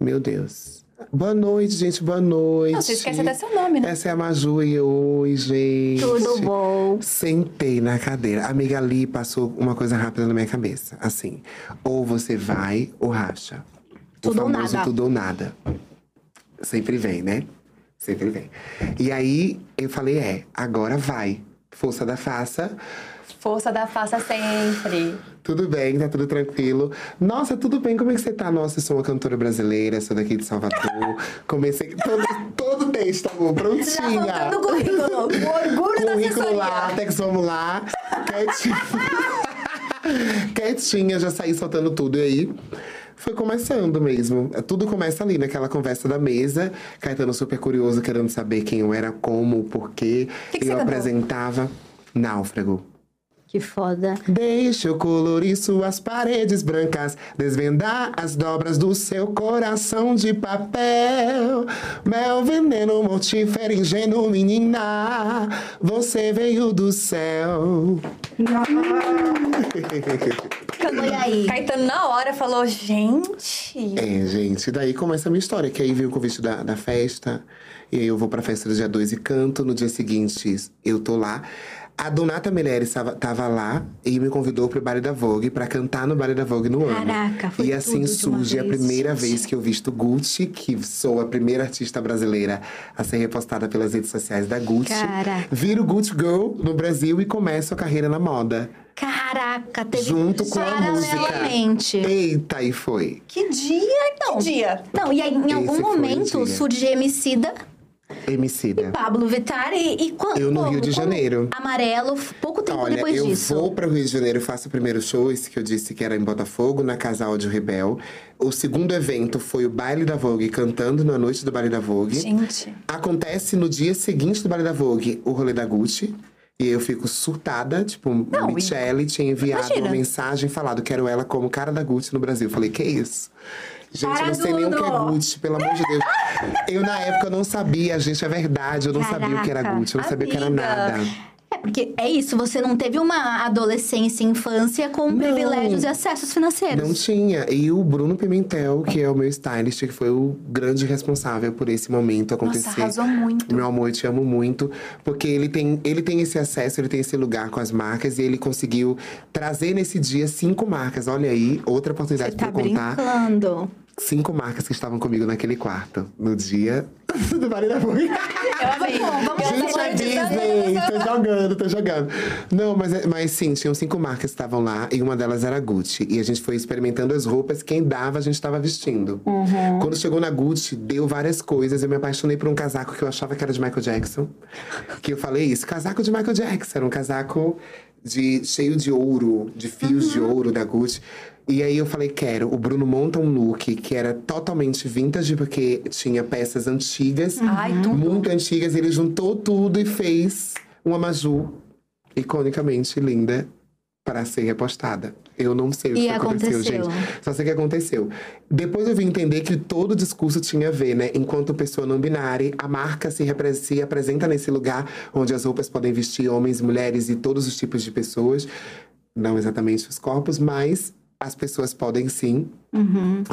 Meu Deus. Boa noite, gente, boa noite. Não, você esquece até seu nome, né? Essa é a Maju e eu, oi, gente. Tudo bom? Sentei na cadeira. A amiga ali passou uma coisa rápida na minha cabeça. Assim, ou você vai ou racha. Tudo o ou famoso nada. tudo ou nada. Sempre vem, né? Sempre vem. E aí, eu falei, é, agora vai. Força da faça. Força da faça sempre. Tudo bem, tá tudo tranquilo. Nossa, tudo bem, como é que você tá? Nossa, eu sou uma cantora brasileira, sou daqui de Salvador. Comecei todo, todo texto, amor, Já prontinha. faltando o currículo. O orgulho da Currículo látex, vamos lá. Quietinha. Quietinha, já saí soltando tudo. E aí, foi começando mesmo. Tudo começa ali, naquela conversa da mesa. Caetano super curioso, querendo saber quem eu era, como, porquê. Que que eu apresentava Náufrago. Que foda. Deixa eu colorir suas paredes brancas, desvendar as dobras do seu coração de papel. Mel, veneno, mortífero, ingênuo, menina, você veio do céu. Foi aí. Caetano, na hora, falou: gente. É, gente, daí começa a minha história, que aí veio o convite da, da festa, e aí eu vou pra festa do dia 2 e canto, no dia seguinte eu tô lá. A Donata Meleres tava, tava lá e me convidou pro Baile da Vogue pra cantar no Baile da Vogue no ano. Caraca, foi E assim tudo de uma surge a vez, primeira gente. vez que eu visto Gucci, que sou a primeira artista brasileira a ser repostada pelas redes sociais da Gucci. Cara. Viro Gucci Girl no Brasil e começo a carreira na moda. Caraca, teve Junto com a música. paralelamente. Eita, e foi. Que dia, que dia. Não, e aí, em algum Esse o momento surge Emicida Emicida. Pablo Vittar e, e quando? Eu no como? Rio de? Janeiro. Amarelo, pouco tempo Olha, depois eu disso. vou para o Rio de Janeiro, faço o primeiro show, esse que eu disse que era em Botafogo, na Casa Áudio Rebel. O segundo evento foi o Baile da Vogue, cantando na noite do Baile da Vogue. Gente. Acontece no dia seguinte do Baile da Vogue, o rolê da Gucci. E eu fico surtada, tipo, Não, e- Michelle tinha enviado Imagina. uma mensagem falado, quero ela como cara da Gucci no Brasil. Eu falei, que isso? Gente, Para eu não sei nem o que é! Gucci, pelo amor de Deus. Eu, na época, não sabia, gente, é verdade. Eu não sabia o que era Caraca, Gucci, eu não sabia o que era nada. É, porque é isso, você não teve uma adolescência e infância com Não. privilégios e acessos financeiros. Não tinha. E o Bruno Pimentel, que é o meu stylist, que foi o grande responsável por esse momento acontecer. arrasou muito. Meu amor, eu te amo muito. Porque ele tem, ele tem esse acesso, ele tem esse lugar com as marcas. E ele conseguiu trazer nesse dia cinco marcas. Olha aí, outra oportunidade Você tá pra eu contar. brincando. Cinco marcas que estavam comigo naquele quarto. No dia do Vale da Vogue. Eu amei. vamos Gente, é Disney! Tô jogando, tô jogando. Não, mas, é- mas sim, tinham cinco marcas que estavam lá e uma delas era a Gucci. E a gente foi experimentando as roupas, quem dava a gente estava vestindo. Quando chegou na Gucci, deu várias coisas. Eu me apaixonei por um casaco que eu achava que era de Michael Jackson. Que eu falei isso, casaco de Michael Jackson. Era um casaco de, cheio de ouro, de fios de ouro da Gucci. E aí eu falei, quero. O Bruno monta um look que era totalmente vintage, porque tinha peças antigas. Ai, tudo. Muito antigas. Ele juntou tudo e fez uma Maju iconicamente linda para ser repostada. Eu não sei o que aconteceu, aconteceu. gente. Só sei que aconteceu. Depois eu vim entender que todo o discurso tinha a ver, né? Enquanto pessoa não binária, a marca se, se apresenta nesse lugar onde as roupas podem vestir homens, mulheres e todos os tipos de pessoas. Não exatamente os corpos, mas as pessoas podem sim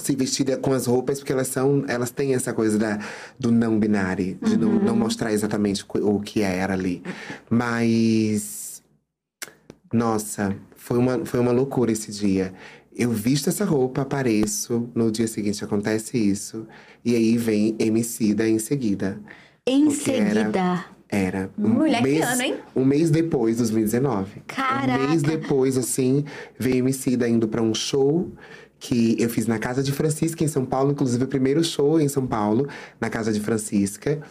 se vestir com as roupas, porque elas são, elas têm essa coisa da, do não binário, de não, não mostrar exatamente o, que era ali. Mas nossa, foi uma, foi uma loucura esse dia. Eu visto essa roupa, apareço, no dia seguinte acontece isso, e aí vem Emicida em seguida. Em Porque era- seguida. Era. Um Mulher, que mês, ano, hein? Um mês depois, 2019. Caraca! Um mês depois, assim, veio Emicida indo pra um show que eu fiz na Casa de Francisca, em São Paulo. Inclusive, o primeiro show em São Paulo, na Casa de Francisca.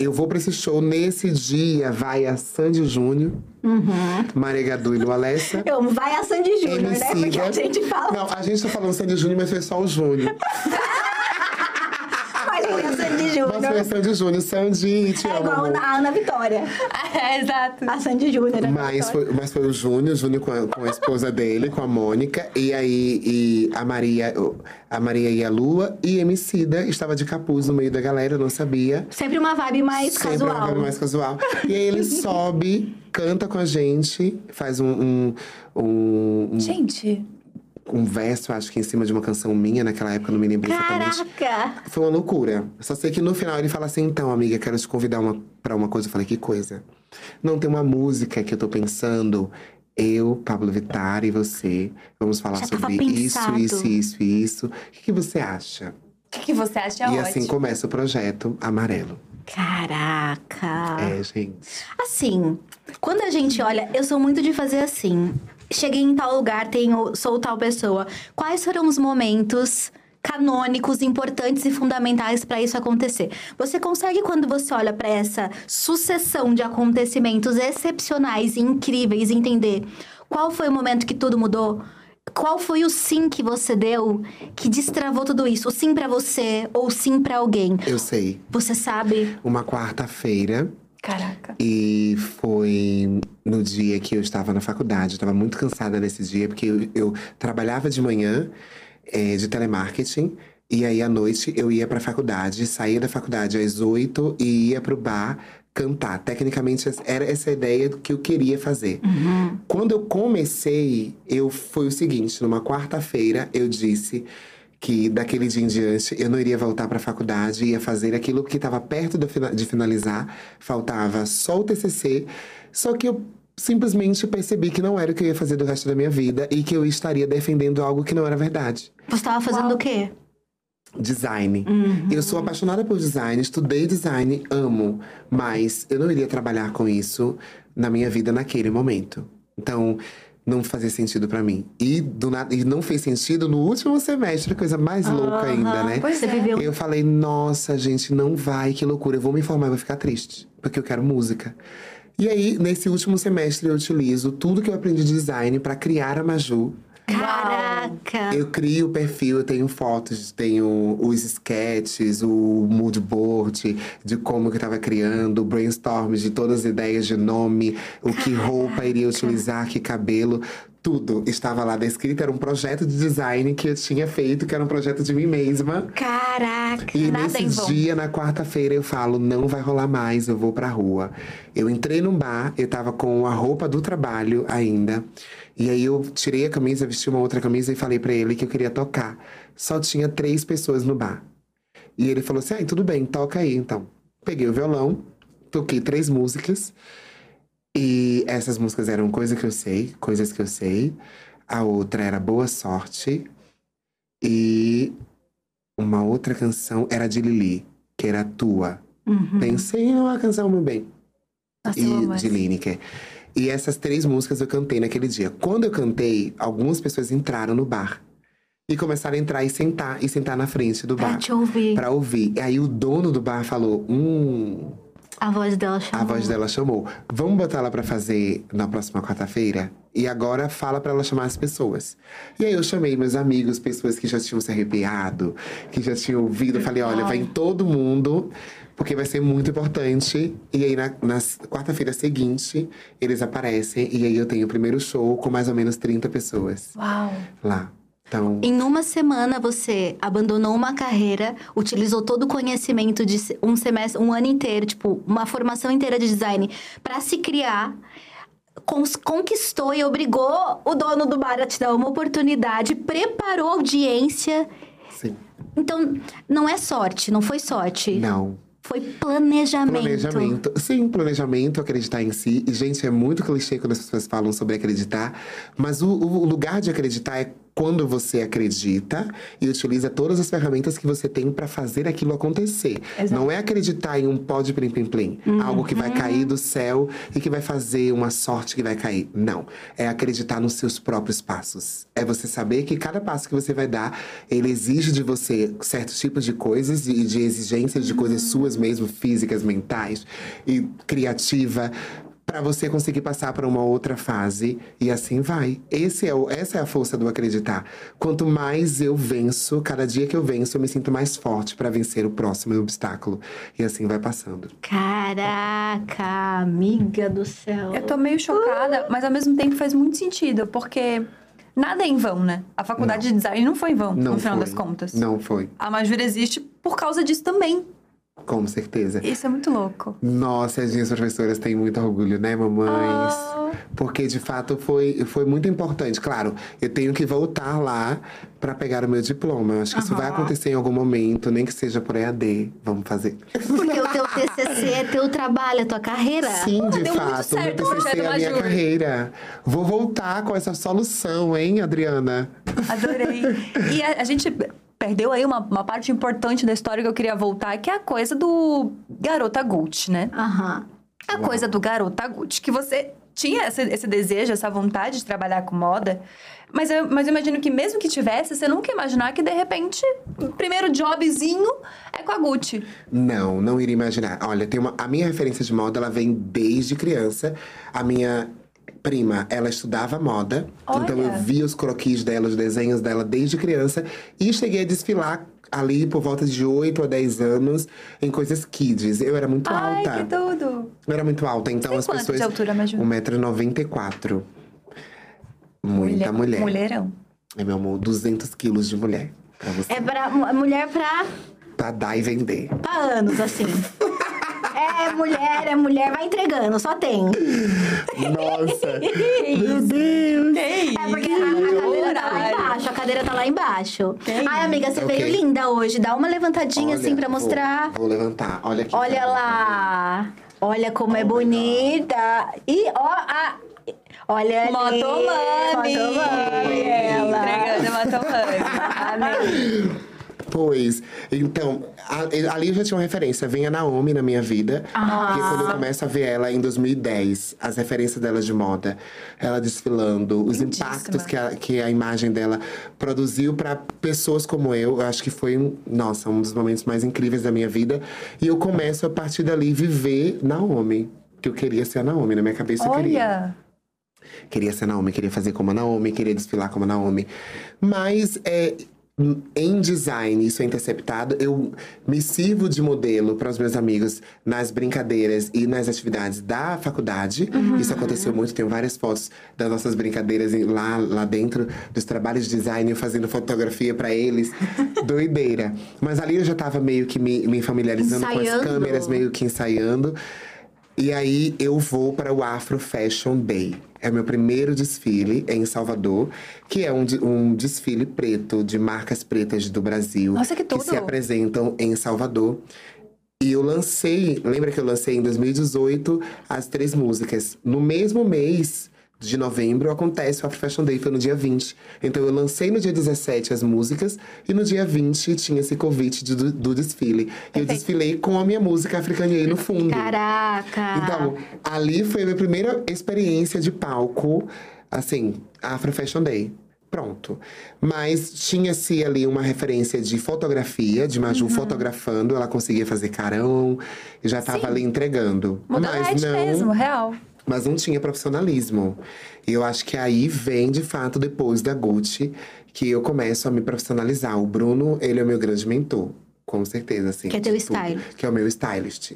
Eu vou pra esse show. Nesse dia, vai a Sandy Júnior, Maria Gadu e Lu Alessa. Eu amo. Vai a Sandy Júnior, né? Porque a gente fala. Não, a gente tá falando Sandy Júnior, mas foi só o Júnior. Mas foi a Sandy Mas foi a Júnior. Sandy Júnior. Sandy, te É amo, igual amor. a Ana Vitória. É, exato. A Sandy Júnior. Ana Mas foi, mas foi o Júnior, o Júnior com a, com a esposa dele, com a Mônica. E aí e a Maria, a Maria e a Lua. E Emicida estava de capuz no meio da galera, eu não sabia. Sempre uma vibe mais Sempre casual. uma vibe mais casual. E aí ele sobe, canta com a gente, faz um, um, um, um, Gente, um verso, acho que em cima de uma canção minha, naquela época, não me lembro exatamente. Caraca! Foi uma loucura. Só sei que no final ele fala assim: então, amiga, quero te convidar uma, pra uma coisa. Eu falei: que coisa? Não, tem uma música que eu tô pensando. Eu, Pablo Vittar e você, vamos falar Já sobre isso, isso, isso e isso. O que, que você acha? o que, que você acha e ótimo? assim começa o projeto Amarelo. Caraca! É, gente. Assim, quando a gente olha, eu sou muito de fazer assim. Cheguei em tal lugar, tenho, sou tal pessoa. Quais foram os momentos canônicos, importantes e fundamentais para isso acontecer? Você consegue, quando você olha para essa sucessão de acontecimentos excepcionais e incríveis, entender qual foi o momento que tudo mudou? Qual foi o sim que você deu que destravou tudo isso? O sim para você ou sim para alguém? Eu sei. Você sabe? Uma quarta-feira. Caraca. E foi no dia que eu estava na faculdade. Eu estava muito cansada nesse dia, porque eu, eu trabalhava de manhã eh, de telemarketing. E aí, à noite, eu ia pra faculdade. Saía da faculdade às oito e ia pro bar cantar. Tecnicamente, era essa a ideia que eu queria fazer. Quando eu comecei, eu foi o seguinte. Numa quarta-feira, eu disse que daquele dia em diante eu não iria voltar para a faculdade, ia fazer aquilo que estava perto de finalizar, faltava só o TCC, só que eu simplesmente percebi que não era o que eu ia fazer do resto da minha vida e que eu estaria defendendo algo que não era verdade. Você estava fazendo o quê? Design. Eu sou apaixonada por design, estudei design, amo, mas eu não iria trabalhar com isso na minha vida naquele momento. Então, não fazia sentido pra mim. E, do nada, e não fez sentido no último semestre, coisa mais louca ainda, né? Pois Você é. viveu. Eu falei, nossa, gente, não vai, que loucura. Eu vou me informar, eu vou ficar triste, porque eu quero música. E aí, nesse último semestre, eu utilizo tudo que eu aprendi de design pra criar a Maju. Caraca! Eu crio o perfil, eu tenho fotos, tenho os sketches, o mood board de como que eu tava criando, o brainstorm de todas as ideias de nome, o que roupa iria utilizar, que cabelo. Tudo estava lá descrito. Era um projeto de design que eu tinha feito, que era um projeto de mim mesma. Caraca! E nesse dia, na quarta-feira, eu falo, não vai rolar mais, eu vou pra rua. Eu entrei num bar, eu tava com a roupa do trabalho ainda. E aí eu tirei a camisa, vesti uma outra camisa e falei pra ele que eu queria tocar. Só tinha três pessoas no bar. E ele falou assim: ah, tudo bem, toca aí então. Peguei o violão, toquei três músicas. E essas músicas eram Coisa Que Eu Sei, Coisas Que Eu Sei. A outra era Boa Sorte. E uma outra canção era de Lili, que era Tua. Uhum. Pensei em uma canção, meu bem. Nossa, E de Lineker. E essas três músicas eu cantei naquele dia. Quando eu cantei, algumas pessoas entraram no bar. E começaram a entrar e sentar, e sentar na frente do Pra bar. te ouvir. Pra ouvir. E aí o dono do bar falou: Hum, A voz dela chamou. a voz dela chamou. Vamos botar ela pra fazer na próxima quarta-feira? E agora fala pra ela chamar as pessoas. E aí eu chamei meus amigos, pessoas que já tinham se arrepiado, que já tinham ouvido. Falei, olha, vai em todo mundo, porque vai ser muito importante. E aí na, na quarta-feira seguinte, eles aparecem. E aí eu tenho o primeiro show com mais ou menos 30 pessoas Uau. lá. Então, Em uma semana você abandonou uma carreira, utilizou todo o conhecimento de um semestre, um ano inteiro, tipo, uma formação inteira de design pra se criar. Conquistou e obrigou o dono do bar a te dar uma oportunidade, preparou a audiência. sim. Então, não é sorte, não foi sorte. Não. Foi planejamento. Planejamento. Sim, planejamento, acreditar em si. E, gente, é muito clichê quando as pessoas falam sobre acreditar. Mas o, o lugar de acreditar é quando você acredita e utiliza todas as ferramentas que você tem pra fazer aquilo acontecer. Não é acreditar em um pó de plim plim plim. Algo que vai cair do céu e que vai fazer uma sorte que vai cair. Não. É acreditar nos seus próprios passos. É você saber que cada passo que você vai dar, ele exige de você certos tipos de coisas e de exigências de coisas suas mesmo, físicas, mentais e criativa. Pra você conseguir passar para uma outra fase e assim vai. Esse é o, essa é a força do acreditar. Quanto mais eu venço, cada dia que eu venço, eu me sinto mais forte pra vencer o próximo obstáculo. E assim vai passando. Caraca, amiga do céu. Eu tô meio chocada, mas ao mesmo tempo faz muito sentido, porque nada é em vão, né? A faculdade de design não foi em vão, Não no final foi. das contas. Não foi, A Majura existe por causa disso também. Com certeza. Isso é muito louco. Nossa, as minhas professoras têm muito orgulho, né, mamães? Ah. Porque de fato foi, foi muito importante. Claro, eu tenho que voltar lá pra pegar o meu diploma. Eu Acho que isso vai acontecer em algum momento, nem que seja por EAD. Vamos fazer. Porque o teu TCC é teu trabalho, é tua carreira. Sim, de deu muito fato. Meu o TCC é a minha carreira. Vou voltar com essa solução, hein, Adriana? Adorei. e a, a gente perdeu aí uma, uma parte importante da história que eu queria voltar, que é a coisa do garota Gucci, né? Aham. A coisa do garota Gucci, que você tinha esse, esse desejo, essa vontade de trabalhar com moda, mas eu, mas eu imagino que mesmo que tivesse, você nunca ia imaginar que de repente o primeiro jobzinho é com a Gucci. Não, não iria imaginar. Olha, tem uma, a minha referência de moda, ela vem desde criança. A minha prima, ela estudava moda. Então eu Olha. via os croquis dela, os desenhos dela desde criança. E cheguei a desfilar ali por volta de 8 a 10 anos em coisas kids. Eu era muito Ai, alta. que tudo! Eu era muito alta, então Tem as quanto pessoas. de altura, Maju? 1,94m. Muita mulher. Mulherão. É, meu amor, 200 quilos de mulher. Pra você. É pra mu- mulher pra, Pra dar e vender. pra anos, assim. é mulher, é mulher, vai entregando, só tem. Nossa! meu Deus! É porque a, a cadeira tá lá embaixo, a cadeira tá lá embaixo. Que Ai, amiga, você Ok. veio linda hoje. Dá uma levantadinha assim Olha, pra vou- mostrar. Vou, levantar. Olha aqui. Olha pra lá. Olha como é bonita. E ó, a... olha ali. Motomami! Motomami, ela. Entregando Motomami. Amei. Depois, então, a- ali eu já tinha uma referência. Vem a Naomi na minha vida. Porque quando eu começo a ver ela em 2010, as referências dela de moda, ela desfilando, os Lindíssima. impactos que a, que a imagem dela produziu para pessoas como eu, eu acho que foi, um- nossa, um dos momentos mais incríveis da minha vida. E eu começo a partir dali viver Naomi. Que eu queria ser a Naomi, na minha cabeça eu queria. Olha, Queria ser a Naomi, queria fazer como a Naomi, queria desfilar como a Naomi. Mas é, em design, isso é interceptado, eu me sirvo de modelo para os meus amigos nas brincadeiras e nas atividades da faculdade. Isso aconteceu muito, tenho várias fotos das nossas brincadeiras lá, lá dentro, dos trabalhos de design, eu fazendo fotografia para eles. Doideira. Mas ali eu já tava meio que me, me familiarizando com as Ensaiando. câmeras, meio que ensaiando. E aí eu vou para o Afro Fashion Day. É o meu primeiro desfile em Salvador, que é um, um desfile preto de marcas pretas do Brasil Nossa, que tudo! se apresentam em Salvador. E eu lancei, lembra que eu lancei em 2018 as três músicas. No mesmo mês de novembro acontece o Afro Fashion Day, foi no dia 20. Então eu lancei no dia 17 as músicas e no dia 20 tinha esse convite de- do, do desfile. E eu Perfeito. desfilei com a minha música Africanei no fundo. Caraca! Então, ali foi a minha primeira experiência de palco, assim, Afro Fashion Day. Pronto. Mas tinha-se ali uma referência de fotografia, de Maju Uhum. fotografando, ela conseguia fazer carão, e já estava ali entregando. Mas modelete não, mesmo, real. Mas não tinha profissionalismo. E eu acho que aí vem, de fato, depois da Gucci, que eu começo a me profissionalizar. O Bruno, ele é o meu grande mentor, com certeza, assim. Que é teu style. Que é o meu stylist.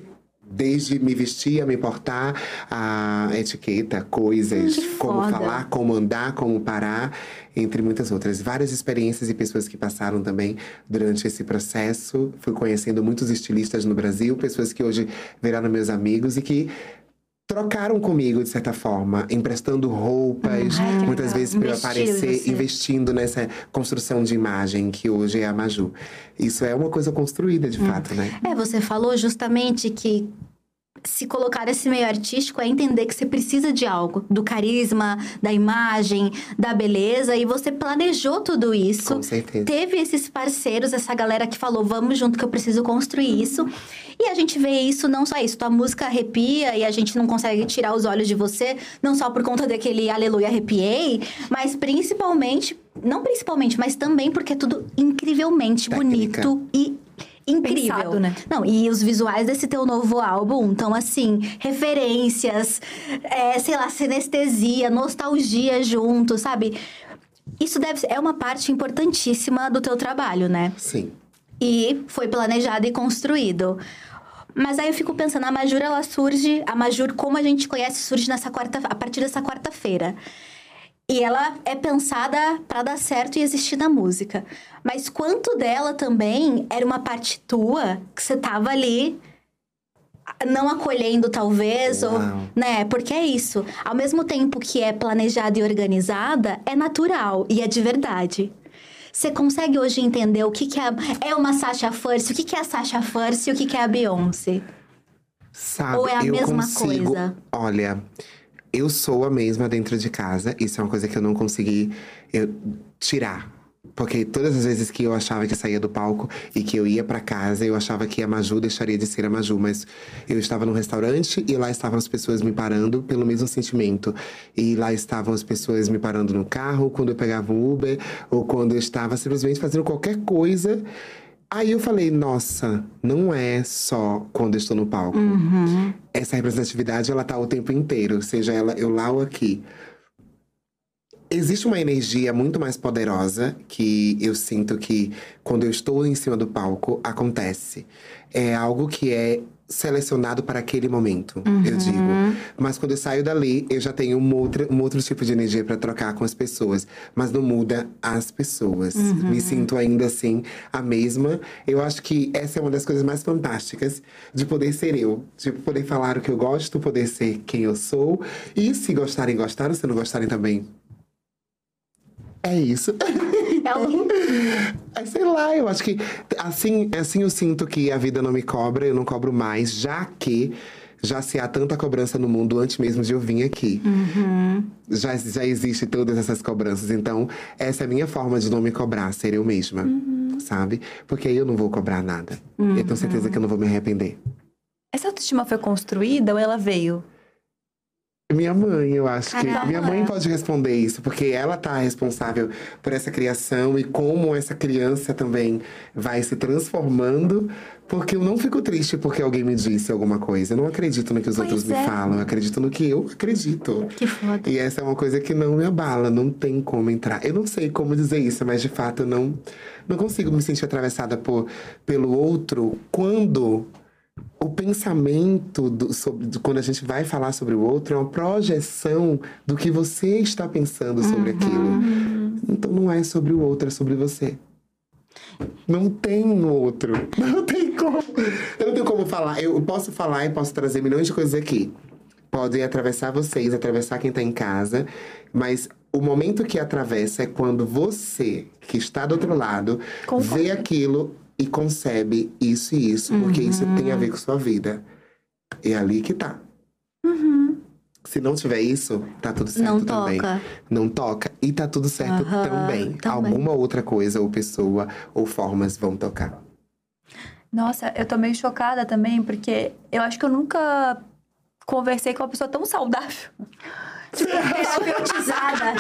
Desde me vestir, a me portar, a etiqueta, coisas, Hum, como foda. falar, como andar, como parar, entre muitas outras. Várias experiências e pessoas que passaram também durante esse processo. Fui conhecendo muitos estilistas no Brasil, pessoas que hoje viraram meus amigos e que trocaram comigo de certa forma, emprestando roupas, Ai, muitas vezes para eu aparecer, você. investindo nessa construção de imagem que hoje é a Maju. Isso é uma coisa construída de fato, né? É, você falou justamente que se colocar nesse meio artístico é entender que você precisa de algo, do carisma, da imagem, da beleza, e você planejou tudo isso. Com certeza. Teve esses parceiros, essa galera que falou, vamos junto que eu preciso construir isso. E a gente vê isso, não só isso, tua música arrepia e a gente não consegue tirar os olhos de você, não só por conta daquele aleluia arrepiei, mas principalmente, não principalmente, mas também porque é tudo incrivelmente Técnica. bonito e incrível. Pensado, né? Não, e os visuais desse teu novo álbum estão assim, referências, é, sei lá, sinestesia, nostalgia junto, sabe? Isso deve ser, é uma parte importantíssima do teu trabalho, né? Sim. E foi planejado e construído. Mas aí eu fico pensando, a Majur ela surge, a Majur como a gente conhece surge nessa quarta, a partir dessa quarta-feira. E ela é pensada para dar certo e existir na música. Mas quanto dela também era uma parte tua que você tava ali não acolhendo talvez ou, Uau. né? Porque é isso. Ao mesmo tempo que é planejada e organizada, é natural e é de verdade. Você consegue hoje entender o que, que é, é uma Sasha First, o que, que é a Sasha First e o que, que é a Beyoncé? Sabe, Ou é a mesma consigo, coisa? Olha, eu sou a mesma dentro de casa. Isso é uma coisa que eu não consegui eu, tirar. Porque todas as vezes que eu achava que saía do palco e que eu ia pra casa, eu achava que a Maju deixaria de ser a Maju. Mas eu estava num restaurante e lá estavam as pessoas me parando pelo mesmo sentimento. E lá estavam as pessoas me parando no carro, quando eu pegava um Uber, ou quando eu estava simplesmente fazendo qualquer coisa. Aí eu falei, nossa, não é só quando eu estou no palco. Essa representatividade, ela tá o tempo inteiro, seja ela eu lá ou aqui. Existe uma energia muito mais poderosa que eu sinto que quando eu estou em cima do palco acontece. É algo que é selecionado para aquele momento, eu digo. Mas quando eu saio dali, eu já tenho um outro, um outro tipo de energia para trocar com as pessoas. Mas não muda as pessoas. Me sinto ainda assim a mesma. Eu acho que essa é uma das coisas mais fantásticas de poder ser eu. De poder falar o que eu gosto, poder ser quem eu sou. E se gostarem, gostaram. Se não gostarem também, é isso. É o- É, sei lá, eu acho que assim, assim eu sinto que a vida não me cobra, eu não cobro mais, já que já se há tanta cobrança no mundo antes mesmo de eu vir aqui. Já, já existe todas essas cobranças. Então, essa é a minha forma de não me cobrar, ser eu mesma. sabe? Porque aí eu não vou cobrar nada. Eu tenho certeza que eu não vou me arrepender. Essa autoestima foi construída ou ela veio? Minha mãe, eu acho que. Minha mãe pode responder isso, porque ela tá responsável por essa criação e como essa criança também vai se transformando. Porque eu não fico triste porque alguém me disse alguma coisa. Eu não acredito no que os Pois outros é. me falam, eu acredito no que eu acredito. Que foda. E essa é uma coisa que não me abala, não tem como entrar. Eu não sei como dizer isso, mas de fato eu não, não consigo me sentir atravessada por, pelo outro quando o pensamento do, sobre, do- quando a gente vai falar sobre o outro é uma projeção do que você está pensando sobre aquilo. Então não é sobre o outro, é sobre você. Não tem outro. Não tem como. Eu não tenho como falar. Eu posso falar e posso trazer milhões de coisas aqui. Podem atravessar vocês, atravessar quem tá em casa, mas o momento que atravessa é quando você, que está do outro lado, Concordo. vê aquilo e concebe isso e isso, porque isso tem a ver com sua vida. É ali que tá. Se não tiver isso, tá tudo certo Não também. toca. Não toca. E tá tudo certo Aham, também. também. Alguma outra coisa, ou pessoa, ou formas vão tocar. Nossa, eu tô meio chocada também, porque eu acho que eu nunca conversei com uma pessoa tão saudável. Terapeutizada.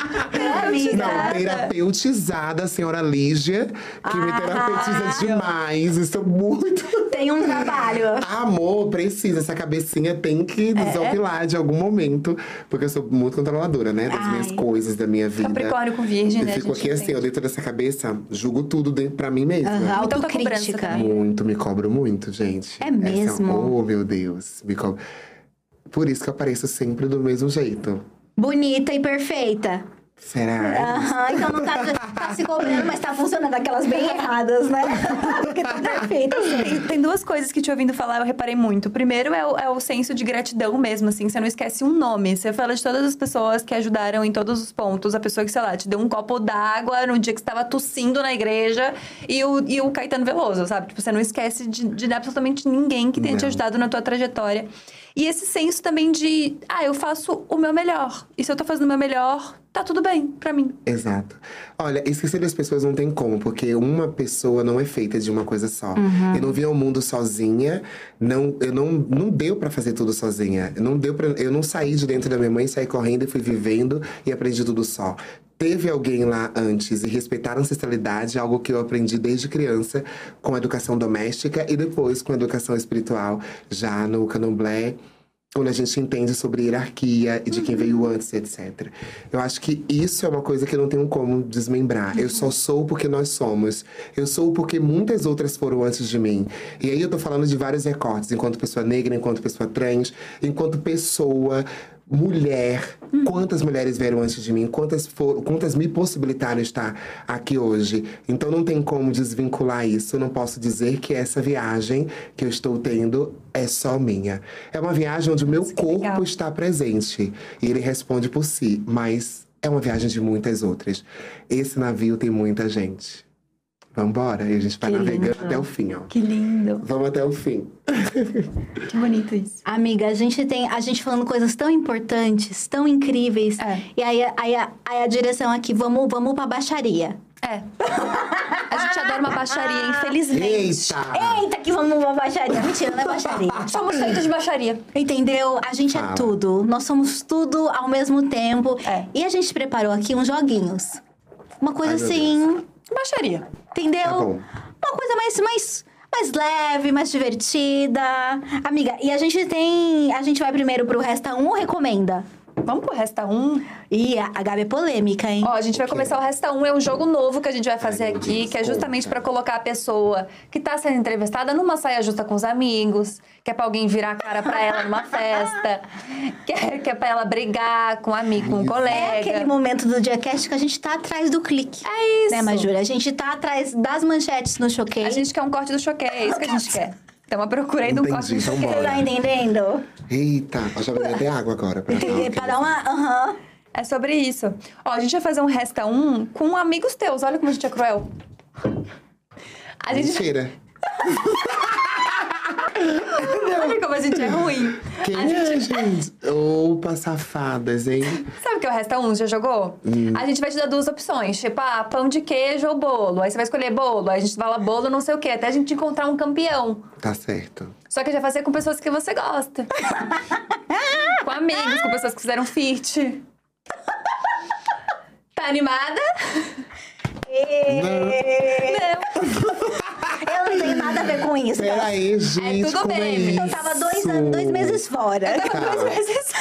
Não, terapeutizada, a senhora Lígia, que me Ah. terapeutiza demais. É muito. Tem um trabalho. Amor, precisa. Essa cabecinha tem que É? desopilar de algum momento. Porque eu sou muito controladora, né? Das minhas Ai. coisas, da minha vida. Capricórnio com virgem, Eu né? Fico aqui assim, entende. ó, dentro dessa cabeça, julgo tudo dentro, pra mim mesma. Autocobrança autocrítica. Muito, me cobro muito, gente. É Essa- mesmo? oh, meu Deus. Me cobro. Por isso que eu apareço sempre do mesmo jeito. Bonita e perfeita. Será? Aham, então não tá, tá se cobrando, mas tá funcionando aquelas bem erradas, né? Porque tá perfeita. assim. Tem, tem duas coisas que te ouvindo falar, eu reparei muito. Primeiro é o, é o senso de gratidão mesmo, assim. Você não esquece um nome. Você fala de todas as pessoas que ajudaram em todos os pontos. A pessoa que, sei lá, te deu um copo d'água no dia que você estava tossindo na igreja. E o, e o Caetano Veloso, sabe? Tipo, você não esquece de, de absolutamente ninguém que tenha te Não. ajudado na tua trajetória. E esse senso também de, ah, eu faço o meu melhor. E se eu tô fazendo o meu melhor, tá tudo bem pra mim. Exato. Olha, esquecer das pessoas não tem como, porque uma pessoa não é feita de uma coisa só. Uhum. Eu não vim ao mundo sozinha, não, eu não, não deu pra fazer tudo sozinha. Não deu para, eu não saí de dentro da minha mãe, saí correndo e fui vivendo e aprendi tudo só. Teve alguém lá antes e respeitar a ancestralidade, algo que eu aprendi desde criança com a educação doméstica e depois com a educação espiritual, já no candomblé onde a gente entende sobre hierarquia e de quem veio antes, etc. Eu acho que isso é uma coisa que eu não tenho como desmembrar. Eu só sou porque nós somos. Eu sou porque muitas outras foram antes de mim. E aí eu tô falando de vários recortes, enquanto pessoa negra, enquanto pessoa trans, enquanto pessoa mulher, quantas mulheres vieram antes de mim, quantas, for, quantas me possibilitaram estar aqui hoje. Então não tem como desvincular isso. Eu não posso dizer que essa viagem que eu estou tendo é só minha. É uma viagem onde o meu que corpo legal. está presente e ele responde por si, mas é uma viagem de muitas outras. Esse navio tem muita gente. Vambora, e a gente vai Que navegando lindo. até o fim, ó. Que lindo. Vamos até o fim. Que bonito isso. Amiga, a gente tem a gente falando coisas tão importantes, tão incríveis. É. E aí, aí, a- aí a direção aqui, vamos, vamos pra baixaria. É. A gente adora uma baixaria, infelizmente. Eita! Eita, que vamos pra baixaria. Mentira, não é baixaria. Somos feitos de baixaria. Entendeu? A gente é tudo. Nós somos tudo ao mesmo tempo. É. E a gente preparou aqui uns joguinhos. Uma coisa Ai, assim, Baixaria. entendeu? Tá. Uma coisa mais, mais, mais leve, mais divertida. Amiga, e a gente tem. A gente vai primeiro pro Resta 1 ou recomenda? Vamos pro Resta 1. Ih, a, Gabi é polêmica, hein? Ó, a gente vai começar o Resta 1. É um jogo novo que a gente vai fazer meu aqui, Deus, que é justamente pra colocar a pessoa que tá sendo entrevistada numa saia justa com os amigos, que é pra alguém virar a cara pra ela numa festa, que é, que é pra ela brigar com um amigo, com um colega. É aquele momento do Diacast que a gente tá atrás do clique. É isso. Né, Majura? A gente tá atrás das manchetes no choquei. A gente quer um corte do choque, é isso que a gente quer. Estamos procurando um Entendi, então choque. bora. Você tá entendendo? Eita, eu já bebi até água agora. Pra Entender? Pra dar uma. Aham. É sobre isso. Ó, a gente vai fazer um Resta 1 com amigos teus. Olha como a gente é cruel. A gente... Mentira. Olha como a gente é ruim. Quem A é, gente- gente? Opa, safadas, hein? Sabe o que é o resta um? Já jogou? Hum. A gente vai te dar duas opções, tipo, ah, pão de queijo ou bolo. Aí você vai escolher bolo, aí a gente fala bolo não sei o quê, até a gente encontrar um campeão. Tá certo. Só que gente vai fazer com pessoas que você gosta. com amigos, com pessoas que fizeram fit. Tá animada? Não. Eu não tenho nada a ver com isso. Peraí, gente, tudo como é bem, isso? Eu tava dois, anos, dois meses fora. Tava duas vezes.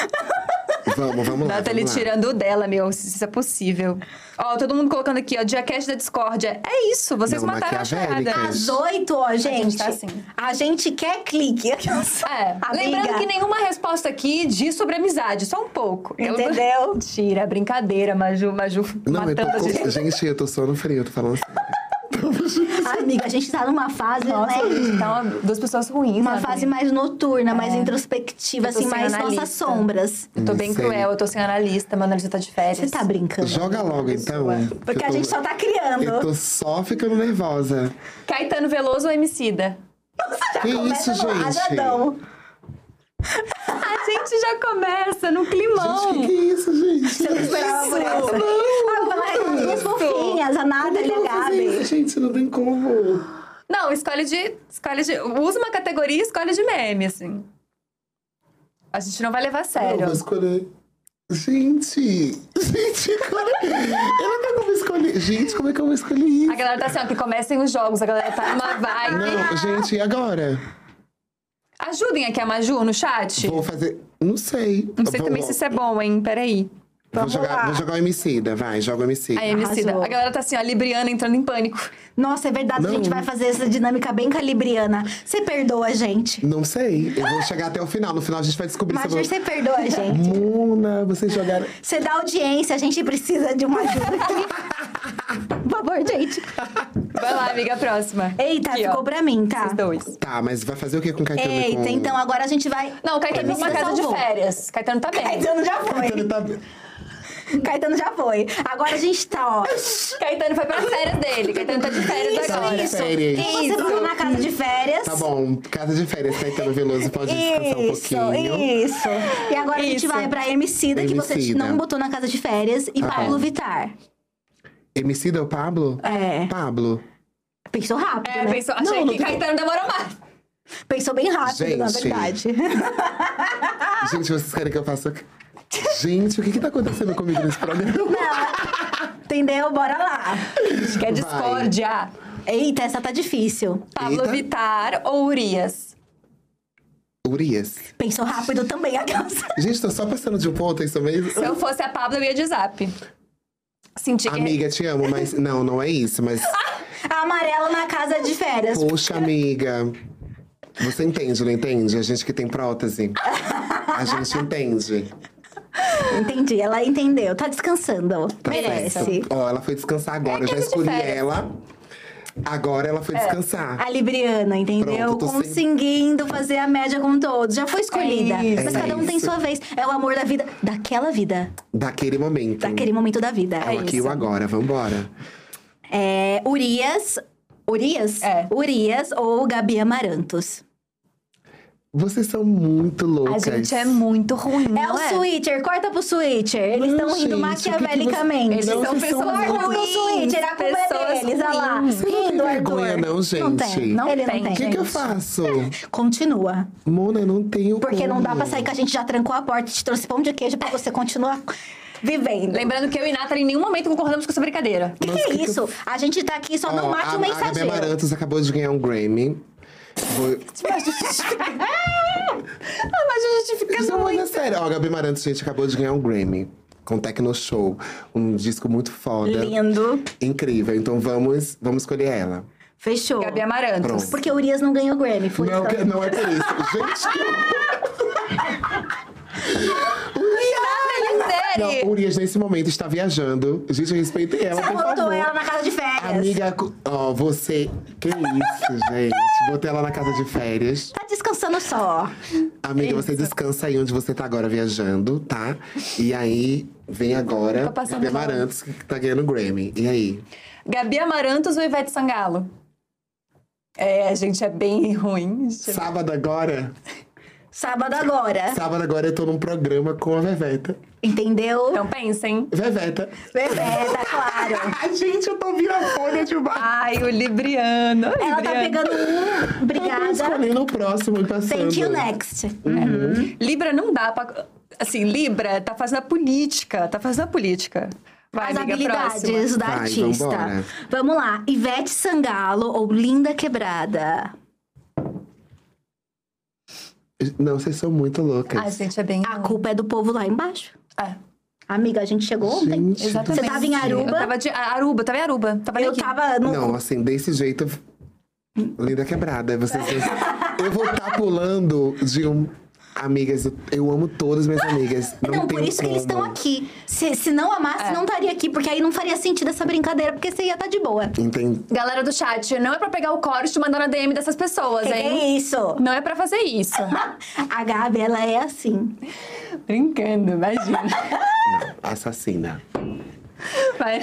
Vamos, vamos lá, Nathalie vamos lá. tirando o dela, meu, se isso é possível. Ó, todo mundo colocando aqui, ó, Diacast da Discórdia. É isso, vocês Não, mataram a charada. Às oito, ó, gente. tá assim. A gente quer clique. É, Amiga. lembrando que nenhuma resposta aqui diz sobre amizade, só um pouco. Eu- Entendeu? Mentira, brincadeira, Maju, Maju Não, eu tô matando a com... gente. Gente, eu tô só no frio, eu tô falando sério. Amiga, a gente tá numa fase, Nossa, né? gente, tá uma, duas pessoas ruins. Uma sabe? fase mais noturna, mais introspectiva, Eu tô assim, mais analista. nossas sombras. Eu tô bem Sei. cruel, eu tô sem analista, meu analista tá de férias. Você tá brincando? Joga logo, então. Porque que eu a tô- gente só tá criando. Eu tô só ficando nervosa. Caetano Veloso ou Emicida? Que Começa isso, no gente? rajadão. A gente já começa no climão. Gente, que que é isso, gente? Você não esperava por essa. Vai, as fofinhas, a Nada e a isso, Gabi. gente? Não tem como. Não, escolhe de, escolhe de... Usa uma categoria e escolhe de meme, assim. A gente não vai levar a Não, sério. vou escolher. Gente! Gente, como... eu não como escolher. Gente, como é que eu vou escolher isso? A galera tá assim, ó, que comecem os jogos. A galera tá numa vibe. Não, gente, e agora? Ajudem aqui a Maju no chat. Vou fazer. Não sei. Não sei também se isso é bom, hein? Peraí. Vou Vamos jogar, lá. vou jogar o Emicida, vai, joga o Emicida. A Emicida. Arrasou. A galera tá assim, ó, Libriana entrando em pânico. Nossa, é verdade, a Não. gente vai fazer essa dinâmica bem calibriana. Você perdoa a gente. Não sei, eu vou chegar até o final. No final a gente vai descobrir se eu Major, vou... você perdoa a gente. Mona, vocês jogaram. Você dá audiência, a gente precisa de uma ajuda aqui. Por favor, gente. Vai lá, amiga, próxima. Eita, Aqui, ó. ficou pra mim, tá? Vocês dois. Tá, mas vai fazer o que com o Caetano? e Eita, com... então agora a gente vai. Não, o Caetano Você numa casa de salvou. férias. Caetano tá bem. Caetano já foi. Caetano tá... Caetano já foi. Agora a gente tá, ó. Caetano foi pra férias dele. Caetano tá de férias Isso, agora. isso. Férias. E você Isso. foi na casa de férias. Tá bom, casa de férias, Caetano Veloso pode descansar um Isso, pouquinho. isso. E agora a gente Isso. vai pra Emicida, que você Emicida. não botou na casa de férias, e Tá Pablo bom. Vittar. Emicida é o Pablo? É. Pablo. Pensou rápido, É, né? pensou, achei Não, não que tem- Caetano demorou mais. Pensou bem rápido, na Gente. verdade. Gente, vocês querem que eu faça... Gente, o que que tá acontecendo comigo nesse programa? Entendeu? Bora lá. Acho que é discórdia. Eita, essa tá difícil. Pablo Eita. Vittar ou Urias? Urias. Pensou rápido também a casa. Gente, tô só passando de um ponto, isso mesmo? Se eu fosse a Pablo, eu ia de zap. Senti que... Amiga, te amo, mas... Não, não é isso, mas... Amarelo na casa de férias. Poxa, amiga. Você entende, não entende? A gente que tem prótese. A gente entende. Entendi, ela entendeu. Tá descansando. Tá Merece. Ó, ela foi descansar agora. Eu já escolhi ela. Agora ela foi descansar. A Libriana, entendeu? Pronto, tô sem- Conseguindo fazer a média com todos. Já foi escolhida. É isso. Mas É cada um tem isso. sua vez. É o amor da vida. Daquela vida. Daquele momento. Daquele momento da vida. É o aqui e o agora. Vambora. É, Urias. Urias? É. Urias ou Gabi Amarantos. Vocês são muito A loucas. gente é muito ruim, É não o é? Switcher, corta pro Switcher. Eles Não, estão rindo que que maquiavelicamente. Eles Não, são pessoas Corta pro ruins. Switcher, a culpa é deles, olha lá. ruins. Você não tem Rindo, vergonha, não, Não gente? tem, não, ele tem. não tem. O que, que eu faço? Continua. Mona, eu não tenho Porque não dá como. pra sair que a gente já trancou a porta e te trouxe pão de queijo pra você continuar vivendo. Lembrando que eu e Nathalie em nenhum momento concordamos com essa brincadeira. Que que é isso? A gente tá aqui, só Ó, não mate a, o a Gabi mensageiro. Amarantos acabou de ganhar um Grammy. Vou... Ah, mas a gente fica Não, mas é sério. Ó, a Gabi Amarantos, gente, acabou de ganhar um Grammy. Com Tecno Show. Um disco muito foda. Lindo. Incrível. Então vamos, vamos escolher ela. Fechou. Gabi Amarantos. Pronto. Porque o Urias não ganhou Grammy, foi Não, que- não é por isso. Gente, Nathalie, não, sério. Urias nesse momento está viajando. Gente, eu respeitei ela, Você por botou favor. ela na casa de. Amiga, ó, você. Que isso, gente? Botei ela na casa de férias. Tá descansando só. Amiga, você descansa aí onde você tá agora viajando, tá? E aí, vem agora passando Gabi. Amarantos, que tá ganhando Grammy. E aí? Gabi Amarantos ou Ivete Sangalo? É, a gente é bem ruim. Sábado agora. Sábado agora. Sábado agora eu tô num programa com a Veveta. Entendeu? Então pensem. Veveta. Bebê, tá claro. Ai, gente, eu tô vira folha demais. Ai, o Libriano. Ela tá Libriano. pegando um. Eu tô Obrigada. escolhendo o próximo e passando. Thank you next. Libra não dá pra. Assim, Libra tá fazendo a política. Tá fazendo a política. Vai, As amiga, habilidades próxima. da Vai, artista. vambora. Vamos lá. Ivete Sangalo ou Linda Quebrada? Não, vocês são muito loucas. A gente é bem. A culpa é do povo lá embaixo. É, Amiga, a gente chegou ontem. Gente, exatamente. Você tava em Aruba? Eu tava de Aruba, tava em Aruba. Tava Eu aqui. tava no. Não, assim, desse jeito. Linda quebrada. Vocês Eu vou estar pulando de um. Amigas, eu- amo todas minhas amigas. Não, Não, por isso que eles estão como. aqui. Se, se não amasse, É. não estaria aqui, porque aí não faria sentido essa brincadeira, porque você ia estar de boa. Entendi. Galera do chat, não é pra pegar o core e te mandar na DM dessas pessoas, Que que hein? é isso? Não é pra fazer isso. A Gabi, ela é assim. Brincando, imagina. Assassina. Vai.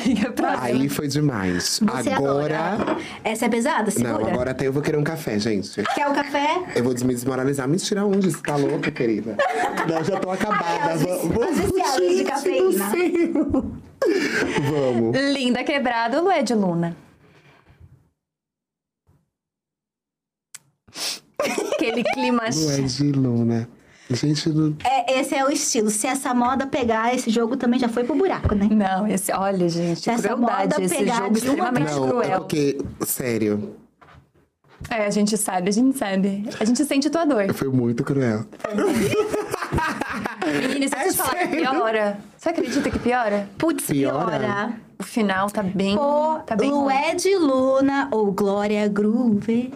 Aí foi demais. Você agora. adora. Essa é pesada? Segura. Não, agora até eu vou querer um café, gente. Quer o café? Eu vou me desmoralizar. Mentira, onde? Você tá louca, querida? Não, já tô acabada. Vamos. viciadas de cafeína. Vamos. Linda quebrada ou Lué de Luna? Aquele clima. Não é de Luna. Gente, não... É, esse é o estilo. Se essa moda pegar, esse jogo também já foi pro buraco, né? Não, esse, olha, gente, Se essa crueldade. moda Esse pegar jogo de uma extremamente não, é cruel. porque, sério, É, a gente sabe, a gente sabe. A gente sente tua dor. foi muito cruel. Menina, se É você falar que piora, você acredita que piora? Putz, Piora? piora. O final tá bem. Pô, tá bem. Lué de Luna ou Glória Groove?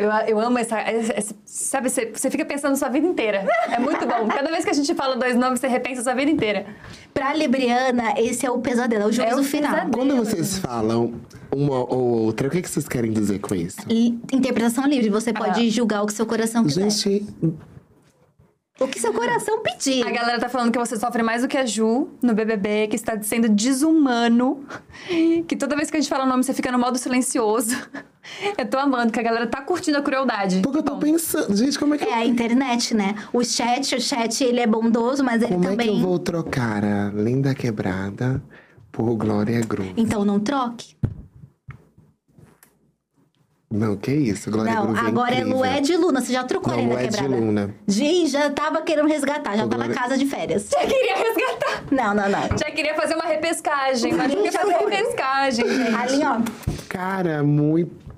Eu, eu amo essa, essa- Sabe, você, você fica pensando sua vida inteira. É muito bom. Cada vez que a gente fala dois nomes, você repensa sua vida inteira. Pra Libriana, esse é o pesadelo, é o juízo É o final. pesadelo. Quando vocês falam uma ou outra, o que, que vocês querem dizer com isso? E interpretação livre, você pode Ah. julgar o que seu coração quiser. Gente, O que seu coração pedir. A galera tá falando que você sofre mais do que a Ju no BBB, que está sendo desumano, que toda vez que a gente fala o nome você fica no modo silencioso. Eu tô amando, que a galera tá curtindo a crueldade. porque eu tô pensando, gente, como é que, É a internet, né? O chat, o chat, ele é bondoso, mas ele como é que também... eu vou trocar a Linda Quebrada por Glória Groove? Então não troque. Não, que isso, Glória não, Groove agora é incrível. Lué de Luna. Você já trocou Não, a Linda Lué de Quebrada? Luna. Gi, já tava querendo resgatar, já Ô, tá na Glória- casa de férias. Já queria resgatar. Não, não, não. Já queria fazer uma repescagem, mas não quer Já fazer repescagem, gente. Ali, ó. Cara, muito.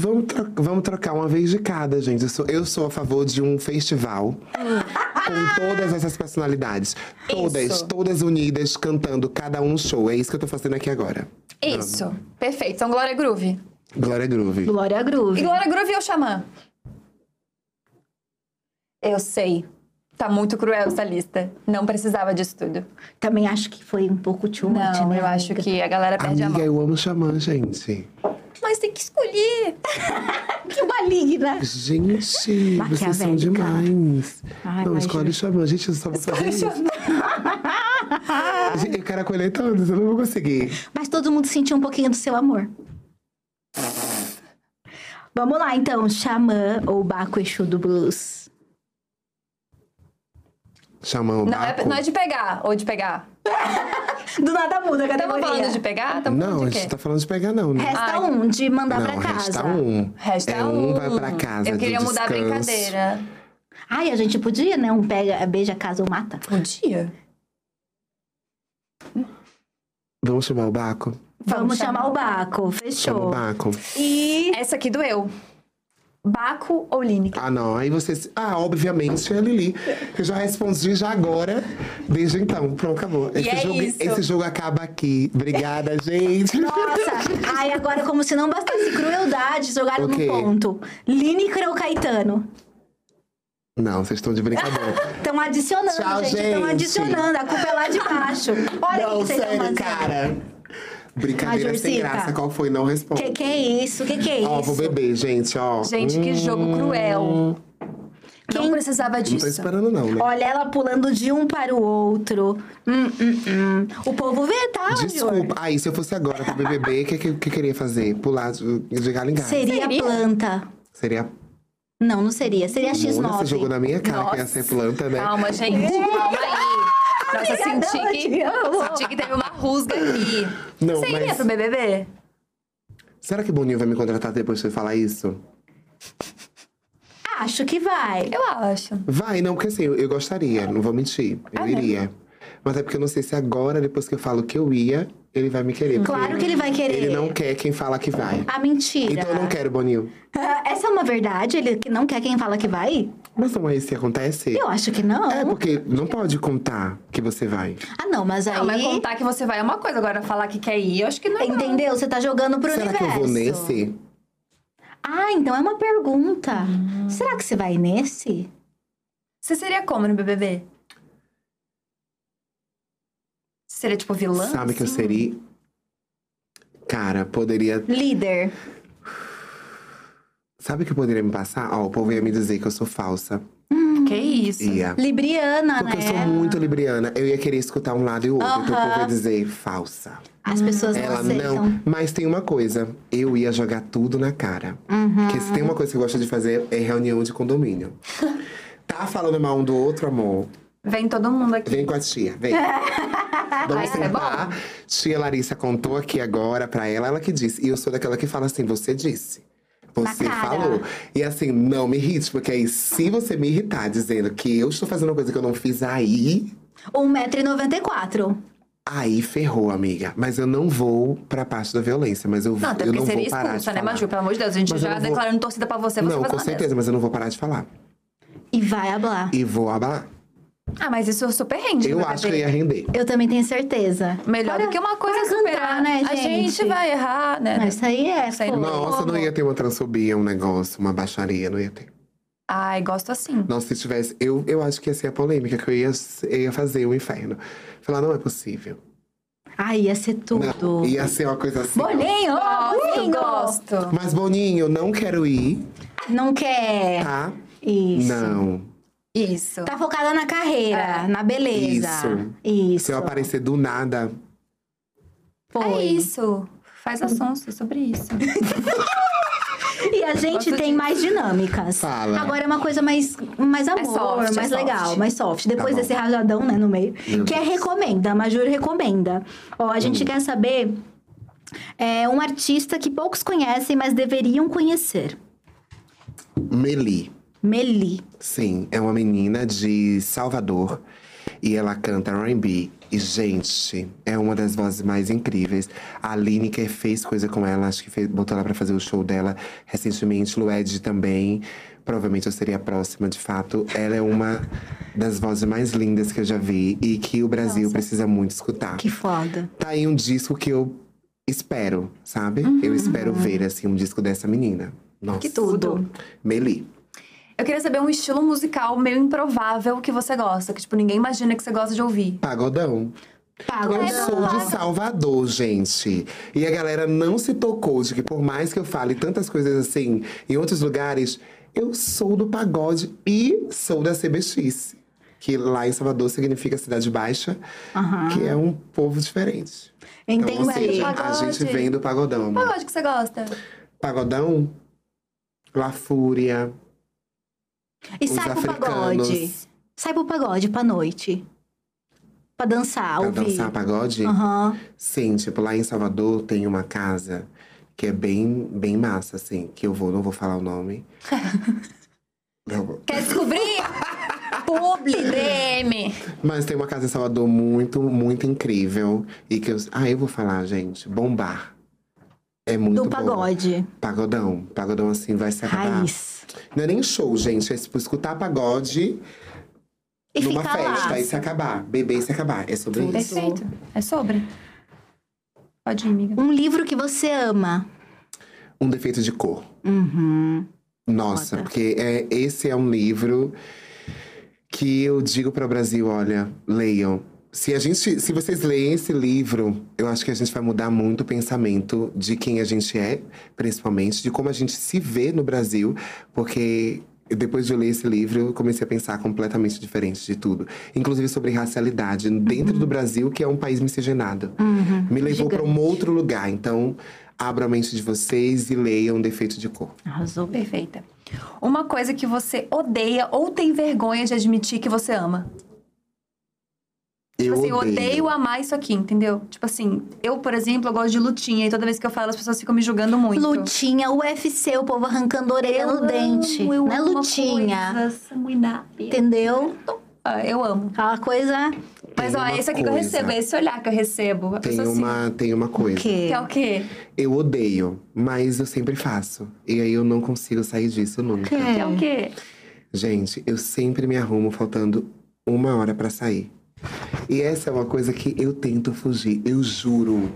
Vamos, tro- vamos trocar uma vez de cada, gente. Eu sou, eu sou a favor de um festival com todas essas personalidades. Todas, Isso. todas unidas, cantando cada um no show. É isso que eu tô fazendo aqui agora. Isso. Perfeito. Então, Glória Groove. Glória Groove. Glória Groove. E Glória Groove ou Xamã? Eu sei. Tá muito cruel essa lista. Não precisava disso tudo. Também acho que foi um pouco too much, Não, né, eu acho que a galera perde a Amiga, mão. eu amo Xamã, gente. Mas tem que escolher. Que maligna. Gente, vocês são demais. Ai, não, escolhe Xamã. Gente, eu fazer isso. Gente, Eu quero acolher todos, eu não vou conseguir. Mas todo mundo sentiu um pouquinho do seu amor. Vamos lá, então. Xamã ou Baco Exu do Blues? Xamã, o Não é, Baco. não é de pegar ou de pegar. Do nada muda a Estamos categoria. falando de pegar? Tamo Não, a de quê? gente tá falando de pegar, não, né? Resta Ai. um, de mandar não, pra casa. resta um. Resta é um. um vai pra casa Eu queria mudar a brincadeira. Ai, a gente podia, né? Um pega, beija, casa ou mata. Podia. Vamos chamar o Baco? Vamos, chamar. chamar o Baco. Chama o Fechou. Baco. E Essa aqui doeu. Baco ou Lineker? Ah, não. Aí vocês. Ah, obviamente é Lili. Eu já respondi já agora. Desde então. Pronto, acabou. Esse, é jogo, isso. esse jogo acaba aqui. Obrigada, gente. Nossa! Ai, agora, como se não bastasse crueldade, jogaram O no ponto. Lineker ou Caetano? Não, vocês estão de brincadeira. Estão adicionando, Tchau, gente. Estão adicionando. A culpa é lá de baixo. Olha o que vocês estão sério, fazendo. cara. Brincadeira sem graça. Qual foi? Não responde. Que que é isso? Que que é Ó, vou isso? beber, gente, ó. Gente, que jogo cruel. Não Quem- precisava Não tô disso. esperando, não, né? Olha ela pulando de um para o outro. Hum, hum, hum. O povo vê, tá, Jor? Desculpa. Aí, se eu fosse agora pro BBB, o que, que, que eu queria fazer? Pular de, galho em galho. Seria, Seria? planta. Seria. Não, não seria. Seria X9. Mona, você jogou na minha cara que ia ser planta, né? Calma, gente. Calma aí. Nossa, senti que, senti que teve uma rusga aqui. Não, Você iria mas- pro BBB? Será que Boninho vai me contratar depois de você falar isso? Acho que vai. Eu acho. Vai, não, porque assim, eu, eu gostaria, não vou mentir. Eu Ah, não? iria. Mas é porque eu não sei se agora, depois que eu falo que eu ia, ele vai me querer. Claro que ele vai querer. Ele não quer quem fala que vai. Ah, mentira. Então eu não quero, Boninho. Essa é uma verdade? Ele não quer quem fala que vai? Mas não é isso que acontece? Eu acho que não. É, porque não pode contar que você vai. Ah, não, mas aí. Não, mas contar que você vai é uma coisa. Agora, falar que quer ir, eu acho que não. Entendeu? Você tá jogando pro Será universo. que eu vou nesse? Ah, então é uma pergunta. Hum. Será que você vai nesse? Você seria como no BBB? Você seria tipo vilã? Sabe que eu assim? seria. Cara, poderia. Líder. Sabe o que poderia me passar? Ó, o povo ia me dizer que eu sou falsa. Que isso? Ia. Libriana, Porque né? eu sou muito libriana. Eu ia querer escutar um lado e o outro. Então o povo ia dizer falsa. As pessoas não Ela aceitam. não. Mas tem uma coisa. Eu ia jogar tudo na cara. Uhum. Porque se tem uma coisa que eu gosto de fazer é reunião de condomínio. tá falando mal um do outro, amor? Vem todo mundo aqui. Vem com a tia, vem. Vamos isso é sentar. Tia Larissa contou aqui agora pra ela, ela que disse. E eu sou daquela que fala assim: você disse. Você falou. E assim, não me irrite, porque aí se você me irritar dizendo que eu estou fazendo uma coisa que eu não fiz aí, 1,94m. aí ferrou, amiga. Mas eu não vou pra parte da violência, mas eu, Não, até eu não vou parar de expulsa, né, falar. Maju? Pelo amor de Deus, a gente Mas já vou- declarando torcida pra você, você Não, com certeza, dessa. mas eu não vou parar de falar. E vai hablar. E vou abalar. Ah, mas isso super rende Eu BBB. acho que eu ia render. Eu também tenho certeza. Melhor Para- do que uma coisa superar. cantar, né, A gente gente? vai errar, né? Mas isso aí é. Isso aí Nossa, não ia ter uma transfobia, um negócio, uma baixaria, não ia ter. Ai, gosto assim. Nossa, se tivesse. Eu, eu acho que ia ser a polêmica, que eu ia, eu ia fazer o inferno. Falar, não é possível. Ai, ia ser tudo. Não, ia ser uma coisa assim. ó. Boninho! Gosto, Boninho! gosto. Mas, Boninho, não quero ir, Não quer. tá? Isso. Não. Isso. Tá focada na carreira, É. na beleza. Isso. Se eu aparecer do nada. Foi. É isso. Faz ações sobre isso. E a gente Gosto tem mais dinâmicas. Fala. Agora é uma coisa mais, mais amor, soft, é mais soft. legal, mais soft. Depois bom. desse rajadão, né, no meio. Meu que é Deus. Hum. recomenda, a Majur recomenda. Ó, a gente quer saber é, um artista que poucos conhecem, mas deveriam conhecer. Meli. Meli. Sim, é uma menina de Salvador. E ela canta R&B. E, gente, é uma das vozes mais incríveis. A Lineker fez coisa com ela. Acho que fez, botou ela pra fazer o show dela recentemente. Lued também. Provavelmente eu seria a próxima, de fato. Ela é uma das vozes mais lindas que eu já vi. E que o Brasil precisa muito escutar. Que foda. Tá aí um disco que eu espero, sabe? Eu espero ver, assim, um disco dessa menina. Nossa. Que tudo. Meli. Eu queria saber um estilo musical meio improvável que você gosta, que tipo, ninguém imagina que você gosta de ouvir. Pagodão. Pagodão. Eu sou de Salvador, gente. E a galera não se tocou de que, por mais que eu fale tantas coisas assim em outros lugares, eu sou do pagode e sou da CBX. Que lá em Salvador significa Cidade Baixa, que é um povo diferente. Entendi. Então, ou seja, a Pagode. gente vem do pagodão. Qual que você gosta? Pagodão, La Fúria, E os sai pro pagode. Sai pro pagode pra noite. Pra dançar, Pra ouvir. dançar pagode? Aham. Sim, tipo, lá em Salvador tem uma casa que é bem, bem massa, assim, que eu vou, não vou falar o nome. Quer descobrir? Publi, DM. Mas tem uma casa em Salvador muito, muito incrível. E que eu. Ah, eu vou falar, gente. Bombar. É muito Do pagode. Pagodão. Pagodão, assim, vai se acabar. Raiz. Não é nem show, gente. É tipo escutar pagode E numa festa lá. e se acabar. Beber e se acabar. É sobre Tudo. isso. Perfeito. É sobre. Pode ir, amiga. Um livro que você ama. Um defeito de cor. Uhum. Nossa, Foda. porque é, esse é um livro que eu digo para o Brasil, olha, leiam. Se a gente, se vocês leem esse livro, eu acho que a gente vai mudar muito o pensamento de quem a gente é, principalmente de como a gente se vê no Brasil, porque depois de eu ler esse livro, eu comecei a pensar completamente diferente de tudo. Inclusive sobre racialidade dentro do Brasil, que é um país miscigenado. Me levou para um outro lugar. Então, abra a mente de vocês e leiam Defeito de Cor. Arrasou. Perfeita. Uma coisa que você odeia ou tem vergonha de admitir que você ama. Eu Tipo assim, eu odeio. odeio amar isso aqui, entendeu? Tipo assim, eu, por exemplo, eu gosto de lutinha e toda vez que eu falo, as pessoas ficam me julgando muito. Lutinha, UFC, o povo arrancando orelha no dente. eu não é amo uma lutinha. coisa sanguinária. Entendeu? Ah, eu amo. Aquela coisa. Mas Tem ó, uma é isso aqui que eu coisa. recebo, é esse olhar que eu recebo. A Tem pessoa assim, uma, tem uma coisa. quê? Que é o quê? Eu odeio, mas eu sempre faço. E aí eu não consigo sair disso nunca. Que? Que é o quê? Gente, eu sempre me arrumo faltando uma hora pra sair. E essa é uma coisa que eu tento fugir, eu juro.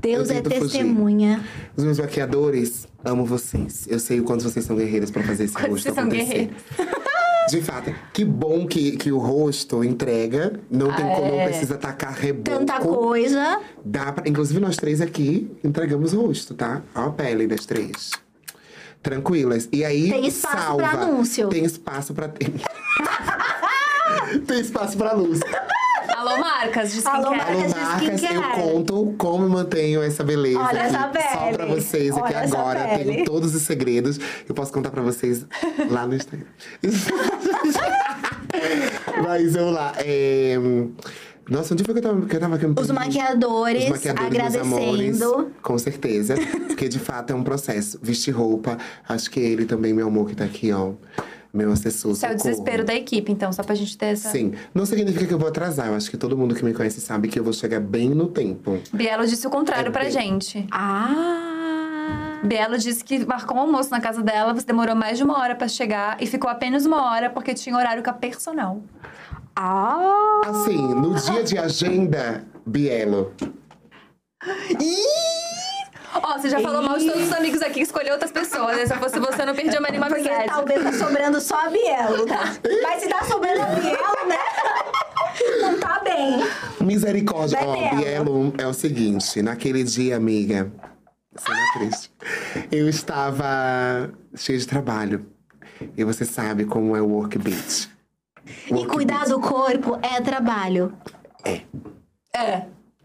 Deus Eu é tento fugir. testemunha. Os meus maquiadores, amo vocês. Eu sei o quanto vocês são guerreiras pra fazer esse Quanto rosto vocês são acontecer. guerreiras. De fato, que bom que, que o rosto entrega. Não tem como, não precisa tacar reboco. Tanta coisa. Dá pra, inclusive, nós três aqui entregamos o rosto, tá? Ó a pele das três. Tranquilas. E aí. Tem espaço salva. pra anúncio. Tem espaço pra. Tem espaço pra luz. Alô, marcas de Alô, skincare. marcas. Alô, de marcas, eu conto como eu mantenho essa beleza Olha aqui. essa Só pele. pra vocês aqui Olha agora. Tenho todos os segredos. Eu posso contar pra vocês lá no Instagram. Mas vamos lá. é, Nossa, onde foi que eu tava? Que eu tava Os maquiadores, Os maquiadores, agradecendo. amores, com certeza. Porque de fato é um processo. Vestir roupa, acho que ele também, meu amor, que tá aqui, ó. Meu assessor. Isso é o desespero da equipe, então, só pra gente ter essa. Sim. Não significa que eu vou atrasar. Eu acho que todo mundo que me conhece sabe que eu vou chegar bem no tempo. Bielo disse o contrário É pra bem- gente. Ah! Bielo disse que marcou um almoço na casa dela, você demorou mais de uma hora pra chegar e ficou apenas uma hora porque tinha horário com a personal. Ah! Assim, no dia de agenda, Bielo. Ó, você já falou mal de todos os amigos aqui, escolheu outras pessoas. né? Se fosse você, eu não perdia mais nenhuma Porque amizade. talvez tá sobrando só a Bielo, tá? Mas se tá sobrando a Bielo, né? Não tá bem. Misericórdia. Ó, Bielo. Bielo é o seguinte: naquele dia, amiga. Cena triste. Eu estava cheia de trabalho. E você sabe como é o work beat. E cuidar do corpo é trabalho. É,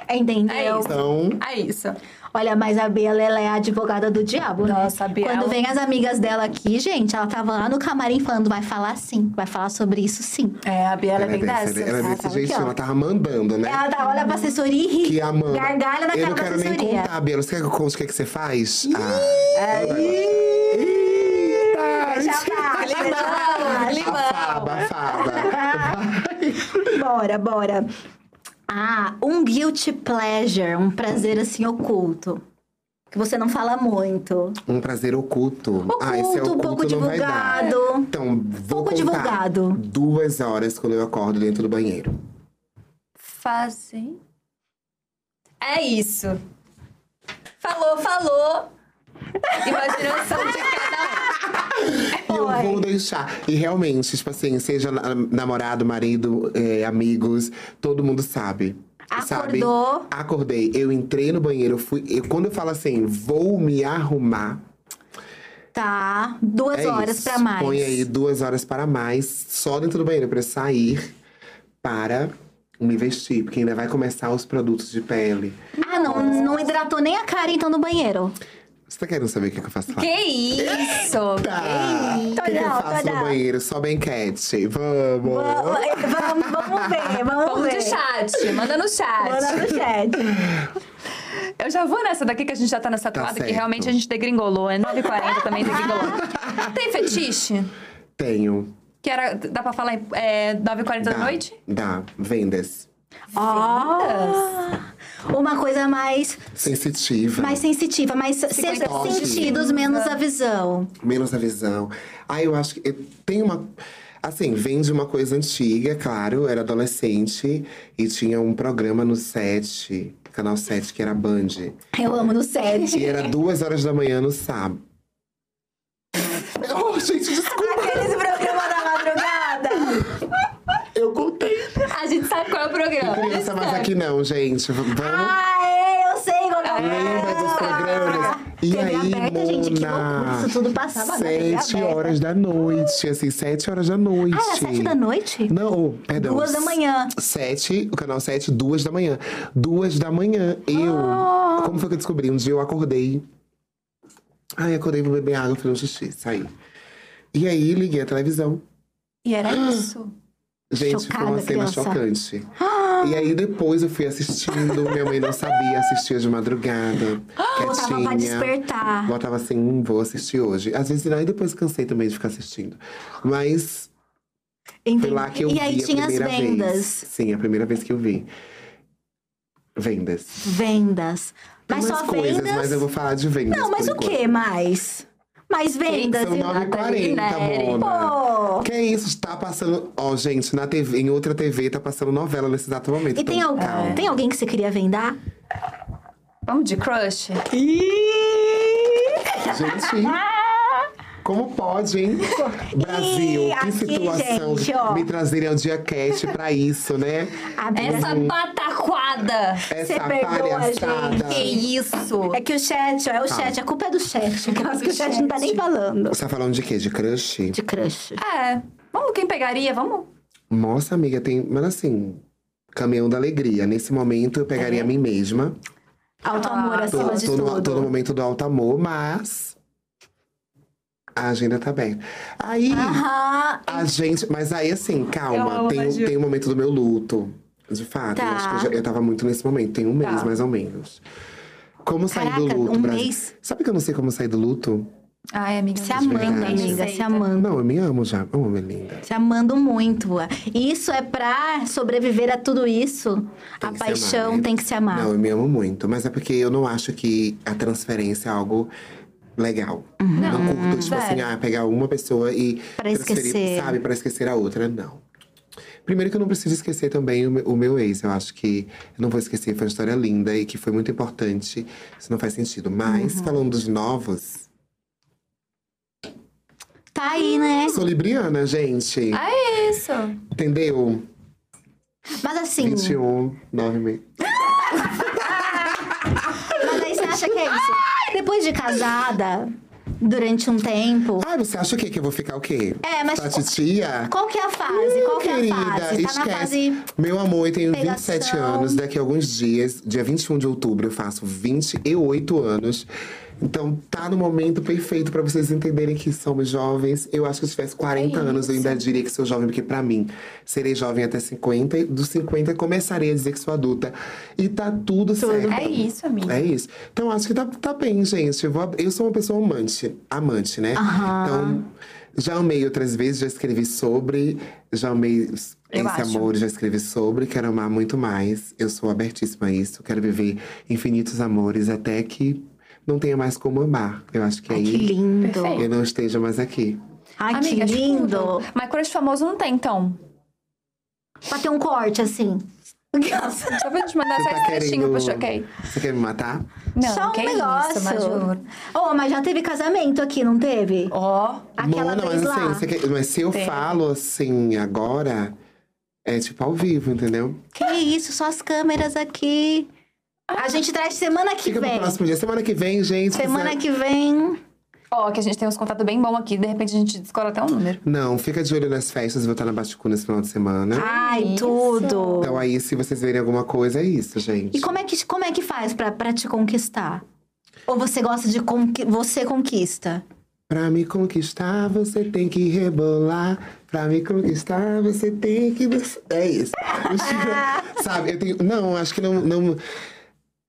Entendeu? É isso. Então, é isso. Olha, mas a Bela, ela é a advogada do diabo, né? Nossa, a Biela- Quando vem as amigas dela aqui, gente, ela tava lá no camarim falando, vai falar sim, vai falar sobre isso sim. É, a Biela é ela é bem dessa, ela é Ela desse tava jeitinho, ela tava mandando, né? Ela tá, olha pra assessoria e ri. Que amando. Gargalha na Eu cara não da quero nem assessoria. contar, Bielo. Você quer que eu conte o que, é que você faz? Ah, Eita! Deixa pra Limão, limão. Afaba, afaba. Bora, bora. Ah, um guilty pleasure, um prazer assim oculto. Que você não fala muito. Um prazer oculto. Oculto, ah, esse é um oculto, pouco divulgado. Então, vou Pouco divulgado. duas horas quando eu acordo dentro do banheiro. Fazem. É isso. Falou, falou. Imaginação de cada um. E eu vou deixar. E realmente, tipo assim, seja na- namorado, marido, é, amigos, todo mundo sabe. Sabe? Acordou. Acordei. Eu entrei no banheiro, eu fui. Eu, quando eu falo assim, vou me arrumar. Tá, duas é horas pra mais. Põe aí duas horas para mais, só dentro do banheiro, pra eu sair para me vestir. Porque ainda vai começar os produtos de pele. Ah, não, não hidratou nem a cara então no banheiro. Você tá querendo saber o que, que eu faço lá? Que isso? Tá. O que, que eu faço no banheiro? Só bem cat. Vamos. Vamos, vamos ver, vamos, Vamos ver. de chat, manda no chat. Manda no chat. Eu já vou nessa daqui que a gente já tá nessa Tá toada, que realmente a gente degringolou. É 9h40 também degringolou. Tem fetiche? Tenho. Que era, dá pra falar é, 9h40 da noite? Dá. Vendas. Ah, uma coisa mais, Sensitiva. mais sensitiva, mais seus sentidos, menos a visão. Menos a visão. Ah, eu acho que. eu- Tem uma. Assim, vem de uma coisa antiga, claro. Eu era adolescente e tinha um programa no 7, canal 7, que era Band. Eu amo no set. E era duas horas da manhã no sábado. Oh, gente, desculpa. Aqueles programas da madrugada. Eu contei. A gente sabe qual é o programa. Criança mais aqui não, gente. Vamos. Ah, eu sei qual é o Lembra dos programa. programas? E TV aí, aberta Eita, gente, que Mona, loucura. Isso tudo passava Sete horas da noite, assim, sete horas da noite. Ah, era sete da noite? Não, perdão. Duas da manhã. Sete, o canal sete, duas da manhã. Duas da manhã. Eu. Ah. Como foi que eu descobri? Um dia eu acordei. Ai, acordei pra beber água, fiz um xixi, saí. E aí liguei a televisão. E era isso. Gente, foi uma Chocada, cena criança. chocante. E aí depois eu fui assistindo, minha mãe não sabia, assistia de madrugada. Botava pra quietinha. despertar. Botava assim, hum, vou assistir hoje. Às vezes, aí depois cansei também de ficar assistindo. Mas foi Entendi. lá que eu e vi aí a tinha as primeira vendas. vez. Sim, a primeira vez que eu vi. Vendas. Vendas. Tem Mas só coisas, vendas. mas eu vou falar de vendas. Não, mas o que mais? Mais vendas. São e- 9h40, Neri. Mona. Pô. Que isso? Tá passando. Ó, gente, na TV, em outra TV tá passando novela nesse exato momento. E tem, então, al- calma. tem alguém que você queria vendar? Vamos de crush? Gente, como pode, hein? Brasil, que aqui, situação gente, ó. me trazerem ao dia cast pra isso, né? Essa pataquada! Essa perdoa, palhaçada. Que isso? É que o chat, ó, é o chat, a culpa é do chat. Aquelas que o chat não tá nem falando. Você tá falando de quê? De crush? De crush. É. Vamos, quem pegaria? Vamos? Nossa, amiga, tem. Mas assim, caminhão da alegria. Nesse momento eu pegaria a mim mesma. Alto amor Ah, Tô, acima de tô no, tudo. tô no momento do alto amor, mas. A agenda tá aberta. Aí. Aham. A gente. Mas aí, assim, Eu calma. Tem, tem o momento do meu luto. De fato. Eu Tá. acho que eu, já- eu tava muito nesse momento. Tem um mês, Tá. mais ou menos. Como sair do Caraca, luto, um Brasil? mês? Sabe que eu não sei como sair do luto? Ai, amiga. Se não amando, verdade. amiga, se Aceita. amando. Não, eu me amo já. Amo, minha linda. Se amando muito. E isso é pra sobreviver a tudo isso. Tem a que se paixão amar, né? tem que se amar. Não, eu me amo muito. Mas é porque eu não acho que a transferência é algo legal. Não, curto, tipo assim, ah, pegar uma pessoa e Pra transferir, esquecer. sabe, pra esquecer a outra. Não. Primeiro que eu não preciso esquecer também o meu, o meu ex. Eu acho que eu não vou esquecer, foi uma história linda e que foi muito importante. Isso não faz sentido. Mas, Uhum. falando dos novos, Tá aí, né? sou libriana, gente. Ah, É isso. Entendeu? Mas assim, 21, 9 meses. mas aí você acha que é isso? Depois de casada, durante um tempo. Ah, você acha o quê? Que eu vou ficar o quê? É, mas Tá qual- titia? Qual que é a fase? Qual que é a fase? Tá na fase. Meu amor, eu tenho 27 pegação. anos. Daqui a alguns dias, dia 21 de outubro, eu faço 28 anos. Então, tá no momento perfeito pra vocês entenderem que somos jovens. Eu acho que se tivesse 40 anos, eu ainda diria que sou jovem, porque pra mim, serei jovem até 50. E dos 50, começarei a dizer que sou adulta. E tá tudo, certo. É isso, amiga. É isso. Então, acho que tá, tá bem, gente. Eu, vou eu sou uma pessoa amante. Amante, né? Então, já amei outras vezes, já escrevi sobre. Já amei Eu esse acho. amor, já escrevi sobre. Quero amar muito mais. Eu sou abertíssima a isso. Quero viver infinitos amores até que não tenha mais como amar. Eu acho que Ai, aí que lindo. Perfeito. eu não esteja mais aqui. Ai, Amiga, que lindo. Mas crush famoso não tem, então. Pra ter um corte, assim. Só pra gente mandar essa tá trechinho pro querendo. choquei. Você quer me matar? Não, Só um que negócio. isso, Major. Oh, mas já teve casamento aqui, não teve? Ó, Aquela Mona, vez mas, assim, quer- mas se eu Teve. falo assim agora, é tipo ao vivo, entendeu? Que isso, só as câmeras aqui. A gente traz semana que Fica pro vem. próximo dia. Semana que vem, gente. Semana quiser- que vem. ó, que a gente tem uns contatos bem bons aqui. De repente a gente descola até um número. Não, fica de olho nas festas. Vou estar na Baticu nesse final de semana. Ai, Isso. tudo. Então aí, se vocês verem alguma coisa, é isso, gente. E como é que, como é que faz pra, pra te conquistar? Ou você gosta de conqui você conquista? Pra me conquistar, você tem que rebolar. Pra me conquistar, você tem que. É isso. Sabe, eu tenho. Não, acho que não. não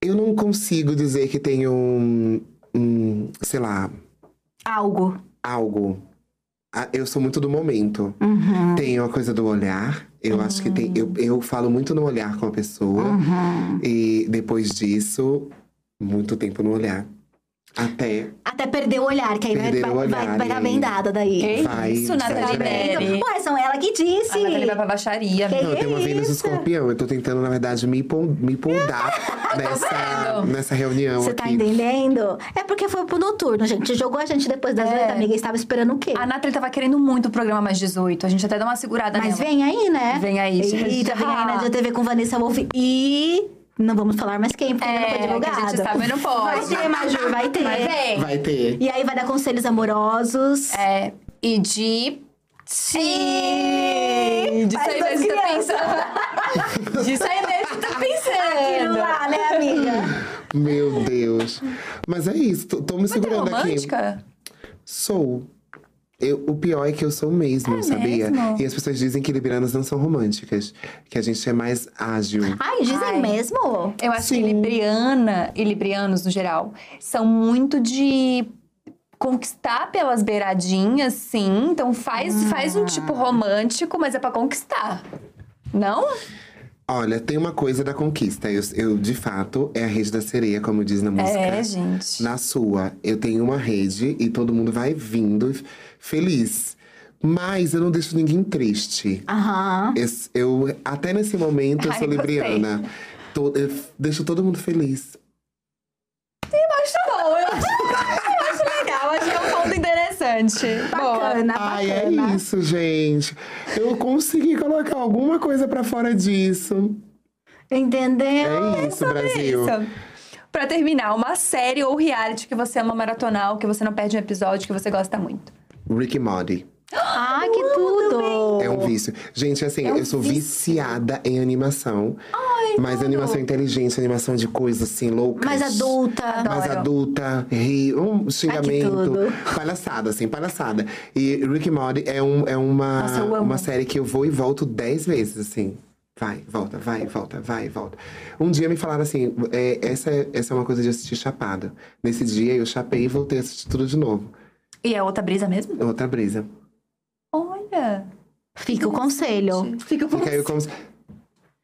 eu não consigo dizer que tenho um. um sei lá, Algo. algo. Ah, Eu sou muito do momento. Uhum. Tem a coisa do olhar. Eu acho que tem. Eu, eu falo muito no olhar com a pessoa. Uhum. E depois disso, muito tempo no olhar. Até Até perder o olhar, que aí vai vai, o olhar, vai, vai dar vendada daí. Que Vai, isso, Nathalie. Neri. Ué, são ela que disse. A Nathalie vai pra baixaria. Que. Não, eu tenho uma Vênus escorpião. Eu tô tentando, na verdade, me, pon- me poldar nessa, vendo? nessa reunião Você tá entendendo? É porque foi pro noturno, gente. Jogou a gente depois das É. oito, amiga. Estava esperando o quê? A Nathalie tava querendo muito o programa Mais 18. A gente até dá uma segurada Mas nela. vem aí, né? Vem aí, gente. Eita, vem aí na TV com Vanessa Wolff e Não vamos falar mais quem, porque ainda não foi É, que a divulgado. gente sabe, não pode. Vai ter, Maju, vai ter. Mas vem. Vai ter. E aí vai dar conselhos amorosos. É, e de. Sim! Disso aí mesmo que tá pensando. Disso aí mesmo que tá Aquilo pensando. lá, né, amiga? Meu Deus. Mas é isso, tô, tô me Você é segurando aqui. romântica? Sou. Eu- o pior é que eu sou mesmo, É sabia? mesmo? E as pessoas dizem que librianas não são românticas. Que a gente é mais ágil. Ai, dizem Ai. mesmo? Eu acho que Libriana e Librianos, no geral, são muito de conquistar pelas beiradinhas, sim. Então faz, faz um tipo romântico, mas é pra conquistar. Não? Olha, tem uma coisa da conquista. Eu, eu, de fato, é a rede da sereia, como diz na música. É, gente. Na sua, eu tenho uma rede e todo mundo vai vindo feliz. Mas eu não deixo ninguém triste. Aham. Eu, eu- até nesse momento, eu Ai, sou gostei. libriana. To- eu deixo todo mundo feliz. Acho bom, eu acho, eu acho legal, acho que é um ponto interessante. Boa. Bacana, Ai, é bacana. isso, gente. Eu consegui colocar alguma coisa pra fora disso. Entendeu? É isso, Brasil. Isso. Pra terminar, uma série ou reality que você ama maratonar, que você não perde um episódio, que você gosta muito. Rick Morty. Ai, que tudo! É um vício. Gente, assim, É um eu sou vício. viciada em animação. mas animação inteligente, animação de coisas assim, loucas. Mais adulta. Mais Adoro. adulta, ri, um xingamento, tudo. palhaçada, assim, palhaçada. E Rick Morty é, um, é uma, Nossa, eu amo. uma série que eu vou e volto dez vezes, assim. Vai, volta, vai, volta, vai, volta. Um dia me falaram assim, é, essa, é- essa é uma coisa de assistir chapado. Nesse dia eu chapei e voltei a assistir tudo de novo. E é outra brisa mesmo? Outra brisa. Olha. Fica o conselho. Fica com Fica aí se-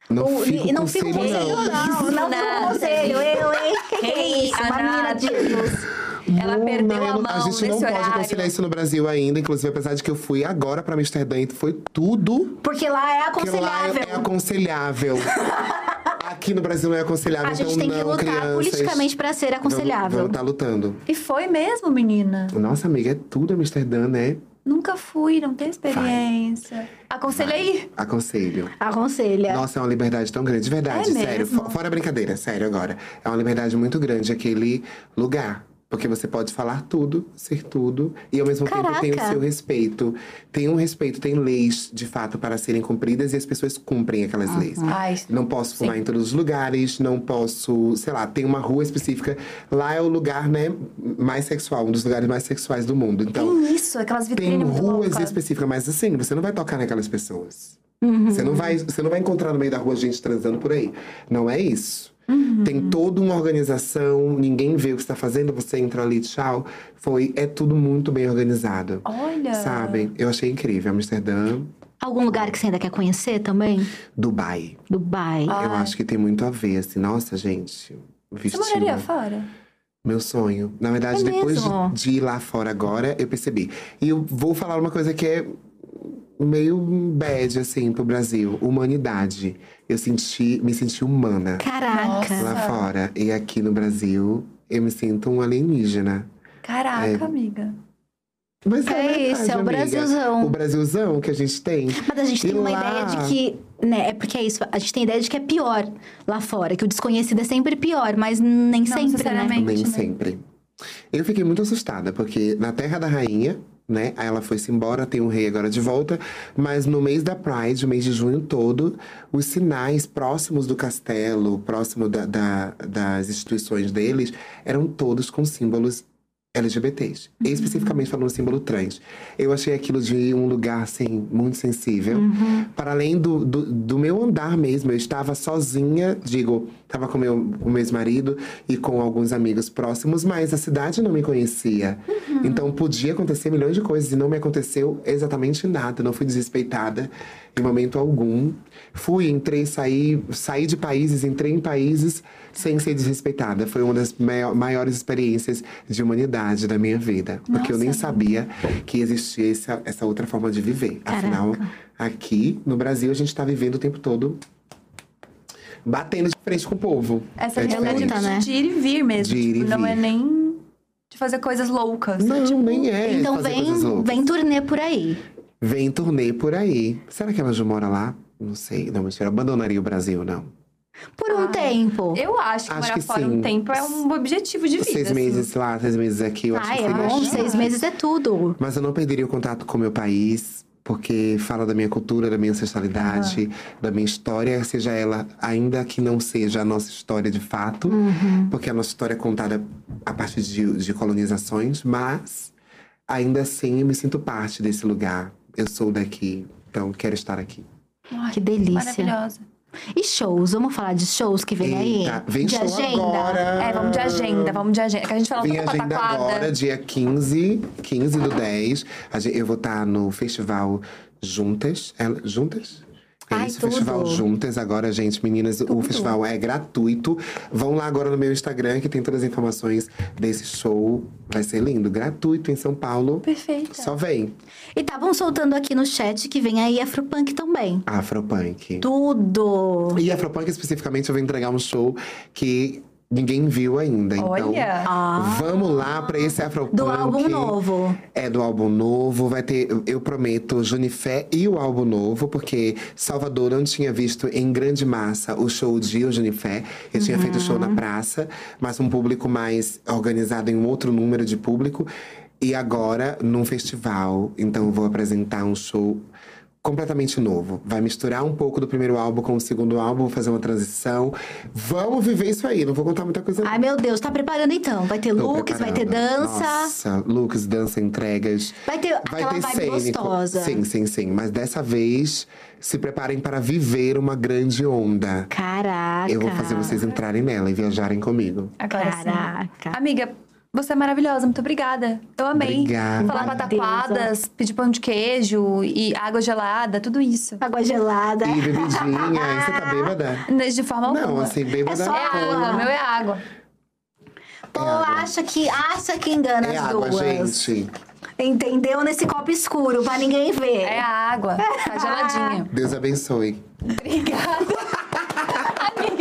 Não O- fico e não com fica o conselho, conselho, não. não. Não fica o conselho. Eu, hein? Que que é Ei, isso? Uma menina de Jesus. Ela Não, perdeu eu a não- mão A gente não pode horário. aconselhar isso no Brasil ainda. Inclusive, apesar de que eu fui agora pra Amsterdã e foi tudo Porque lá é que lá aconselhável. é, é aconselhável. Aqui no Brasil não é aconselhável, A gente então tem que não, lutar crianças. politicamente pra ser aconselhável. Vamos estar lutando. E foi mesmo, menina. Nossa, amiga, é tudo Amsterdã, né? Nunca fui, não tenho experiência. Aconselha aí. Aconselho. Aconselha. Nossa, é uma liberdade tão grande. De verdade, É sério. mesmo? Fo- Fora a brincadeira, sério agora. É uma liberdade muito grande aquele lugar. Porque você pode falar tudo, ser tudo, e ao mesmo tempo tem o Caraca. seu respeito. Tem um respeito, tem leis de fato para serem cumpridas e as pessoas cumprem aquelas leis. Ai, Não posso fumar em todos os lugares, não posso, sei lá, tem uma rua específica. Lá é o lugar, né, mais sexual, um dos lugares mais sexuais do mundo. Então, tem isso, aquelas tem vitrines muito ruas específicas, mas assim, você não vai tocar naquelas pessoas. Uhum. Você, não vai, você não vai encontrar no meio da rua gente transando por aí. Não é isso. Uhum. Tem toda uma organização, ninguém vê o que está fazendo, você entra ali, tchau. Foi, é tudo muito bem organizado. Olha. Sabe? Eu achei incrível. Amsterdã, Algum lugar que você ainda quer conhecer também? Dubai. Dubai. Eu acho que tem muito a ver, assim. Nossa, gente. Você Vestido. moraria fora? Meu sonho. Na verdade, É depois de, de ir lá fora agora, eu percebi. E eu vou falar uma coisa que é meio bad, assim, pro Brasil. Humanidade. Eu senti, me senti humana Caraca. Nossa. lá fora. E aqui no Brasil, eu me sinto um alienígena. Caraca, amiga. Mas é, É verdade, isso, é o amiga. Brasilzão. O Brasilzão que a gente tem. Mas a gente E tem uma lá- ideia de que, né, é porque é isso, a gente tem a ideia de que é pior lá fora, que o desconhecido é sempre pior, mas nem sempre, né? Nem né? sempre. Eu fiquei muito assustada, porque na Terra da Rainha, né? Aí ela foi-se embora, tem um rei agora de volta. Mas no mês da Pride, o mês de junho todo, os sinais próximos do castelo, próximo da- da- das instituições deles, eram todos com símbolos LGBTs. Uhum. Especificamente falando símbolo trans. Eu achei aquilo de um lugar, assim, muito sensível. Uhum. Para além do, do, do meu andar mesmo, eu estava sozinha, digo, estava com meu, o meu ex-marido e com alguns amigos próximos, mas a cidade não me conhecia. Uhum. Então podia acontecer milhões de coisas e não me aconteceu exatamente nada. Não fui desrespeitada em momento algum. Fui, entrei, saí, saí de países, entrei em países sem ser desrespeitada. Foi uma das maio- maiores experiências de humanidade da minha vida. Porque eu nem sabia que existia essa, essa outra forma de viver. Afinal, aqui no Brasil, a gente tá vivendo o tempo todo batendo de frente com o povo. Essa é liberdade diferente. né? de ir e vir mesmo. De ir e tipo, não vir. é nem de fazer coisas loucas. Não, tipo, nem é. Então fazer vem, coisas loucas. vem turnê por aí. Vem turnê por aí. Será que ela já mora lá? Não sei. Não, mentira. Abandonaria o Brasil, não. Por um tempo. Eu acho que Acho morar que fora sim. um tempo é um objetivo de vida. Seis assim. meses lá, seis meses aqui, eu acho Ai, que é seria bom, chato. seis meses é tudo. Mas eu não perderia o contato com o meu país, porque fala da minha cultura, da minha ancestralidade, da minha história, seja ela, ainda que não seja a nossa história de fato, Uhum. porque a nossa história é contada a partir de, de colonizações, mas ainda assim eu me sinto parte desse lugar. Eu sou daqui, então quero estar aqui. Ai, Que delícia. Maravilhosa. E shows? Vamos falar de shows que vem aí? Eita, vem de show agenda? agora. É, vamos de agenda, vamos de agenda. Que a gente falou Vem tanto agenda pataquada. agora, dia 15, 15 do 10. A gen- Eu vou estar no festival Juntas. É, Juntas? É Ai, isso, tudo. Festival Juntas. Agora, gente, meninas, o festival é gratuito. Vão lá agora no meu Instagram, que tem todas as informações desse show. Vai ser lindo. Gratuito em São Paulo. Perfeita. Só vem. E estavam soltando aqui no chat que vem aí Afropunk também. Afropunk. Tudo! E Afropunk, especificamente, eu vou entregar um show que ninguém viu ainda. Então, Olha. vamos lá pra esse Afropunk. Do álbum novo. É do álbum novo, vai ter, eu prometo, Junifé e o álbum novo, porque Salvador não tinha visto em grande massa o show de o Junifé. Eu tinha feito show na praça, mas um público mais organizado em um outro número de público. E agora, num festival, então eu vou apresentar um show completamente novo. Vai misturar um pouco do primeiro álbum com o segundo álbum, vou fazer uma transição. Vamos viver isso aí, não vou contar muita coisa. Ai, meu Deus, tá preparando então? Vai ter Tô looks, vai ter preparando. dança. Nossa, looks, dança, entregas. Vai ter aquela vibe cênico. gostosa. Sim, sim, sim. Mas dessa vez, se preparem para viver uma grande onda. Caraca. Eu vou fazer vocês entrarem nela e viajarem comigo. Agora sim. Caraca. Amiga, você é maravilhosa, muito obrigada. Eu amei. Obrigada. Falar pataquadas, pedir pão de queijo e água gelada, tudo isso. Água gelada. E bebidinha, e você tá bêbada? De forma alguma. Não, assim, bêbada. É só É água, o meu é água. Pô, água. acha que, acha que engana É as água, duas. gente. Entendeu? Nesse copo escuro, pra ninguém ver. É a água, tá geladinha. Deus abençoe. Amiga,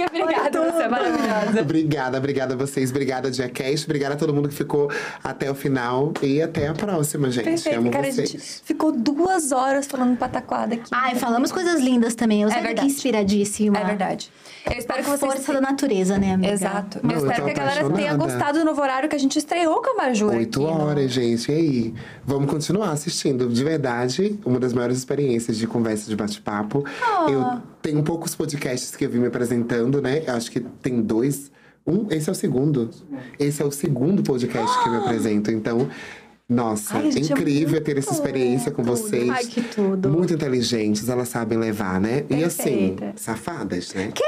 obrigada, você é maravilhosa. Obrigada, obrigada a vocês. Obrigada, Diacast. Obrigada a todo mundo que ficou até o final. E até a próxima, gente. Perfeito, Amo cara, a vocês. gente ficou duas horas falando pataquada aqui. Ai, falamos coisas lindas também. Eu É verdade. inspiradíssima. É verdade. Eu espero que A vocês... força da natureza, né, amiga? Exato. Não, eu eu espero que a galera tenha apaixonada. gostado do novo horário que a gente estreou com a Majura Oito aqui, horas, gente. E aí? Vamos continuar assistindo. De verdade, uma das maiores experiências de conversa de bate-papo. Ah. Eu tenho poucos podcasts que eu vim me apresentando, né? Eu acho que tem dois. Um, esse é o segundo. Esse é o segundo podcast que eu me apresento. Então, nossa, Ai, é gente, é incrível ter essa experiência com tudo. vocês. Ai, que tudo. Muito inteligentes, elas sabem levar, né? E assim, Perfeita. safadas, né? Que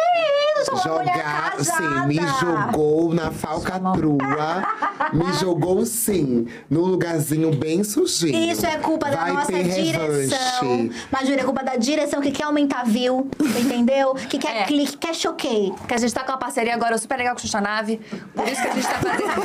Jogar, sim, me jogou na falcatrua. me jogou, sim, num lugarzinho bem sujinho. Isso é culpa da Vai nossa ter direção. revanche. Majura, é culpa da direção que quer aumentar view, entendeu? Que quer É. clique, quer choquei. Que a gente tá com uma parceria agora super legal com o Xuxa Nave. Por isso que a gente tá fazendo.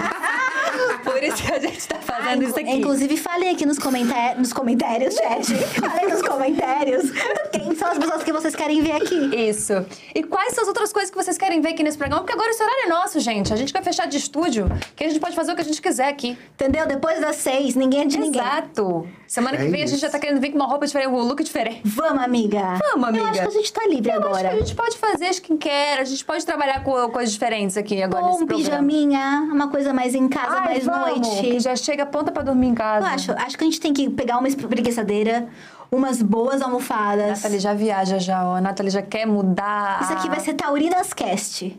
Por isso que a gente tá fazendo isso aqui. Inclusive, falei aqui nos, comentar nos comentários, chat. falei nos comentários. Quem são as pessoas que vocês querem ver aqui? Isso. E quais são as outras coisas que vocês querem ver aqui nesse programa? Porque agora esse horário é nosso, gente. A gente vai fechar de estúdio, que a gente pode fazer o que a gente quiser aqui. Entendeu? Depois das seis, ninguém é de ninguém. Exato. Semana que É vem a gente isso. já tá querendo vir com uma roupa diferente, um look diferente. Vamos, amiga. Vamos, amiga. Eu acho que a gente tá livre Eu acho agora. que a gente pode fazer skincare, a gente pode trabalhar com coisas diferentes aqui agora Ou nesse um programa. pijaminha, uma coisa mais em casa, Ai, mais vamos, noite. que já chega pronta pra dormir em casa. Eu acho, acho que a gente tem que pegar uma espreguiçadeira, umas boas A almofadas. Nathalie já viaja já, ó. A Nathalie já quer mudar. Isso aqui vai ser Taurinas Cast.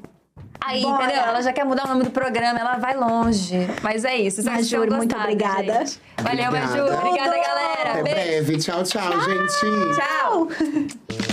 Aí, Bora. entendeu? Ela já quer mudar o nome do programa, ela vai longe. Mas é isso. Majur, muito obrigada. gente. Valeu, Obrigada. Maju. Obrigada, galera. Até Beijo. breve. Tchau, tchau, gente. Tchau.